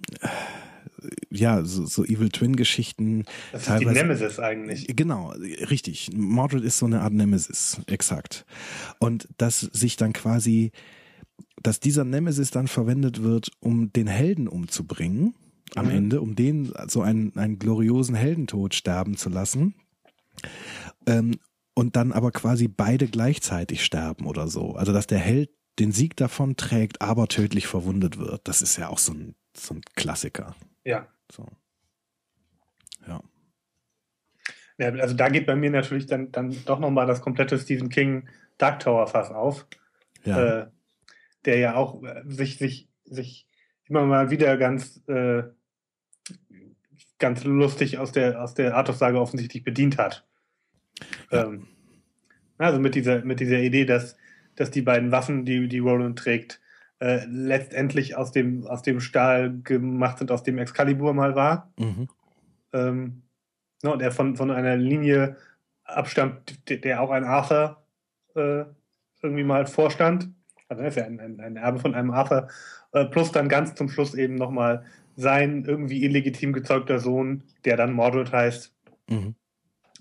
ja, so, so Evil Twin-Geschichten. Das ist die Nemesis eigentlich. Genau, richtig. Mordred ist so eine Art Nemesis, exakt. Und dass sich dann quasi, dass dieser Nemesis dann verwendet wird, um den Helden umzubringen, am mhm. Ende, um den so einen, einen gloriosen Heldentod sterben zu lassen. Ähm, und dann aber quasi beide gleichzeitig sterben oder so. Also dass der Held den Sieg davon trägt, aber tödlich verwundet wird. Das ist ja auch so ein, so ein Klassiker. Ja. So. Ja. ja. Also da geht bei mir natürlich dann, dann doch nochmal das komplette Stephen King Dark Tower Fass auf. Ja. Äh, der ja auch äh, sich, sich, sich immer mal wieder ganz, äh, ganz lustig aus der, aus der Artus-Sage offensichtlich bedient hat. Ja. Ähm, also mit dieser, mit dieser Idee, dass, dass die beiden Waffen, die, die Roland trägt, äh, letztendlich aus dem, aus dem Stahl gemacht sind, aus dem Excalibur mal war. Mhm. Ähm, ne, und er von, von einer Linie abstammt, der, der auch ein Arthur äh, irgendwie mal vorstand. Also er ist ja ein, ein, ein Erbe von einem Arthur. Äh, plus dann ganz zum Schluss eben nochmal sein irgendwie illegitim gezeugter Sohn, der dann Mordred heißt. Mhm.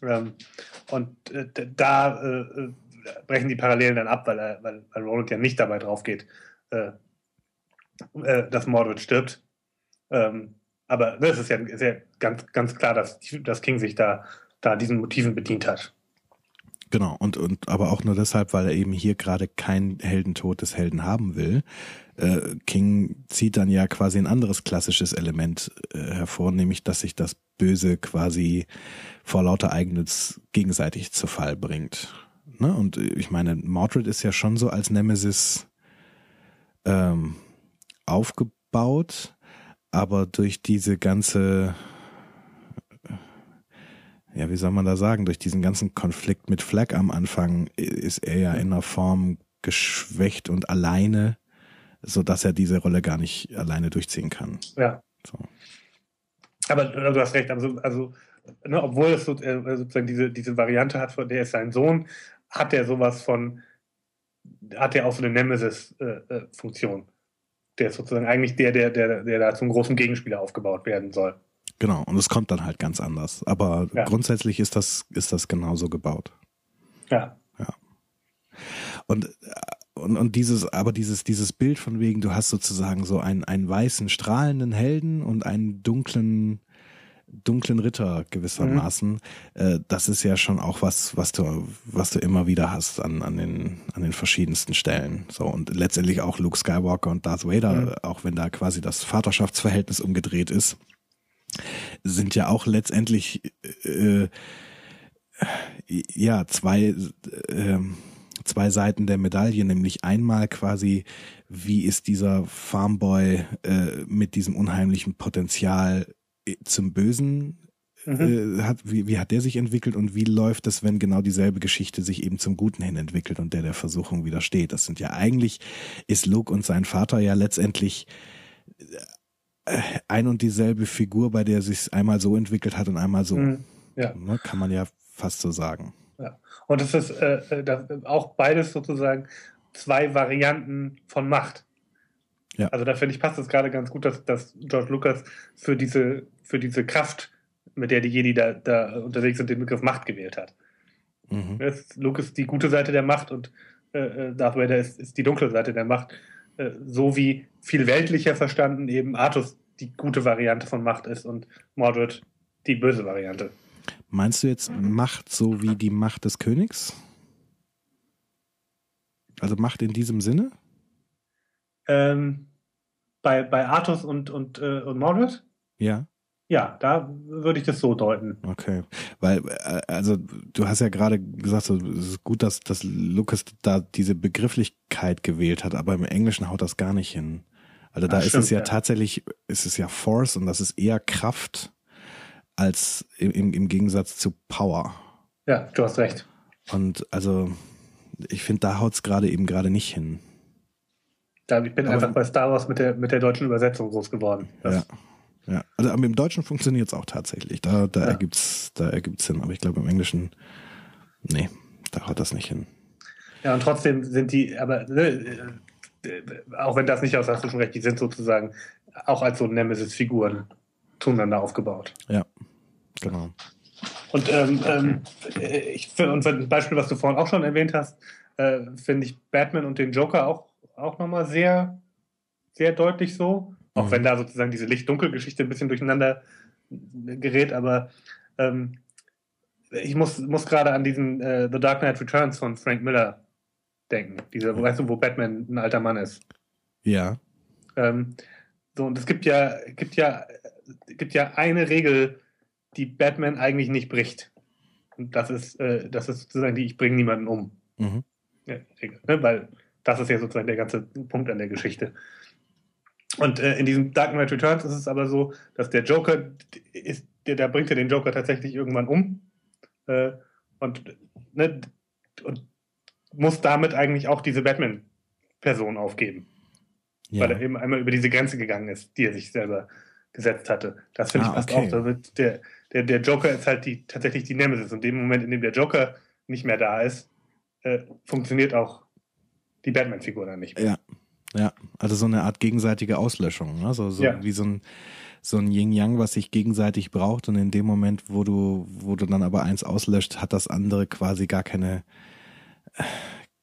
Ähm, und äh, da äh, äh, brechen die Parallelen dann ab, weil, er, weil, weil Roland ja nicht dabei drauf geht, äh, äh, dass Mordred stirbt. Ähm, aber es ist ja, ist ja ganz, ganz klar, dass, dass King sich da, da diesen Motiven bedient hat. Genau, und, und aber auch nur deshalb, weil er eben hier gerade kein Heldentod des Helden haben will. Äh, King zieht dann ja quasi ein anderes klassisches Element äh, hervor, nämlich dass sich das Böse quasi vor lauter Eigennutz gegenseitig zu Fall bringt. Ne? Und ich meine, Mordred ist ja schon so als Nemesis ähm, aufgebaut, aber durch diese ganze ja, wie soll man da sagen, durch diesen ganzen Konflikt mit Flag am Anfang ist er ja in einer Form geschwächt und alleine, so dass er diese Rolle gar nicht alleine durchziehen kann. Ja. So. Aber du hast recht, also, also ne, obwohl es äh, sozusagen diese, diese Variante hat, von der ist sein Sohn, hat er sowas von, hat er auch so eine Nemesis-Funktion. Der ist sozusagen eigentlich der, der, der, der da zum großen Gegenspieler aufgebaut werden soll. Genau, und es kommt dann halt ganz anders. Aber ja. grundsätzlich ist das, ist das genauso gebaut. Ja. Ja. Und, und, und dieses, aber dieses, dieses Bild von wegen, du hast sozusagen so einen, einen weißen, strahlenden Helden und einen dunklen, dunklen Ritter gewissermaßen, mhm. äh, das ist ja schon auch was, was du, was du immer wieder hast an, an den, an den verschiedensten Stellen. So, und letztendlich auch Luke Skywalker und Darth Vader, mhm. auch wenn da quasi das Vaterschaftsverhältnis umgedreht ist sind ja auch letztendlich äh, ja zwei äh, zwei Seiten der Medaille, nämlich einmal quasi, wie ist dieser Farmboy äh, mit diesem unheimlichen Potenzial äh, zum Bösen mhm. äh, hat, wie, wie hat der sich entwickelt und wie läuft es, wenn genau dieselbe Geschichte sich eben zum Guten hin entwickelt und der der Versuchung widersteht? Das sind ja eigentlich, ist Luke und sein Vater ja letztendlich ein und dieselbe Figur, bei der sich einmal so entwickelt hat und einmal so. Mhm. Ja. Ne, kann man ja fast so sagen. Ja. Und es ist äh, äh das, auch beides sozusagen zwei Varianten von Macht. Ja. Also da finde ich passt es gerade ganz gut, dass, dass George Lucas für diese, für diese Kraft, mit der die Jedi da, da unterwegs sind, den Begriff Macht gewählt hat. Mhm. Ist die gute Seite der Macht und äh, äh, Darth Vader ist, ist die dunkle Seite der Macht. Äh, so wie viel weltlicher verstanden eben Artus die gute Variante von Macht ist und Mordred die böse Variante. Meinst du jetzt Macht so wie die Macht des Königs? Also Macht in diesem Sinne? Ähm, bei, bei Artus und, und, äh, und Mordred? Ja. Ja, da würde ich das so deuten. Okay, weil äh, also du hast ja gerade gesagt, so, es ist gut, dass, dass Lucas da diese Begrifflichkeit gewählt hat, aber im Englischen haut das gar nicht hin. Also da Ach, ist stimmt, es ja, ja, tatsächlich, ist es ja Force und das ist eher Kraft als im, im Gegensatz zu Power. Ja, du hast recht. Und also ich finde, da haut es gerade eben gerade nicht hin. Da, ich bin aber, einfach bei Star Wars mit der, mit der deutschen Übersetzung groß geworden. Das ja. Ja, also im Deutschen funktioniert es auch tatsächlich. Da, da ja. ergibt's, da ergibt's Sinn. Aber ich glaube im Englischen, nee, da haut das nicht hin. Ja, und trotzdem sind die, aber äh, auch wenn das nicht aus, hast du schon recht, die sind sozusagen auch als so Nemesis-Figuren zueinander aufgebaut. Ja, genau. Und ähm, ähm, ich finde, und ein Beispiel, was du vorhin auch schon erwähnt hast, äh, finde ich Batman und den Joker auch, auch nochmal sehr, sehr deutlich so. Auch mhm. wenn da sozusagen diese Licht-Dunkel-Geschichte ein bisschen durcheinander gerät, aber ähm, ich muss, muss gerade an diesen äh, The Dark Knight Returns von Frank Miller denken. Diese, mhm. weißt du, wo Batman ein alter Mann ist. Ja. Ähm, so, und es gibt ja, gibt ja, gibt ja eine Regel, die Batman eigentlich nicht bricht. Und das ist, äh, das ist sozusagen die, ich bringe niemanden um. Mhm. Ja, Regel, ne? Weil das ist ja sozusagen der ganze Punkt an der Geschichte. Und äh, in diesem Dark Knight Returns ist es aber so, dass der Joker ist, der, der bringt ja den Joker tatsächlich irgendwann um. Äh, und, ne, und muss damit eigentlich auch diese Batman-Person aufgeben. ja. weil er eben einmal über diese Grenze gegangen ist, die er sich selber gesetzt hatte. Das finde ah, ich passt okay. auch. Da wird der, der, der Joker ist halt die, tatsächlich die Nemesis. Und in dem Moment, in dem der Joker nicht mehr da ist, äh, funktioniert auch die Batman-Figur dann nicht mehr. Ja. Ja, also so eine Art gegenseitige Auslöschung, ne? so, so ja. wie so ein, so ein Yin-Yang, was sich gegenseitig braucht und in dem Moment, wo du, wo du dann aber eins auslöscht, hat das andere quasi gar keine,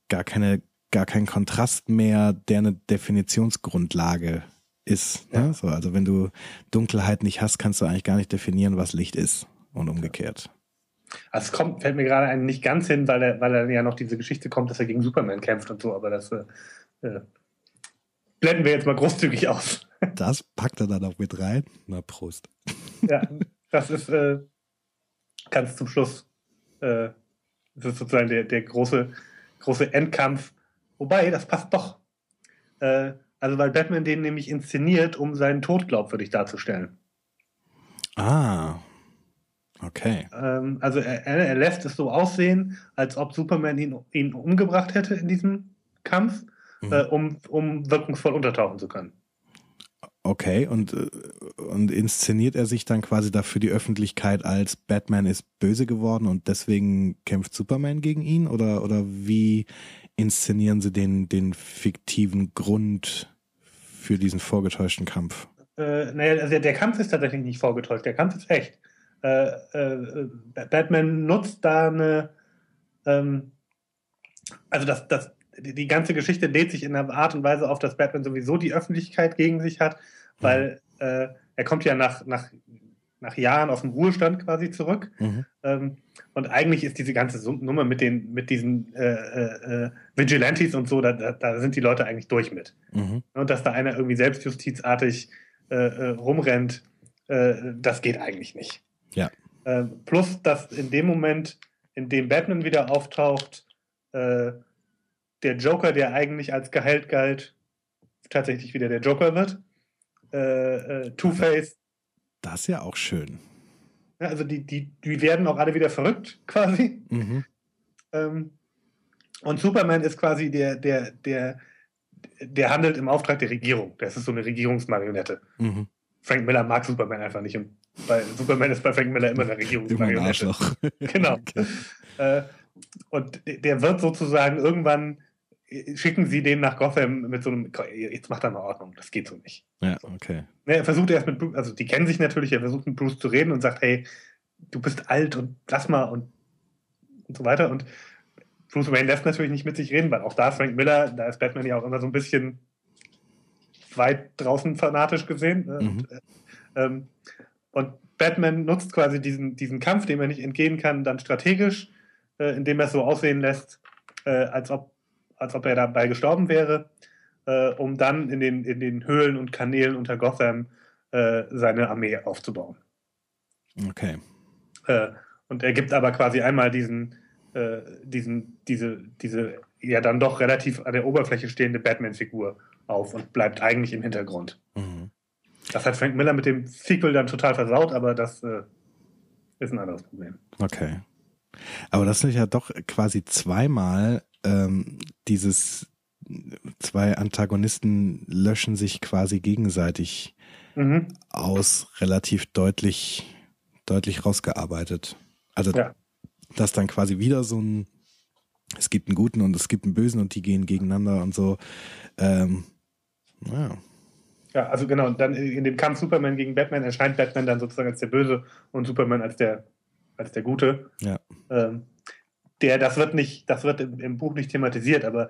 gar keine, gar keinen Kontrast mehr, der eine Definitionsgrundlage ist. Ne? Ja. So, also wenn du Dunkelheit nicht hast, kannst du eigentlich gar nicht definieren, was Licht ist und umgekehrt. Also es kommt, fällt mir gerade ein nicht ganz hin, weil er, weil er ja noch diese Geschichte kommt, dass er gegen Superman kämpft und so, aber das äh, äh blenden wir jetzt mal großzügig aus. Das packt er dann auch mit rein. Na, Prost. Ja, das ist äh, ganz zum Schluss. Äh, das ist sozusagen der, der große, große Endkampf. Wobei, das passt doch. Äh, also, weil Batman den nämlich inszeniert, um seinen Tod glaubwürdig darzustellen. Ah. Okay. Ähm, also, er, er, lässt es so aussehen, als ob Superman ihn, ihn umgebracht hätte in diesem Kampf, mhm. äh, um, um wirkungsvoll untertauchen zu können. Okay, und, äh, und inszeniert er sich dann quasi dafür die Öffentlichkeit als Batman ist böse geworden und deswegen kämpft Superman gegen ihn? Oder, oder wie inszenieren sie den, den fiktiven Grund für diesen vorgetäuschten Kampf? Äh, naja, also der Kampf ist tatsächlich nicht vorgetäuscht, der Kampf ist echt. Äh, äh, Batman nutzt da eine, ähm, also das, das, die ganze Geschichte lädt sich in einer Art und Weise auf, dass Batman sowieso die Öffentlichkeit gegen sich hat, weil mhm. äh, er kommt ja nach, nach, nach Jahren aus dem Ruhestand quasi zurück. Mhm. Ähm, und eigentlich ist diese ganze Nummer mit den mit diesen äh, äh, äh, Vigilantes und so, da, da, sind die Leute eigentlich durch mit. Mhm. Und dass da einer irgendwie selbstjustizartig äh, äh, rumrennt, das geht eigentlich nicht. Ja. Ähm, plus, dass in dem Moment, in dem Batman wieder auftaucht, der Joker, der eigentlich als geheilt galt, tatsächlich wieder der Joker wird. Äh, äh, Two-Face. Das ist ja auch schön. Also die, die, die werden auch alle wieder verrückt, quasi. Mhm. Ähm, und Superman ist quasi der, der, der, der handelt im Auftrag der Regierung. Das ist so eine Regierungsmarionette. Mhm. Frank Miller mag Superman einfach nicht. Und bei Superman ist bei Frank Miller immer eine Regierungsmarionette. genau. Okay. Äh, und der wird sozusagen irgendwann schicken sie den nach Gotham mit so einem, jetzt macht er mal Ordnung, das geht so nicht. Ja, okay. Ne, er versucht erst mit Bruce, also die kennen sich natürlich, er versucht mit Bruce zu reden und sagt, hey, du bist alt und lass mal und, und so weiter. Und Bruce Wayne lässt natürlich nicht mit sich reden, weil auch da Frank Miller, da ist Batman ja auch immer so ein bisschen weit draußen fanatisch gesehen. Ne? Mhm. Und, äh, ähm, und Batman nutzt quasi diesen, diesen Kampf, dem er nicht entgehen kann, dann strategisch, äh, indem er es so aussehen lässt, äh, als ob als ob er dabei gestorben wäre, äh, um dann in den, in den Höhlen und Kanälen unter Gotham äh, seine Armee aufzubauen. Okay. Äh, und er gibt aber quasi einmal diesen, äh, diesen, diese, diese ja dann doch relativ an der Oberfläche stehende Batman-Figur auf und bleibt eigentlich im Hintergrund. Mhm. Das hat Frank Miller mit dem Sequel dann total versaut, aber das äh, ist ein anderes Problem. Okay. Aber das sind ja doch quasi zweimal ähm, dieses zwei Antagonisten löschen sich quasi gegenseitig mhm. aus, relativ deutlich, deutlich rausgearbeitet. Also, ja. dass dann quasi wieder so ein, es gibt einen Guten und es gibt einen Bösen und die gehen gegeneinander und so. Ähm, ja. Ja, also genau, dann in dem Kampf Superman gegen Batman erscheint Batman dann sozusagen als der Böse und Superman als der, als der Gute. Ja. Ähm, der, das wird nicht, das wird im, im, Buch nicht thematisiert, aber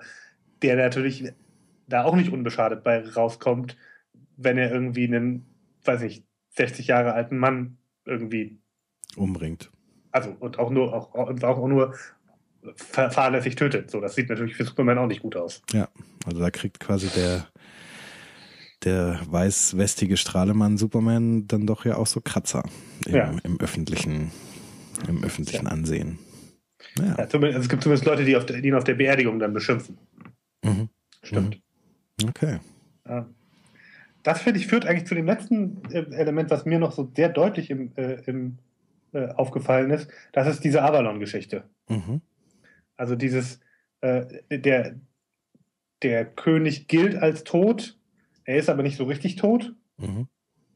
der natürlich da auch nicht unbeschadet bei rauskommt, wenn er irgendwie einen, weiß ich, 60 Jahre alten Mann irgendwie umbringt. Also und auch nur auch, auch, auch nur fahrlässig tötet. So, das sieht natürlich für Superman auch nicht gut aus. Ja, also da kriegt quasi der der weiß-westige Strahlemann Superman dann doch ja auch so Kratzer im, ja. im öffentlichen im öffentlichen ja. Ansehen. Ja. Zumindest, es gibt zumindest Leute, die, auf der, die ihn auf der Beerdigung dann beschimpfen. Mhm. Stimmt. Mhm. Okay. Das finde ich führt eigentlich zu dem letzten äh, Element, was mir noch so sehr deutlich im, äh, im äh, aufgefallen ist. Das ist diese Avalon-Geschichte. Mhm. Also dieses, äh, der, der König gilt als tot, er ist aber nicht so richtig tot. Mhm.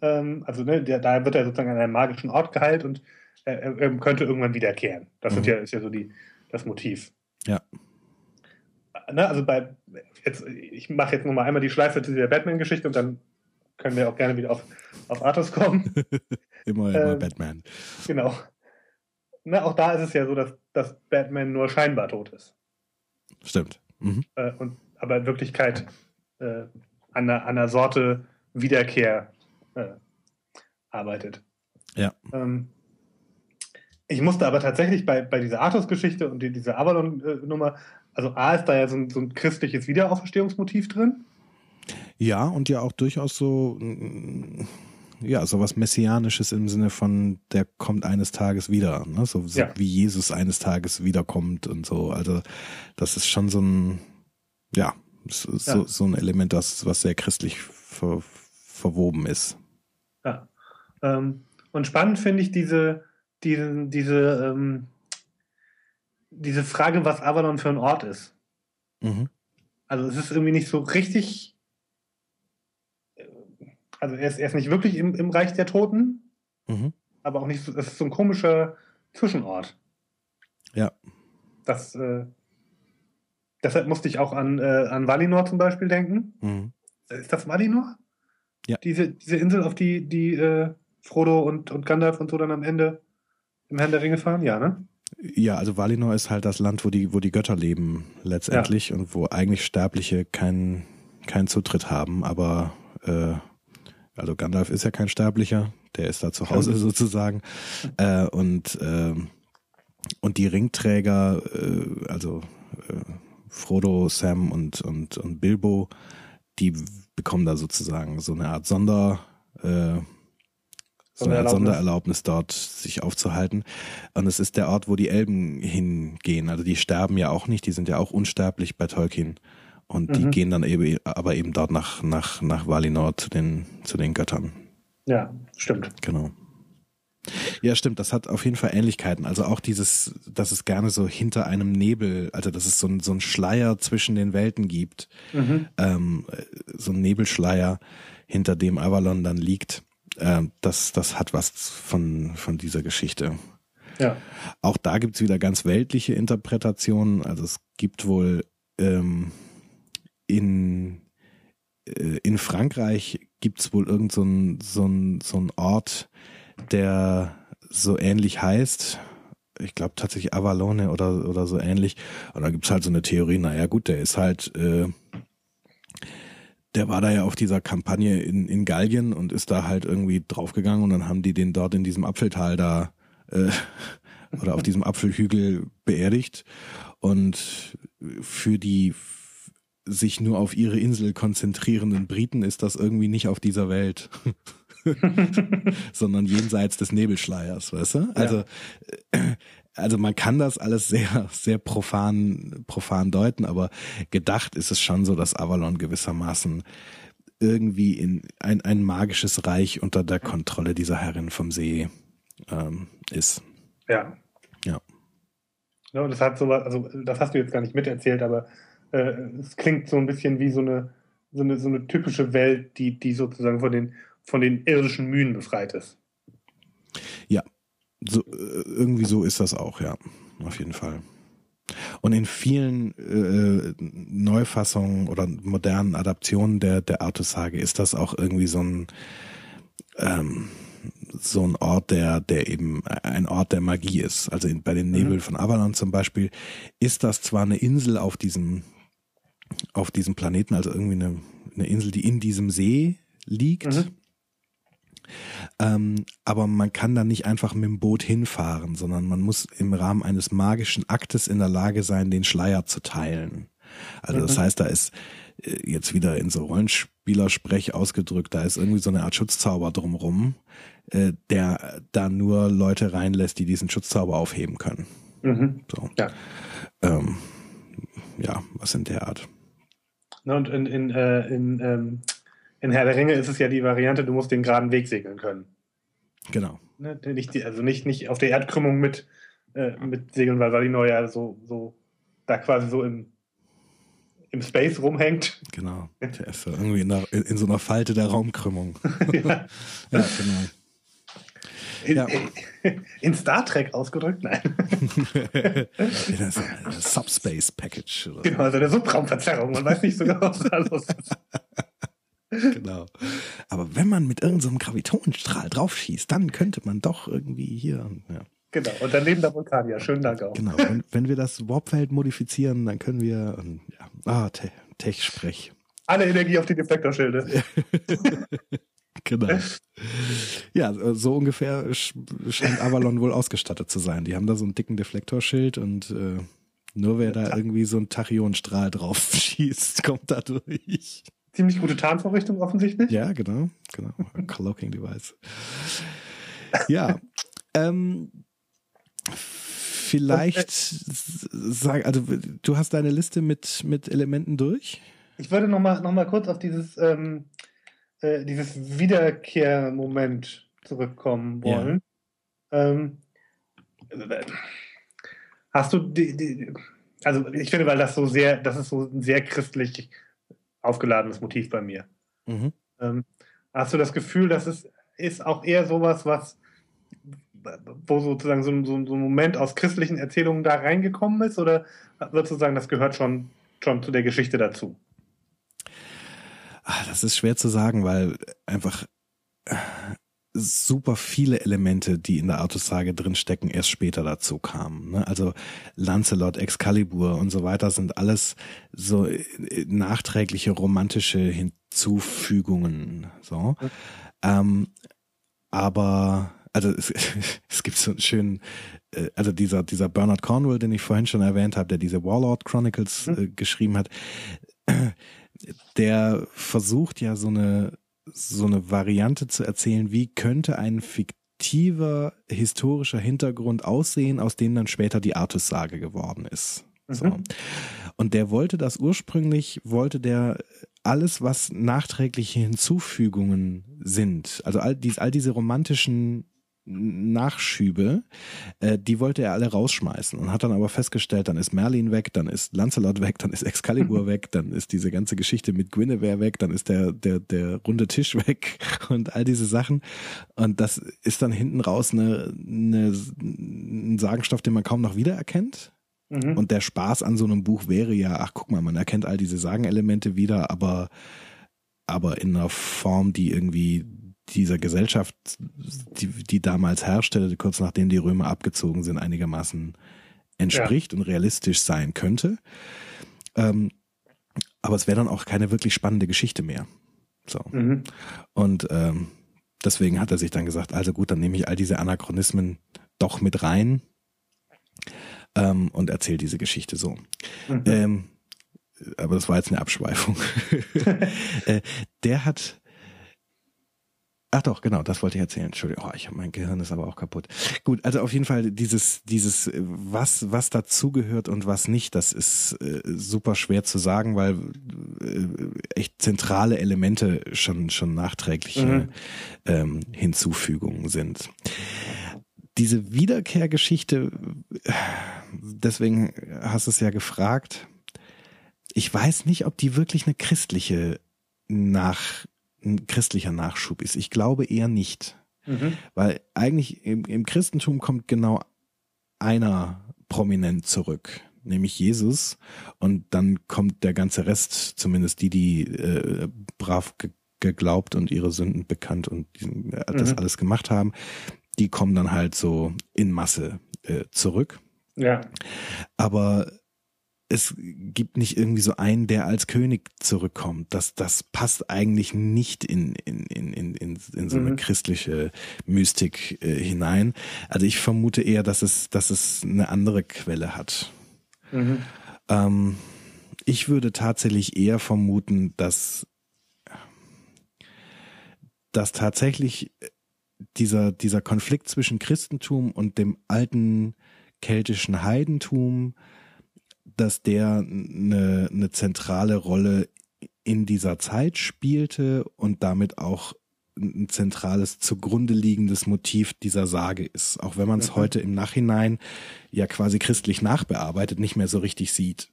Ähm, also ne, der, da wird er sozusagen an einem magischen Ort geheilt und er, er könnte irgendwann wiederkehren. Das mhm. ja, ist ja so die, das Motiv. Ja. Ne, also bei, jetzt, ich mache jetzt nochmal einmal die Schleife zu dieser Batman-Geschichte und dann können wir auch gerne wieder auf, auf Arthurs kommen. immer, immer ähm, Batman. Genau. Ne, auch da ist es ja so, dass, dass Batman nur scheinbar tot ist. Stimmt. Mhm. Äh, und, aber in Wirklichkeit äh, an, einer, an einer Sorte Wiederkehr äh, arbeitet. Ja. Ähm, ich musste aber tatsächlich bei, bei dieser Artus-Geschichte und die, dieser Avalon-Nummer, also A ist da ja so ein, so ein christliches Wiederauferstehungsmotiv drin. Ja, und ja auch durchaus so, mm, ja, so was Messianisches im Sinne von, der kommt eines Tages wieder, ne? so, so ja. wie Jesus eines Tages wiederkommt und so. Also, das ist schon so ein, ja, so, ja. so ein Element, das, was sehr christlich ver, verwoben ist. Ja. Ähm, und spannend finde ich diese, diese, diese, ähm, diese Frage, was Avalon für ein Ort ist. Mhm. Also es ist irgendwie nicht so richtig, also er ist, er ist nicht wirklich im, im Reich der Toten, mhm. aber auch nicht so, es ist so ein komischer Zwischenort. Ja. Das, äh, deshalb musste ich auch an, äh, an Valinor zum Beispiel denken. Mhm. Ist das Valinor? Ja. Diese, diese Insel, auf die, die äh, Frodo und, und Gandalf und so dann am Ende im Herrn der Ringe fahren? Ja, ne? Ja, also Valinor ist halt das Land, wo die, wo die Götter leben letztendlich ja. und wo eigentlich Sterbliche keinen keinen Zutritt haben, aber äh, also Gandalf ist ja kein Sterblicher, der ist da zu Hause sozusagen. Äh, und, äh, und die Ringträger, äh, also äh, Frodo, Sam und, und, und Bilbo, die bekommen da sozusagen so eine Art Sonder, äh, so eine Sondererlaubnis dort sich aufzuhalten. Und es ist der Ort, wo die Elben hingehen. Also die sterben ja auch nicht, die sind ja auch unsterblich bei Tolkien. Und mhm. die gehen dann eben, aber eben dort nach, nach, nach Valinor zu den, zu den Göttern. Ja, stimmt. Genau. Ja, stimmt, das hat auf jeden Fall Ähnlichkeiten. Also auch dieses, dass es gerne so hinter einem Nebel, also dass es so ein, so ein Schleier zwischen den Welten gibt. Mhm. Ähm, so ein Nebelschleier, hinter dem Avalon dann liegt äh, das, das hat was von, von dieser Geschichte. Ja. Auch da gibt's wieder ganz weltliche Interpretationen. Also es gibt wohl ähm, in, äh, in Frankreich gibt's wohl irgend so ein, so ein, so ein Ort, der so ähnlich heißt. Ich glaube tatsächlich Avalone oder, oder so ähnlich. Und da gibt's halt so eine Theorie, naja gut, der ist halt äh, der war da ja auf dieser Kampagne in, in Gallien und ist da halt irgendwie draufgegangen und dann haben die den dort in diesem Apfeltal da äh, oder auf diesem Apfelhügel beerdigt. Und für die sich nur auf ihre Insel konzentrierenden Briten ist das irgendwie nicht auf dieser Welt. sondern jenseits des Nebelschleiers, weißt du? Also ja also man kann das alles sehr, sehr profan, profan deuten, aber gedacht ist es schon so, dass Avalon gewissermaßen irgendwie in ein, ein magisches Reich unter der Kontrolle dieser Herrin vom See ähm, ist. Ja. Ja. Ja, und das hat sowas, also das hast du jetzt gar nicht miterzählt, aber äh, es klingt so ein bisschen wie so eine, so eine, so eine typische Welt, die, die sozusagen von den, von den irdischen Mühen befreit ist. Ja, so, äh, irgendwie so ist das auch, ja, auf jeden Fall. Und in vielen äh, Neufassungen oder modernen Adaptionen der, der Artussage ist das auch irgendwie so ein, ähm, so ein Ort, der, der eben ein Ort der Magie ist. Also in, bei den mhm. Nebel mhm. von Avalon zum Beispiel ist das zwar eine Insel auf diesem, auf diesem Planeten, also irgendwie eine, eine Insel, die in diesem See liegt. Mhm. Ähm, aber man kann da nicht einfach mit dem Boot hinfahren, sondern man muss im Rahmen eines magischen Aktes in der Lage sein, den Schleier zu teilen. Also mhm. das heißt, da ist äh, jetzt wieder in so Rollenspielersprech ausgedrückt, da ist irgendwie so eine Art Schutzzauber drumrum, äh, der da nur Leute reinlässt, die diesen Schutzzauber aufheben können. Mhm. So. Ja. Ähm, ja, was in der Art. Und in, in, äh, in ähm, in Herr der Ringe ist es ja die Variante, du musst den geraden Weg segeln können. Genau. Ne, nicht die, also nicht, nicht auf der Erdkrümmung mit, äh, mit Segeln, weil Valinor ja so, so da quasi so im, im Space rumhängt. Genau. Der ist so irgendwie in, der, in, so einer Falte der Raumkrümmung. ja. ja, genau. In, ja. in, Star Trek ausgedrückt? Nein. das ist Subspace Package. Oder genau, also der Subraumverzerrung. Man weiß nicht so genau, was da los ist. Genau. Aber wenn man mit irgendeinem so Gravitonstrahl draufschießt, dann könnte man doch irgendwie hier. Ja. Genau, und dann neben der Vulkanier. Schönen Dank auch. Genau, wenn, wenn wir das Warpfeld modifizieren, dann können wir, ja, ah, Te Tech-Sprech. Alle Energie auf die Deflektorschilde. genau. Ja, so ungefähr scheint Avalon wohl ausgestattet zu sein. Die haben da so einen dicken Deflektorschild und äh, nur wer da irgendwie so einen Tachyonstrahl drauf schießt, kommt da durch ziemlich gute Tarnvorrichtung offensichtlich. Ja, genau, genau. Cloaking Device. Ja, ähm, vielleicht sag, also du hast deine Liste mit mit Elementen durch. Ich würde noch mal noch mal kurz auf dieses ähm, äh, dieses Wiederkehrmoment zurückkommen wollen. Ja. Ähm, hast du die, die, also ich finde, weil das so sehr, das ist so sehr christlich aufgeladenes Motiv bei mir. Mhm. Ähm, hast du das Gefühl, dass es ist auch eher sowas, was wo sozusagen so, so, so, ein Moment aus christlichen Erzählungen da reingekommen ist? Oder würdest du sagen, das gehört schon, schon zu der Geschichte dazu? Ach, das ist schwer zu sagen, weil einfach super viele Elemente, die in der Autosage drinstecken, erst später dazu kamen. Ne? Also Lancelot, Excalibur und so weiter sind alles so äh, nachträgliche romantische Hinzufügungen. So, mhm. ähm, aber also es, es gibt so einen schönen, äh, also dieser dieser Bernard Cornwell, den ich vorhin schon erwähnt habe, der diese Warlord Chronicles mhm. äh, geschrieben hat, der versucht ja so eine so eine Variante zu erzählen, wie könnte ein fiktiver historischer Hintergrund aussehen, aus dem dann später die Artus-Sage geworden ist. Mhm. So. Und der wollte das ursprünglich, wollte der alles, was nachträgliche Hinzufügungen sind, also all, dies, all diese romantischen Nachschübe, äh, die wollte er alle rausschmeißen und hat dann aber festgestellt, dann ist Merlin weg, dann ist Lancelot weg, dann ist Excalibur weg, dann ist diese ganze Geschichte mit Guinevere weg, dann ist der, der, der runde Tisch weg und all diese Sachen. Und das ist dann hinten raus eine, eine, ein Sagenstoff, den man kaum noch wiedererkennt. Mhm. Und der Spaß an so einem Buch wäre ja, ach guck mal, man erkennt all diese Sagenelemente wieder, aber aber in einer Form, die irgendwie dieser Gesellschaft, die, die damals herrschte, kurz nachdem die Römer abgezogen sind, einigermaßen entspricht ja. und realistisch sein könnte. Ähm, aber es wäre dann auch keine wirklich spannende Geschichte mehr. So. Mhm. Und ähm, deswegen hat er sich dann gesagt, also gut, dann nehme ich all diese Anachronismen doch mit rein ähm, und erzähle diese Geschichte so. Mhm. Ähm, aber das war jetzt eine Abschweifung. äh, der hat Ach doch, genau, das wollte ich erzählen. Entschuldigung, oh, ich habe mein Gehirn ist aber auch kaputt. Gut, also auf jeden Fall dieses dieses was was dazugehört und was nicht, das ist äh, super schwer zu sagen, weil äh, echt zentrale Elemente schon schon nachträgliche mhm. ähm, Hinzufügungen sind. Diese Wiederkehrgeschichte, deswegen hast du es ja gefragt. Ich weiß nicht, ob die wirklich eine christliche nach ein christlicher Nachschub ist. Ich glaube eher nicht. Mhm. Weil eigentlich im, im Christentum kommt genau einer prominent zurück, nämlich Jesus. Und dann kommt der ganze Rest, zumindest die, die äh, brav ge geglaubt und ihre Sünden bekannt und äh, das mhm. alles gemacht haben, die kommen dann halt so in Masse äh, zurück. Ja. Aber es gibt nicht irgendwie so einen, der als König zurückkommt. Das, das passt eigentlich nicht in, in, in, in, in, in so eine mhm. christliche Mystik äh, hinein. Also ich vermute eher, dass es, dass es eine andere Quelle hat. Mhm. Ähm, ich würde tatsächlich eher vermuten, dass, dass tatsächlich dieser, dieser Konflikt zwischen Christentum und dem alten keltischen Heidentum dass der eine, eine zentrale Rolle in dieser Zeit spielte und damit auch ein zentrales zugrunde liegendes Motiv dieser Sage ist, auch wenn man es mhm. heute im Nachhinein ja quasi christlich nachbearbeitet, nicht mehr so richtig sieht.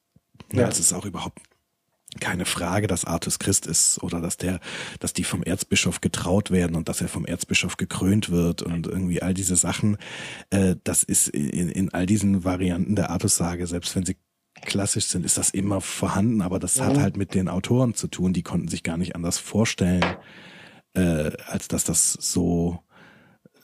Ja, es ist auch überhaupt keine Frage, dass Artus Christ ist oder dass der, dass die vom Erzbischof getraut werden und dass er vom Erzbischof gekrönt wird und irgendwie all diese Sachen. Äh, das ist in, in all diesen Varianten der Artus-Sage, selbst wenn sie klassisch sind, ist das immer vorhanden, aber das ja. hat halt mit den Autoren zu tun, die konnten sich gar nicht anders vorstellen, äh, als dass das so,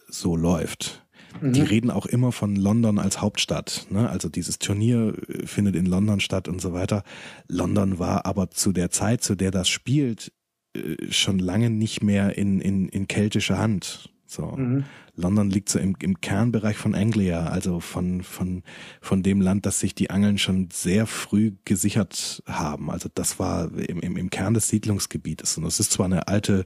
so läuft. Mhm. Die reden auch immer von London als Hauptstadt. Ne? Also dieses Turnier äh, findet in London statt und so weiter. London war aber zu der Zeit, zu der das spielt, äh, schon lange nicht mehr in, in, in keltischer Hand. So. Mhm. London liegt so im, im Kernbereich von Anglia, also von, von, von dem Land, das sich die Angeln schon sehr früh gesichert haben. Also das war im, im, im Kern des Siedlungsgebietes. Und es ist zwar eine alte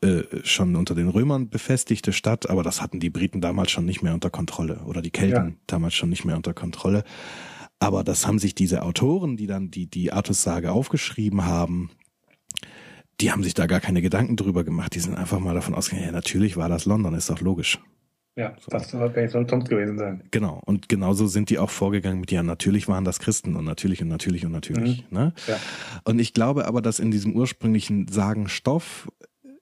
äh, schon unter den Römern befestigte Stadt, aber das hatten die Briten damals schon nicht mehr unter Kontrolle oder die Kelten ja. damals schon nicht mehr unter Kontrolle. Aber das haben sich diese Autoren, die dann die, die Artus-Sage aufgeschrieben haben, die haben sich da gar keine Gedanken drüber gemacht. Die sind einfach mal davon ausgegangen, ja, natürlich war das London, ist doch logisch. Ja, so. das soll gar nicht sonst gewesen sein. Genau. Und genauso sind die auch vorgegangen mit, ja, natürlich waren das Christen und natürlich und natürlich und natürlich. Mhm. Ne? Ja. Und ich glaube aber, dass in diesem ursprünglichen Sagenstoff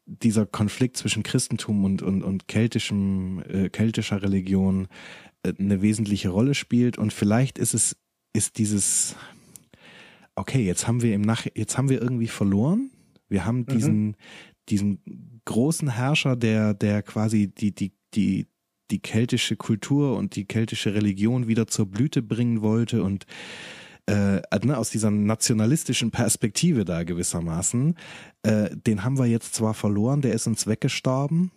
dieser Konflikt zwischen Christentum und, und, und keltischem, äh, keltischer Religion äh, eine wesentliche Rolle spielt. Und vielleicht ist es, ist dieses, okay, jetzt haben wir im Nach, jetzt haben wir irgendwie verloren. Wir haben mhm. diesen, mhm. diesen großen Herrscher, der, der quasi die, die, die, die keltische Kultur und die keltische Religion wieder zur Blüte bringen wollte und äh, ne, aus dieser nationalistischen Perspektive da gewissermaßen, äh, den haben wir jetzt zwar verloren, der ist uns weggestorben,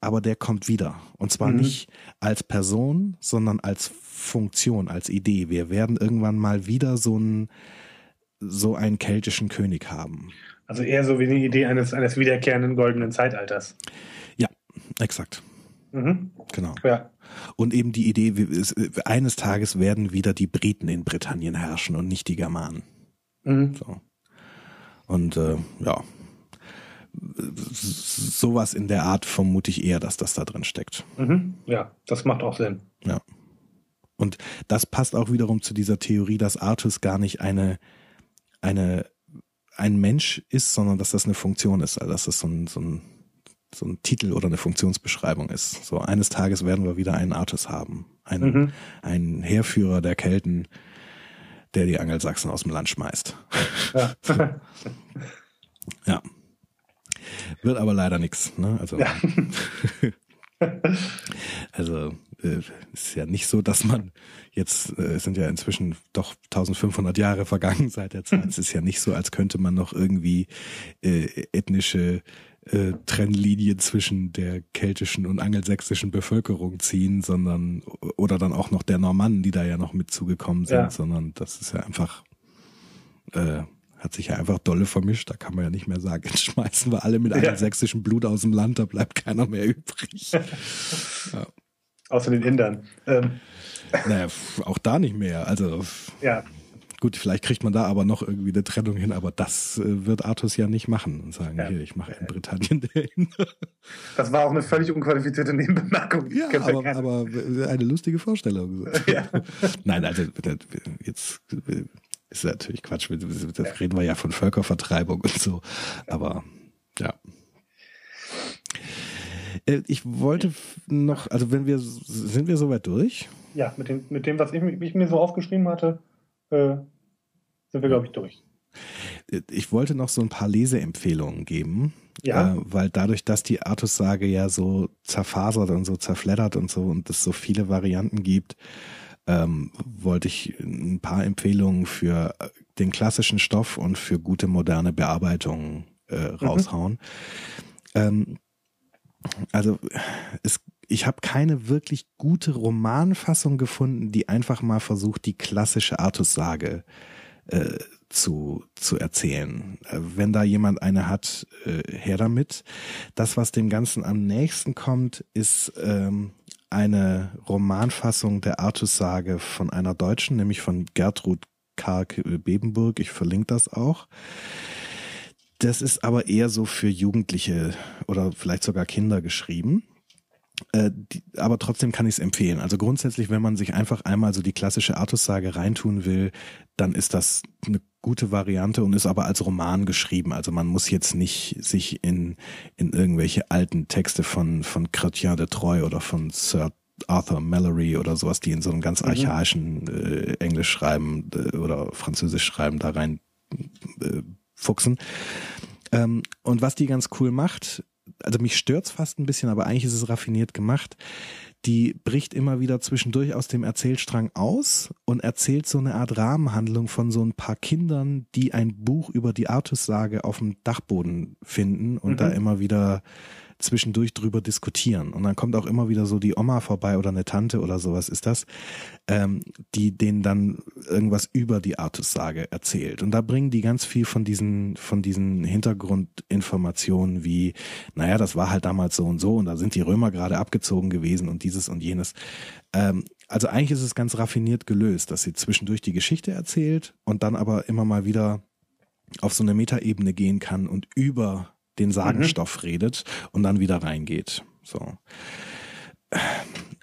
aber der kommt wieder. Und zwar mhm. nicht als Person, sondern als Funktion, als Idee. Wir werden irgendwann mal wieder so einen, so einen keltischen König haben. Also eher so wie die Idee eines, eines wiederkehrenden goldenen Zeitalters. Ja, exakt. Mhm. Genau. Ja. Und eben die Idee, eines Tages werden wieder die Briten in Britannien herrschen und nicht die Germanen. Mhm. So. Und äh, ja, sowas in der Art vermute ich eher, dass das da drin steckt. Mhm. Ja, das macht auch Sinn. Ja. Und das passt auch wiederum zu dieser Theorie, dass Artus gar nicht eine, eine, ein Mensch ist, sondern dass das eine Funktion ist. Also dass das so ein, so ein so ein Titel oder eine Funktionsbeschreibung ist. So eines Tages werden wir wieder einen Artus haben, einen, mhm. einen Heerführer der Kelten, der die Angelsachsen aus dem Land schmeißt. Ja. ja. Wird aber leider nichts. Ne? Also, ja. also äh, ist ja nicht so, dass man jetzt äh, sind ja inzwischen doch 1500 Jahre vergangen seit der Zeit. es ist ja nicht so, als könnte man noch irgendwie äh, ethnische äh, Trennlinie zwischen der keltischen und angelsächsischen Bevölkerung ziehen, sondern oder dann auch noch der Normannen, die da ja noch mit zugekommen sind, ja. sondern das ist ja einfach äh, hat sich ja einfach dolle vermischt. Da kann man ja nicht mehr sagen, jetzt schmeißen wir alle mit ja. angelsächsischem Blut aus dem Land, da bleibt keiner mehr übrig. ja. Außer den Indern. Ähm. Naja, auch da nicht mehr. Also ja. Gut, vielleicht kriegt man da aber noch irgendwie eine Trennung hin, aber das äh, wird Artus ja nicht machen und sagen, ja. hier, ich mache in Britannien den. das war auch eine völlig unqualifizierte Nebenbemerkung. Ja, aber, aber, eine lustige Vorstellung. Ja. Nein, also jetzt ist natürlich Quatsch, das reden wir ja von Völkervertreibung und so, aber ja. Äh, ich wollte noch, also wenn wir, sind wir soweit durch? Ja, mit dem, mit dem was ich, ich mir so aufgeschrieben hatte, äh, sind wir, glaube ich, durch. Ich wollte noch so ein paar Leseempfehlungen geben. Ja. Äh, weil dadurch, dass die Artus-Sage ja so zerfasert und so zerfleddert und so und es so viele Varianten gibt, ähm, wollte ich ein paar Empfehlungen für den klassischen Stoff und für gute moderne Bearbeitung äh, mhm. raushauen. Mhm. Ähm, also es, ich habe keine wirklich gute Romanfassung gefunden, die einfach mal versucht, die klassische Artus-Sage äh, zu, zu erzählen. Äh, wenn da jemand eine hat, äh, her damit. Das, was dem Ganzen am nächsten kommt, ist ähm, eine Romanfassung der Artus-Sage von einer Deutschen, nämlich von Gertrud Karg Bebenburg. Ich verlinke das auch. Das ist aber eher so für Jugendliche oder vielleicht sogar Kinder geschrieben. Äh, die, aber trotzdem kann ich es empfehlen. Also grundsätzlich, wenn man sich einfach einmal so die klassische Artus-Sage reintun will, dann ist das eine gute Variante und ist aber als Roman geschrieben. Also man muss jetzt nicht sich in, in irgendwelche alten Texte von, von Chrétien de Troyes oder von Sir Arthur Mallory oder sowas, die in so einem ganz mhm. archaischen äh, Englisch schreiben äh, oder Französisch schreiben, da rein äh, fuchsen. Ähm, und was die ganz cool macht, also mich stört's fast ein bisschen, aber eigentlich ist es raffiniert gemacht. Die bricht immer wieder zwischendurch aus dem Erzählstrang aus und erzählt so eine Art Rahmenhandlung von so ein paar Kindern, die ein Buch über die Artus-Sage auf dem Dachboden finden und mhm. da immer wieder zwischendurch drüber diskutieren. Und dann kommt auch immer wieder so die Oma vorbei oder eine Tante oder sowas ist das, ähm, die denen dann irgendwas über die Artus-Sage erzählt. Und da bringen die ganz viel von diesen, von diesen Hintergrundinformationen wie, naja, das war halt damals so und so und da sind die Römer gerade abgezogen gewesen und dieses und jenes. Ähm, also eigentlich ist es ganz raffiniert gelöst, dass sie zwischendurch die Geschichte erzählt und dann aber immer mal wieder auf so eine Metaebene gehen kann und über den Sagenstoff mhm. redet und dann wieder reingeht. So.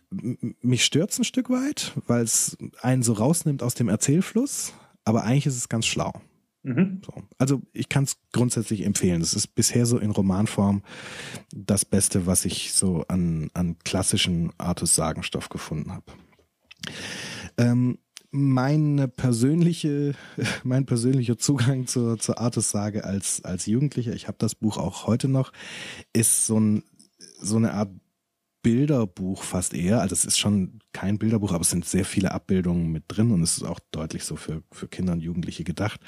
Mich stört's ein Stück weit, weil es einen so rausnimmt aus dem Erzählfluss, aber eigentlich ist es ganz schlau. Mhm. So. Also ich kann es grundsätzlich empfehlen. Es ist bisher so in Romanform das Beste, was ich so an, an klassischen Artus-Sagenstoff gefunden habe. Ähm, meine persönliche, mein persönlicher Zugang zur, zur Artus-Sage als, als Jugendlicher, ich habe das Buch auch heute noch, ist so, ein, so eine Art Bilderbuch fast eher. Also es ist schon kein Bilderbuch, aber es sind sehr viele Abbildungen mit drin und es ist auch deutlich so für, für Kinder und Jugendliche gedacht.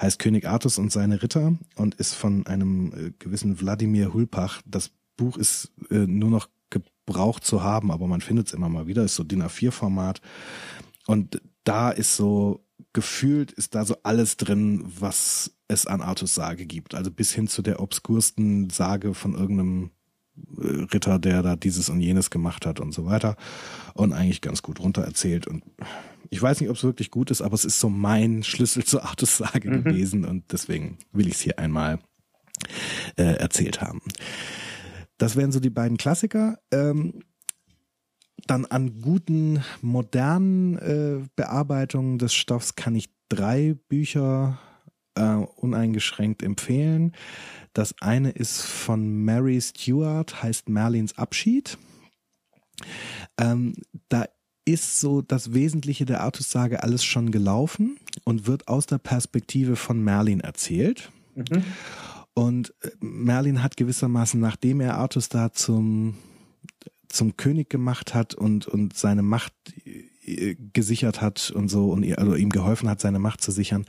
Heißt König Artus und seine Ritter und ist von einem äh, gewissen Wladimir Hulpach. Das Buch ist äh, nur noch gebraucht zu haben, aber man findet es immer mal wieder, ist so DIN A4-Format. Und da ist so gefühlt ist da so alles drin, was es an Artus Sage gibt. Also bis hin zu der obskursten Sage von irgendeinem äh, Ritter, der da dieses und jenes gemacht hat und so weiter. Und eigentlich ganz gut runter erzählt. Und ich weiß nicht, ob es wirklich gut ist, aber es ist so mein Schlüssel zur Artus Sage mhm. gewesen. Und deswegen will ich es hier einmal äh, erzählt haben. Das wären so die beiden Klassiker. Ähm, dann an guten, modernen äh, Bearbeitungen des Stoffs kann ich drei Bücher äh, uneingeschränkt empfehlen. Das eine ist von Mary Stewart, heißt Merlins Abschied. Ähm, da ist so das Wesentliche der Artus-Sage alles schon gelaufen und wird aus der Perspektive von Merlin erzählt. Mhm. Und äh, Merlin hat gewissermaßen, nachdem er Artus da zum zum König gemacht hat und, und seine Macht äh, gesichert hat und so und also ihm geholfen hat, seine Macht zu sichern,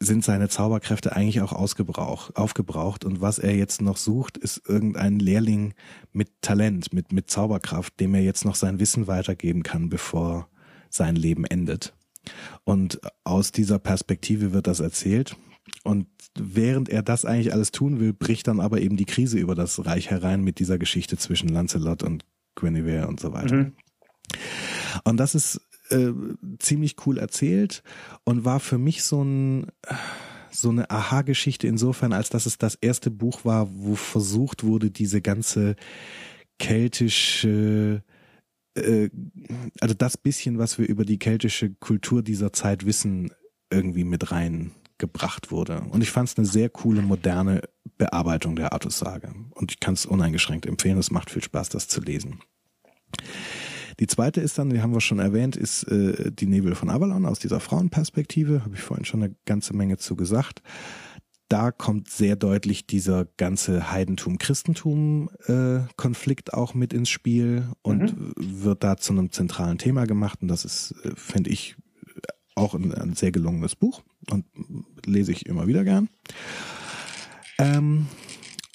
sind seine Zauberkräfte eigentlich auch ausgebraucht, aufgebraucht. Und was er jetzt noch sucht, ist irgendein Lehrling mit Talent, mit, mit Zauberkraft, dem er jetzt noch sein Wissen weitergeben kann, bevor sein Leben endet. Und aus dieser Perspektive wird das erzählt. Und während er das eigentlich alles tun will, bricht dann aber eben die Krise über das Reich herein mit dieser Geschichte zwischen Lancelot und Guinevere und so weiter. Mhm. Und das ist äh, ziemlich cool erzählt und war für mich so ein so eine Aha-Geschichte insofern, als dass es das erste Buch war, wo versucht wurde, diese ganze keltische äh, also das bisschen, was wir über die keltische Kultur dieser Zeit wissen, irgendwie mit reingebracht wurde. Und ich fand es eine sehr coole, moderne Bearbeitung der Artus-Sage. Und ich kann es uneingeschränkt empfehlen. Es macht viel Spaß, das zu lesen. Die zweite ist dann, die haben wir schon erwähnt, ist äh, die Nebel von Avalon aus dieser Frauenperspektive. Habe ich vorhin schon eine ganze Menge zu gesagt. Da kommt sehr deutlich dieser ganze Heidentum-Christentum-Konflikt äh, auch mit ins Spiel und mhm. wird da zu einem zentralen Thema gemacht. Und das ist, äh, finde ich, auch ein, ein, sehr gelungenes Buch und lese ich immer wieder gern. Ähm,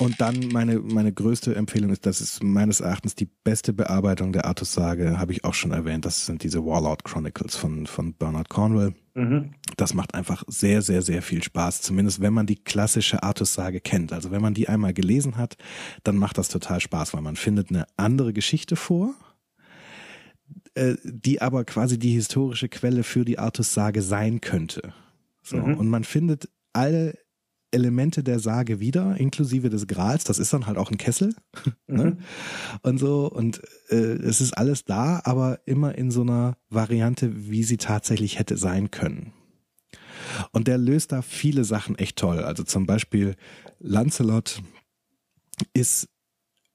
und dann meine, meine größte Empfehlung ist, das ist meines Erachtens die beste Bearbeitung der Artus-Sage, habe ich auch schon erwähnt. Das sind diese Warlord Chronicles von, von Bernard Cornwell. Mhm. Das macht einfach sehr, sehr, sehr viel Spaß. Zumindest wenn man die klassische Artus-Sage kennt. Also wenn man die einmal gelesen hat, dann macht das total Spaß, weil man findet eine andere Geschichte vor, äh, die aber quasi die historische Quelle für die Artus-Sage sein könnte. So. Mhm. Und man findet alle Elemente der Sage wieder, inklusive des Grals. Das ist dann halt auch ein Kessel. ne? Mhm. Und so. Und äh, es ist alles da, aber immer in so einer Variante, wie sie tatsächlich hätte sein können. Und der löst da viele Sachen echt toll. Also zum Beispiel Lancelot ist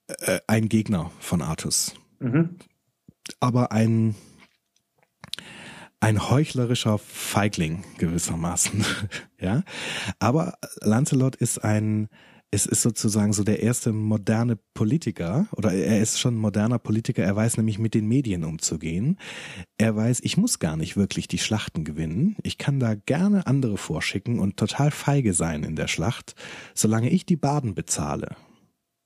äh, ein Gegner von Artus. Mhm. Aber ein, ein heuchlerischer Feigling gewissermaßen. ja. Aber Lancelot ist ein, es ist sozusagen so der erste moderne Politiker oder er ist schon ein moderner Politiker. Er weiß nämlich mit den Medien umzugehen. Er weiß, ich muss gar nicht wirklich die Schlachten gewinnen. Ich kann da gerne andere vorschicken und total feige sein in der Schlacht, solange ich die Baden bezahle.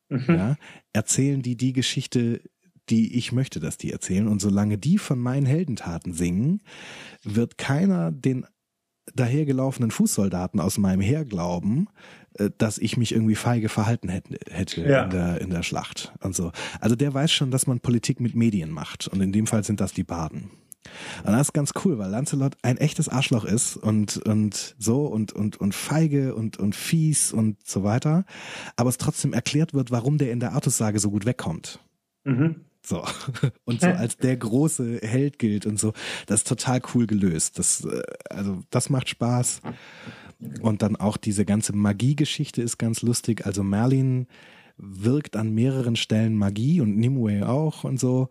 Mhm. Ja, erzählen die die Geschichte, die ich möchte, dass die erzählen. Und solange die von meinen Heldentaten singen, wird keiner den dahergelaufenen Fußsoldaten aus meinem Heer glauben, äh, dass ich mich irgendwie feige verhalten hätte, hätte ja. in, der, in der Schlacht und so. Also der weiß schon, dass man Politik mit Medien macht. Und in dem Fall sind das die Baden. Und das ist ganz cool, weil Lancelot ein echtes Arschloch ist und, und so und, und, und feige und, und fies und so weiter. Aber es trotzdem erklärt wird, warum der in der Artussage so gut wegkommt. Mhm. So. Und so als der große Held gilt und so. Das ist total cool gelöst. Das, äh, also, das macht Spaß. Und dann auch diese ganze Magie-Geschichte ist ganz lustig. Also Merlin wirkt an mehreren Stellen Magie und Nimue auch und so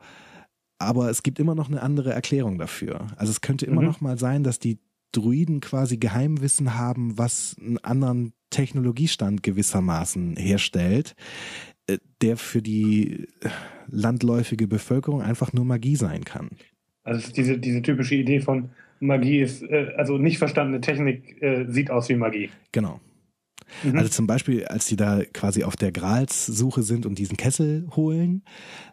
aber es gibt immer noch eine andere Erklärung dafür. Also es könnte immer mhm. noch mal sein, dass die Druiden quasi Geheimwissen haben, was einen anderen Technologiestand gewissermaßen herstellt, der für die landläufige Bevölkerung einfach nur Magie sein kann. Also diese, diese typische Idee von Magie ist, äh, also nicht verstandene Technik äh, sieht aus wie Magie. Genau. Mhm. Also zum Beispiel, als die da quasi auf der Gralssuche sind und diesen Kessel holen,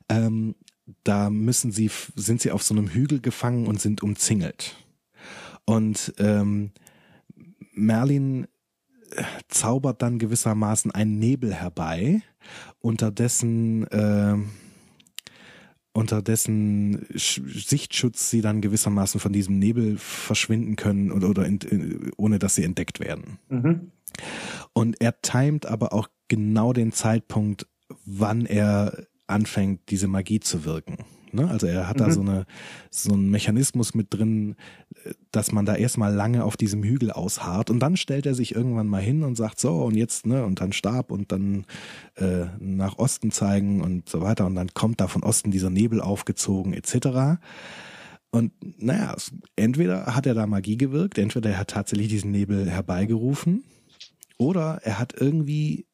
ähm, da müssen sie, sind sie auf so einem Hügel gefangen und sind umzingelt. Und ähm, Merlin äh, zaubert dann gewissermaßen einen Nebel herbei, unter dessen äh, unter dessen Sichtschutz sie dann gewissermaßen von diesem Nebel verschwinden können oder, oder in, in, ohne dass sie entdeckt werden. Mhm. Und er timet aber auch genau den Zeitpunkt, wann er anfängt, diese Magie zu wirken. Ne? Also er hat mhm. da so eine so einen Mechanismus mit drin, dass man da erstmal lange auf diesem Hügel ausharrt und dann stellt er sich irgendwann mal hin und sagt so und jetzt ne und dann Stab und dann äh, nach Osten zeigen und so weiter und dann kommt da von Osten dieser Nebel aufgezogen etc. Und naja, entweder hat er da Magie gewirkt, entweder er hat tatsächlich diesen Nebel herbeigerufen oder er hat irgendwie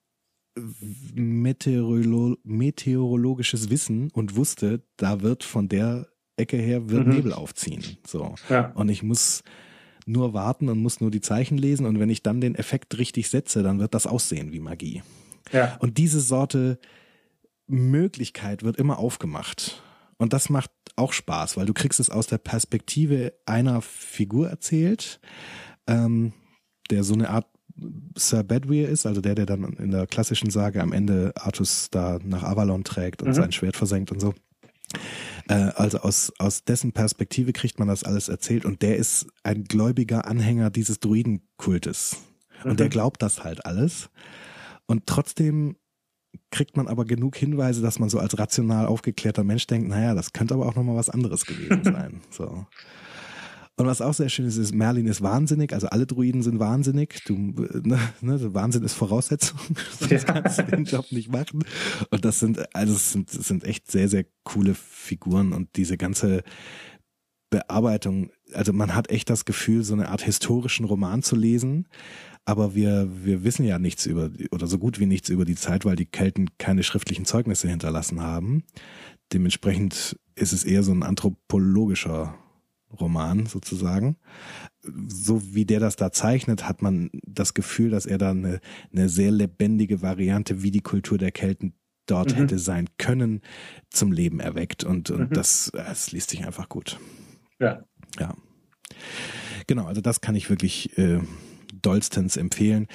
Meteorolo meteorologisches Wissen und wusste, da wird von der Ecke her wird mhm. Nebel aufziehen. So. Ja. Und ich muss nur warten und muss nur die Zeichen lesen und wenn ich dann den Effekt richtig setze, dann wird das aussehen wie Magie. Ja. Und diese Sorte Möglichkeit wird immer aufgemacht. Und das macht auch Spaß, weil du kriegst es aus der Perspektive einer Figur erzählt, ähm, der so eine Art Sir Bedwyr ist, also der, der dann in der klassischen Sage am Ende Artus da nach Avalon trägt und mhm. sein Schwert versenkt und so. Äh, also aus, aus dessen Perspektive kriegt man das alles erzählt und der ist ein gläubiger Anhänger dieses Druidenkultes. Und mhm. der glaubt das halt alles. Und trotzdem kriegt man aber genug Hinweise, dass man so als rational aufgeklärter Mensch denkt, naja, das könnte aber auch nochmal was anderes gewesen sein. So. Und was auch sehr schön ist, ist, Merlin ist wahnsinnig, also alle Druiden sind wahnsinnig. Du, ne, ne, Wahnsinn ist Voraussetzung, sonst kannst du den Job nicht machen. Und das sind, also es sind, es sind echt sehr, sehr coole Figuren und diese ganze Bearbeitung, also man hat echt das Gefühl, so eine Art historischen Roman zu lesen, aber wir, wir wissen ja nichts über, oder so gut wie nichts über die Zeit, weil die Kelten keine schriftlichen Zeugnisse hinterlassen haben. Dementsprechend ist es eher so ein anthropologischer Roman sozusagen. So wie der das da zeichnet, hat man das Gefühl, dass er da eine, eine sehr lebendige Variante, wie die Kultur der Kelten dort mhm. hätte sein können, zum Leben erweckt. Und, und mhm. das, das liest sich einfach gut. Ja. Ja. Genau, also das kann ich wirklich äh, dollstens empfehlen.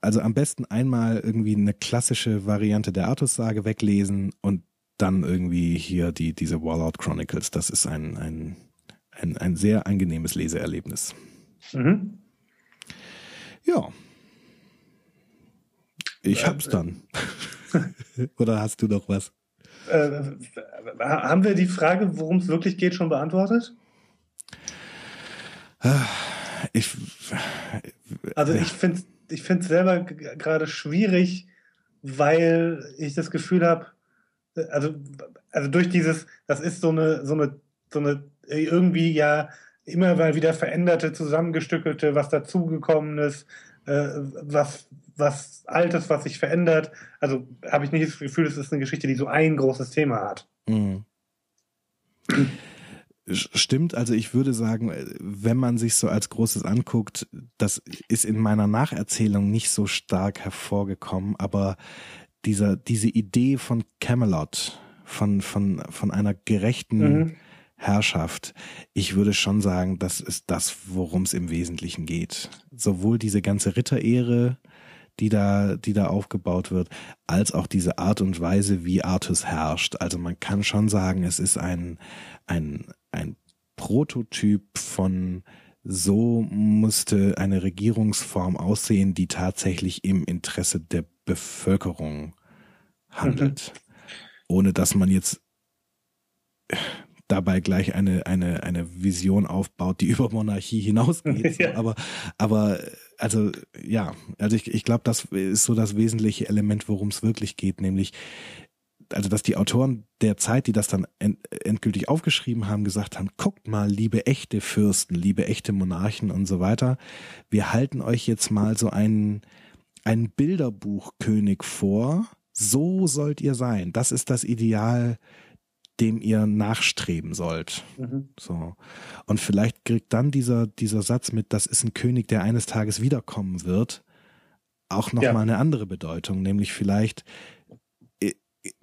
Also am besten einmal irgendwie eine klassische Variante der Artus-Sage weglesen und dann irgendwie hier die, diese Warlord Chronicles. Das ist ein, ein ein, ein sehr angenehmes Leseerlebnis. Mhm. Ja. Ich hab's dann. Oder hast du noch was? Äh, haben wir die Frage, worum es wirklich geht, schon beantwortet? ich. Also ich finde ich finde es selber gerade schwierig, weil ich das Gefühl habe, also, also durch dieses, das ist so eine, so eine, so eine irgendwie ja immer mal wieder veränderte, zusammengestückelte, was dazugekommenes, äh, was, was Altes, was sich verändert. Also habe ich nicht das Gefühl, es ist eine Geschichte, die so ein großes Thema hat. Mhm. Stimmt, also ich würde sagen, wenn man sich so als Großes anguckt, das ist in meiner Nacherzählung nicht so stark hervorgekommen, aber dieser, diese Idee von Camelot, von, von, von einer gerechten mhm. Herrschaft, ich würde schon sagen, das ist das, worum es im Wesentlichen geht. Sowohl diese ganze Ritterehre, die da, die da aufgebaut wird, als auch diese Art und Weise, wie Artus herrscht. Also man kann schon sagen, es ist ein, ein, ein Prototyp von so musste eine Regierungsform aussehen, die tatsächlich im Interesse der Bevölkerung handelt. Mhm. Ohne dass man jetzt dabei gleich eine, eine, eine Vision aufbaut, die über Monarchie hinausgeht. ja. Aber, aber, also, ja, also ich, ich glaube, das ist so das wesentliche Element, worum es wirklich geht, nämlich, also, dass die Autoren der Zeit, die das dann endgültig aufgeschrieben haben, gesagt haben, guckt mal, liebe echte Fürsten, liebe echte Monarchen und so weiter, wir halten euch jetzt mal so einen, einen Bilderbuchkönig vor, so sollt ihr sein. Das ist das Ideal, dem ihr nachstreben sollt. Mhm. So. Und vielleicht kriegt dann dieser, dieser Satz mit, das ist ein König, der eines Tages wiederkommen wird, auch nochmal ja. eine andere Bedeutung, nämlich vielleicht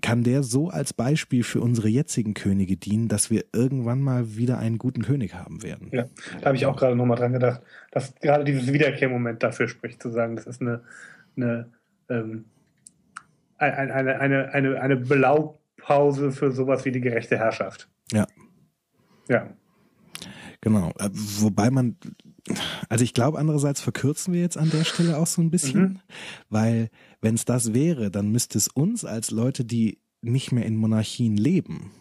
kann der so als Beispiel für unsere jetzigen Könige dienen, dass wir irgendwann mal wieder einen guten König haben werden. Ja, da habe ich auch gerade nochmal dran gedacht, dass gerade dieses Wiederkehrmoment dafür spricht, zu sagen, das ist eine, eine, ähm, eine, eine, eine, eine, eine Belau Pause für sowas wie die gerechte Herrschaft. Ja. Ja. Genau. Äh, wobei man, also ich glaube, andererseits verkürzen wir jetzt an der Stelle auch so ein bisschen, mhm. weil wenn es das wäre, dann müsste es uns als Leute, die nicht mehr in Monarchien leben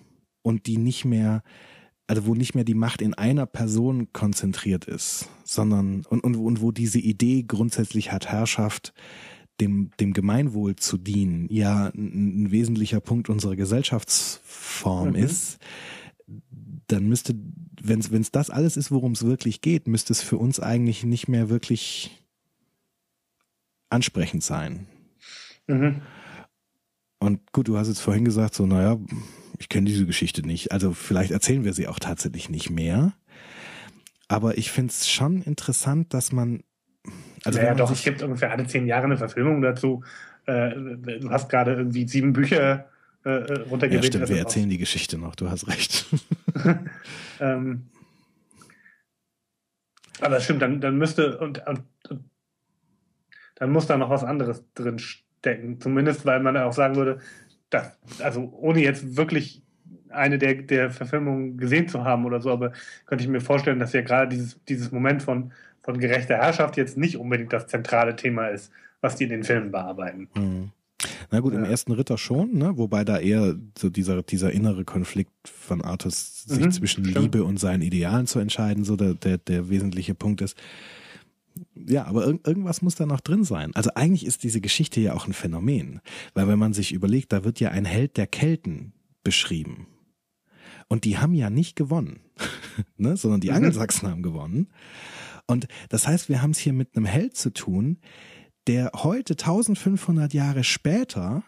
und die nicht mehr, also wo nicht mehr die Macht in einer Person konzentriert ist, sondern und, und, und wo diese Idee grundsätzlich hat Herrschaft dem, dem Gemeinwohl zu dienen, ja ein, wesentlicher Punkt unserer Gesellschaftsform mhm. ist, dann müsste, wenn es das alles ist, worum es wirklich geht, müsste es für uns eigentlich nicht mehr wirklich ansprechend sein. Mhm. Und gut, du hast jetzt vorhin gesagt, so, naja, ich kenne diese Geschichte nicht. Also vielleicht erzählen wir sie auch tatsächlich nicht mehr. Aber ich finde es schon interessant, dass man also ja, doch, es gibt ungefähr alle zehn Jahre eine Verfilmung dazu. Äh, du hast gerade irgendwie sieben Bücher äh, äh runtergebetet. Ja, stimmt, wir erzählen die Geschichte noch, du hast recht. ähm, aber stimmt, dann, dann müsste und, und, und, dann muss da noch was anderes drin stecken. Zumindest, weil man auch sagen würde, dass, also ohne jetzt wirklich eine der, der Verfilmungen gesehen zu haben oder so, aber könnte ich mir vorstellen, dass ja gerade dieses, dieses Moment von von gerechter Herrschaft jetzt nicht unbedingt das zentrale Thema ist, was die in den Filmen bearbeiten. Mhm. Na gut, ja. im ersten Ritter schon, ne? wobei da eher so dieser, dieser innere Konflikt von Artus, sich mhm, zwischen stimmt. Liebe und seinen Idealen zu entscheiden, so der, der, der wesentliche Punkt ist. Ja, aber ir irgendwas muss da noch drin sein. Also eigentlich ist diese Geschichte ja auch ein Phänomen, weil wenn man sich überlegt, da wird ja ein Held der Kelten beschrieben. Und die haben ja nicht gewonnen, ne? sondern die mhm. Angelsachsen haben gewonnen. Und das heißt, wir haben es hier mit einem Held zu tun, der heute 1500 Jahre später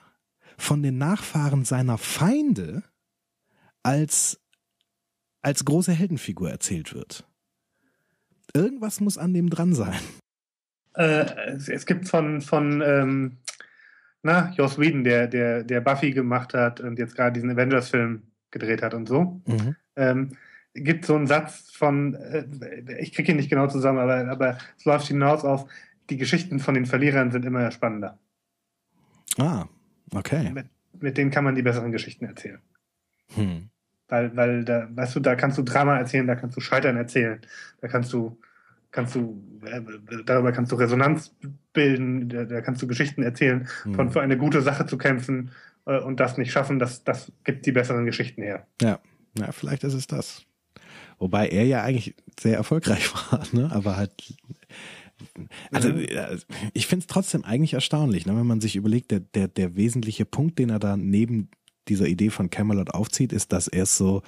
von den Nachfahren seiner Feinde als, als große Heldenfigur erzählt wird. Irgendwas muss an dem dran sein. Äh, es, es, gibt von, von ähm, na, Joss Whedon, der, der, der Buffy gemacht hat und jetzt gerade diesen Avengers-Film gedreht hat und so. Mhm. Ähm, gibt so einen Satz von, äh, ich kriege ihn nicht genau zusammen, aber, aber es läuft hinaus auf, die Geschichten von den Verlierern sind immer spannender. Ah, okay. Mit, mit denen kann man die besseren Geschichten erzählen. Hm. Weil, weil da, weißt du, da kannst du Drama erzählen, da kannst du Scheitern erzählen, da kannst du, kannst du, äh, darüber kannst du Resonanz bilden, da, da kannst du Geschichten erzählen, hm. von für eine gute Sache zu kämpfen äh, und das nicht schaffen, das, das gibt die besseren Geschichten her. Ja, ja, vielleicht ist es das. Wobei er ja eigentlich sehr erfolgreich war, ne? aber halt also mhm. ich finde es trotzdem eigentlich erstaunlich, ne, wenn man sich überlegt, der, der, der wesentliche Punkt, den er da neben dieser Idee von Camelot aufzieht, ist, dass er es so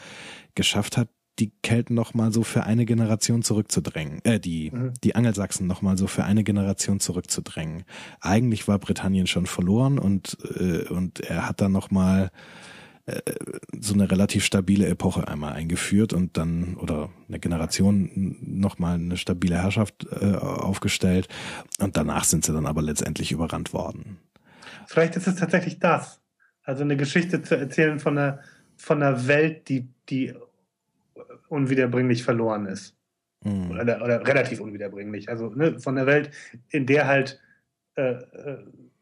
geschafft hat, die Kelten noch mal so für eine Generation zurückzudrängen, äh, die, mhm. die Angelsachsen noch mal so für eine Generation zurückzudrängen. Eigentlich war Britannien schon verloren und, äh, und er hat dann noch mal äh, so eine relativ stabile Epoche einmal eingeführt und dann oder eine Generation nochmal eine stabile Herrschaft äh, aufgestellt und danach sind sie dann aber letztendlich überrannt worden. Vielleicht ist es tatsächlich das. Also eine Geschichte zu erzählen von einer, von einer Welt, die, die unwiederbringlich verloren ist. Mhm. Oder, oder, relativ unwiederbringlich. Also ne, von der Welt, in der halt äh, äh,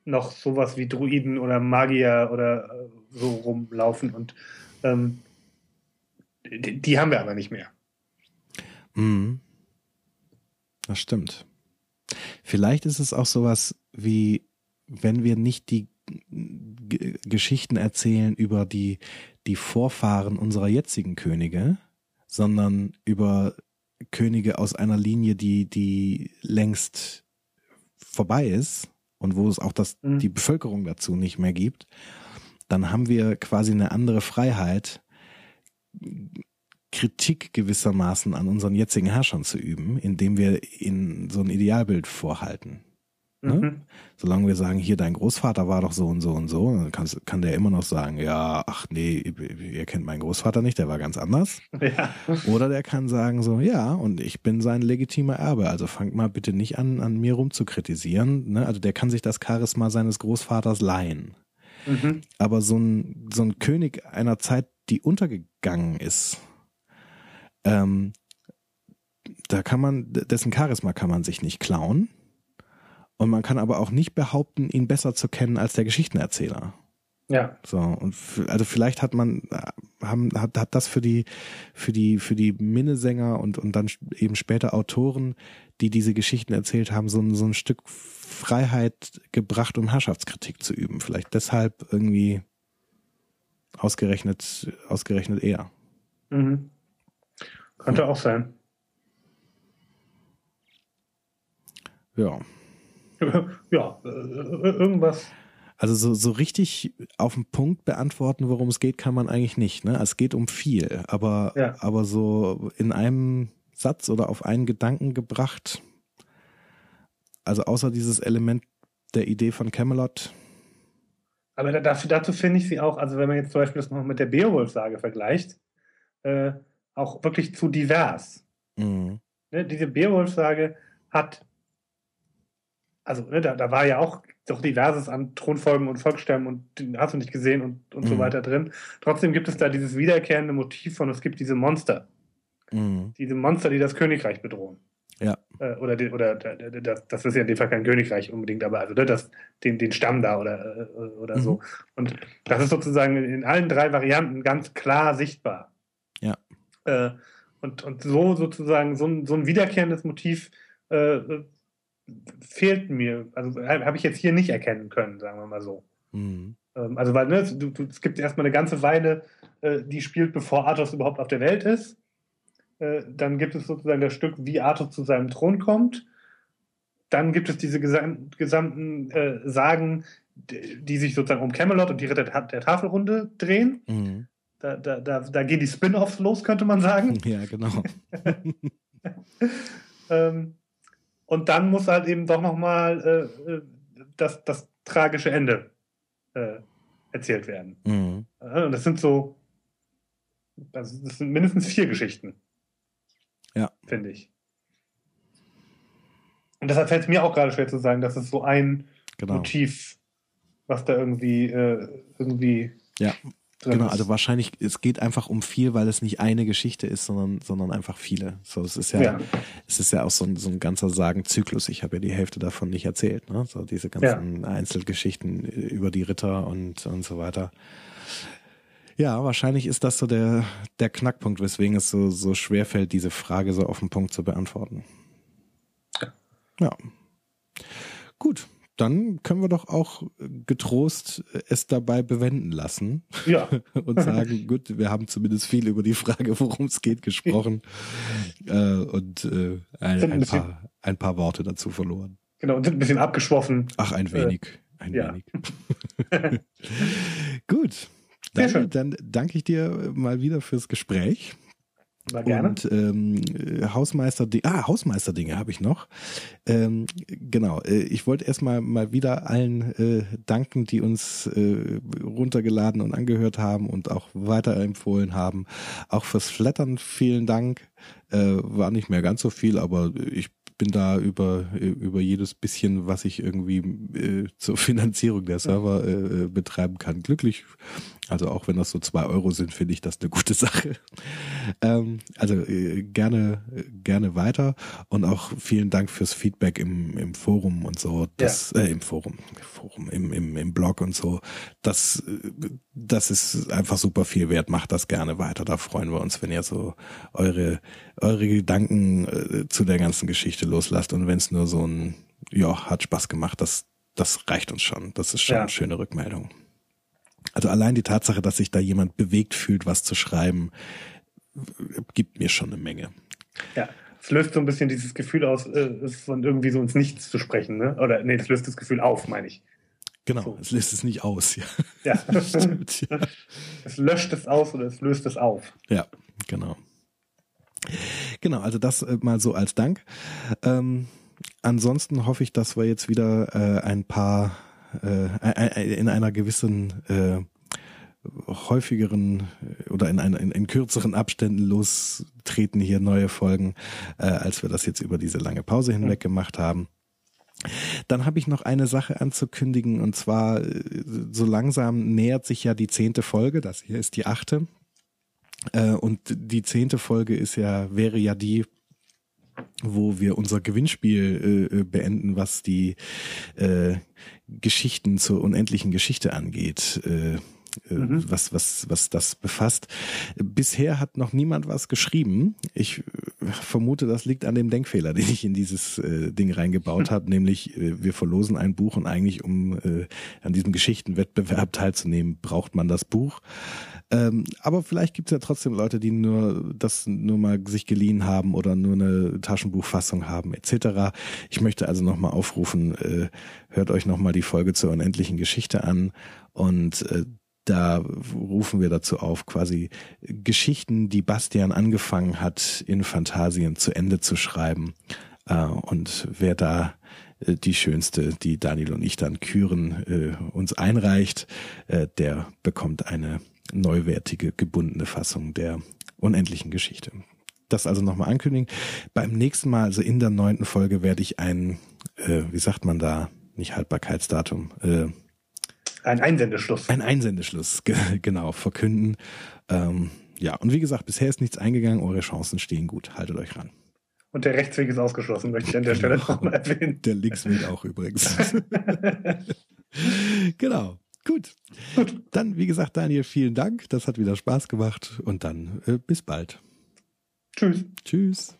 noch sowas wie Druiden oder Magier oder äh, so rumlaufen und ähm, die, die, haben wir aber nicht mehr. Mhm. Das stimmt. Vielleicht ist es auch sowas wie, wenn wir nicht die G Geschichten erzählen über die, die Vorfahren unserer jetzigen Könige, sondern über Könige aus einer Linie, die, die längst vorbei ist und wo es auch das, mhm. die Bevölkerung dazu nicht mehr gibt, dann haben wir quasi eine andere Freiheit, Kritik gewissermaßen an unseren jetzigen Herrschern zu üben, indem wir ihnen so ein Idealbild vorhalten. Ne? Mhm. Solange wir sagen, hier dein Großvater war doch so und so und so, dann kann, kann der immer noch sagen, ja, ach nee, ihr kennt meinen Großvater nicht, der war ganz anders. Ja. Oder der kann sagen so, ja, und ich bin sein legitimer Erbe, also fangt mal bitte nicht an, an mir rum zu kritisieren. Ne? Also der kann sich das Charisma seines Großvaters leihen. Mhm. Aber so ein, so ein König einer Zeit, die untergegangen ist, ähm, da kann man, dessen Charisma kann man sich nicht klauen und man kann aber auch nicht behaupten, ihn besser zu kennen als der Geschichtenerzähler. Ja. So, und also vielleicht hat man, haben, hat, hat das für die, für die, für die Minnesänger und, und dann eben später Autoren, die diese Geschichten erzählt haben, so ein, so ein Stück Freiheit gebracht, um Herrschaftskritik zu üben. Vielleicht deshalb irgendwie ausgerechnet, ausgerechnet eher. Mhm. Könnte auch sein. Ja. ja, äh, irgendwas. Also so, so richtig auf den Punkt beantworten, worum es geht, kann man eigentlich nicht. Ne? Es geht um viel, aber, ja. aber so in einem Satz oder auf einen Gedanken gebracht, also außer dieses Element der Idee von Camelot. Aber dafür, dazu finde ich sie auch, also wenn man jetzt zum Beispiel das noch mit der Beowulf-Sage vergleicht, äh, auch wirklich zu divers. Mhm. Ne, diese Beowulf-Sage hat also ne, da, da war ja auch doch diverses an Thronfolgen und Volksstämmen und den hast du nicht gesehen und, und mhm. so weiter drin. Trotzdem gibt es da dieses wiederkehrende Motiv von, es gibt diese Monster. Mhm. Diese Monster, die das Königreich bedrohen. Ja. Äh, oder die, oder das, das ist ja in dem Fall kein Königreich unbedingt, aber also ne, das, den, den Stamm da oder, äh, oder mhm. so. Und das ist sozusagen in allen drei Varianten ganz klar sichtbar. Ja. Äh, und, und so sozusagen so ein, so ein wiederkehrendes Motiv äh, fehlt mir, also habe ich jetzt hier nicht erkennen können, sagen wir mal so. Mhm. Ähm, also, weil ne, du, du, es gibt erstmal eine ganze Weile, äh, die spielt, bevor Arthur überhaupt auf der Welt ist. Äh, dann gibt es sozusagen das Stück, wie Arthur zu seinem Thron kommt. Dann gibt es diese gesam gesamten äh, Sagen, die, die, sich sozusagen um Camelot und die Ritter der Tafelrunde drehen. Mhm. Da, da, da, da, gehen die Spin-offs los, könnte man sagen. Ja, genau. ähm, und dann muss halt eben doch nochmal äh, äh, das, das tragische Ende äh, erzählt werden. Mhm. Und das sind so, das, das sind mindestens vier Geschichten. Ja. Finde ich. Und deshalb fällt es mir auch gerade schwer zu sagen, dass es so ein genau. Motiv, was da irgendwie, äh, irgendwie ja. Genau, also wahrscheinlich, es geht einfach um viel, weil es nicht eine Geschichte ist, sondern, sondern einfach viele. So, es ist ja, ja. es ist ja auch so ein, so ein ganzer Sagenzyklus. Ich habe ja die Hälfte davon nicht erzählt, ne? So diese ganzen ja. Einzelgeschichten über die Ritter und, und so weiter. Ja, wahrscheinlich ist das so der, der Knackpunkt, weswegen es so, so schwer fällt, diese Frage so auf den Punkt zu beantworten. Ja. ja. Gut, dann können wir doch auch getrost es dabei bewenden lassen. Ja. und sagen, gut, wir haben zumindest viel über die Frage, worum es geht, gesprochen äh, und äh, ein, ein, paar, ein paar Worte dazu verloren. Genau, und sind ein bisschen abgeschwoffen. Ach, ein wenig. Äh, ein ja. wenig. gut. Dann, dann danke ich dir mal wieder fürs Gespräch. War gerne. Und ähm, Hausmeister, ah, Hausmeisterdinge habe ich noch. Ähm, genau, äh, ich wollte erstmal mal wieder allen äh, danken, die uns äh, runtergeladen und angehört haben und auch weiterempfohlen haben. Auch fürs Flattern vielen Dank. Äh, war nicht mehr ganz so viel, aber ich bin da über, über jedes bisschen, was ich irgendwie äh, zur Finanzierung der Server äh, betreiben kann, glücklich. Also auch wenn das so zwei Euro sind, finde ich das eine gute Sache. Ähm, also äh, gerne, gerne weiter und auch vielen Dank fürs Feedback im, im Forum und so. Das, ja. äh, im Forum, Forum, im, im, im Blog und so. Das, das ist einfach super viel wert. Macht das gerne weiter. Da freuen wir uns, wenn ihr so eure, eure Gedanken äh, zu der ganzen Geschichte loslasst. Und wenn es nur so ein, ja, hat Spaß gemacht, das, das reicht uns schon. Das ist schon ja. eine schöne Rückmeldung. Also allein die Tatsache, dass sich da jemand bewegt fühlt, was zu schreiben, gibt mir schon eine Menge. Ja, es löst so ein bisschen dieses Gefühl aus, äh, von irgendwie so ins Nichts zu sprechen, ne? Oder nee, das löst das Gefühl auf, meine ich. Genau, so. es löst es nicht aus, ja. Ja. Stimmt, ja. Es löscht es aus oder es löst es auf. Ja, genau. Genau, also das äh, mal so als Dank. Ähm, ansonsten hoffe ich, dass wir jetzt wieder äh, ein paar äh, in einer gewissen äh, häufigeren äh, oder in, in, in kürzeren Abständen lostreten hier neue Folgen, äh, als wir das jetzt über diese lange Pause hinweg gemacht haben. Dann habe ich noch eine Sache anzukündigen und zwar äh, so langsam nähert sich ja die zehnte Folge. Das hier ist die achte. Äh, und die zehnte Folge ist ja wäre ja die wo wir unser Gewinnspiel äh, beenden, was die Geschichten zur unendlichen Geschichte angeht. Mhm. was, was, was das befasst. Bisher hat noch niemand was geschrieben. Ich äh, vermute, das liegt an dem Denkfehler, den ich in dieses äh, Ding reingebaut habe, nämlich äh, wir verlosen ein Buch und eigentlich, um äh, an diesem Geschichtenwettbewerb teilzunehmen, braucht man das Buch. Ähm, aber vielleicht gibt es ja trotzdem Leute, die nur das nur mal sich geliehen haben oder nur eine Taschenbuchfassung haben, etc. Ich möchte also nochmal aufrufen, äh, hört euch nochmal die Folge zur unendlichen Geschichte an und äh, da rufen wir dazu auf, quasi Geschichten, die Bastian angefangen hat, in Fantasien zu Ende zu schreiben. Äh, und wer da äh, die schönste, die Daniel und ich dann küren, äh, uns einreicht, der bekommt eine neuwertige, gebundene Fassung der unendlichen Geschichte. Das also nochmal ankündigen. Beim nächsten Mal, also in der neunten Folge, werde ich ein, wie sagt man da, nicht Haltbarkeitsdatum, äh, ein Einsendeschluss. Ein Einsendeschluss, genau, verkünden. Ähm, ja, und wie gesagt, bisher ist nichts eingegangen, eure Chancen stehen gut. Haltet euch ran. Und der Rechtsweg ist ausgeschlossen, möchte ich an der Stelle nochmal erwähnen. Der Linksweg auch übrigens. genau. Gut. Gut. Dann, wie gesagt, Daniel, vielen Dank. Das hat wieder Spaß gemacht. Und dann äh, bis bald. Tschüss. Tschüss.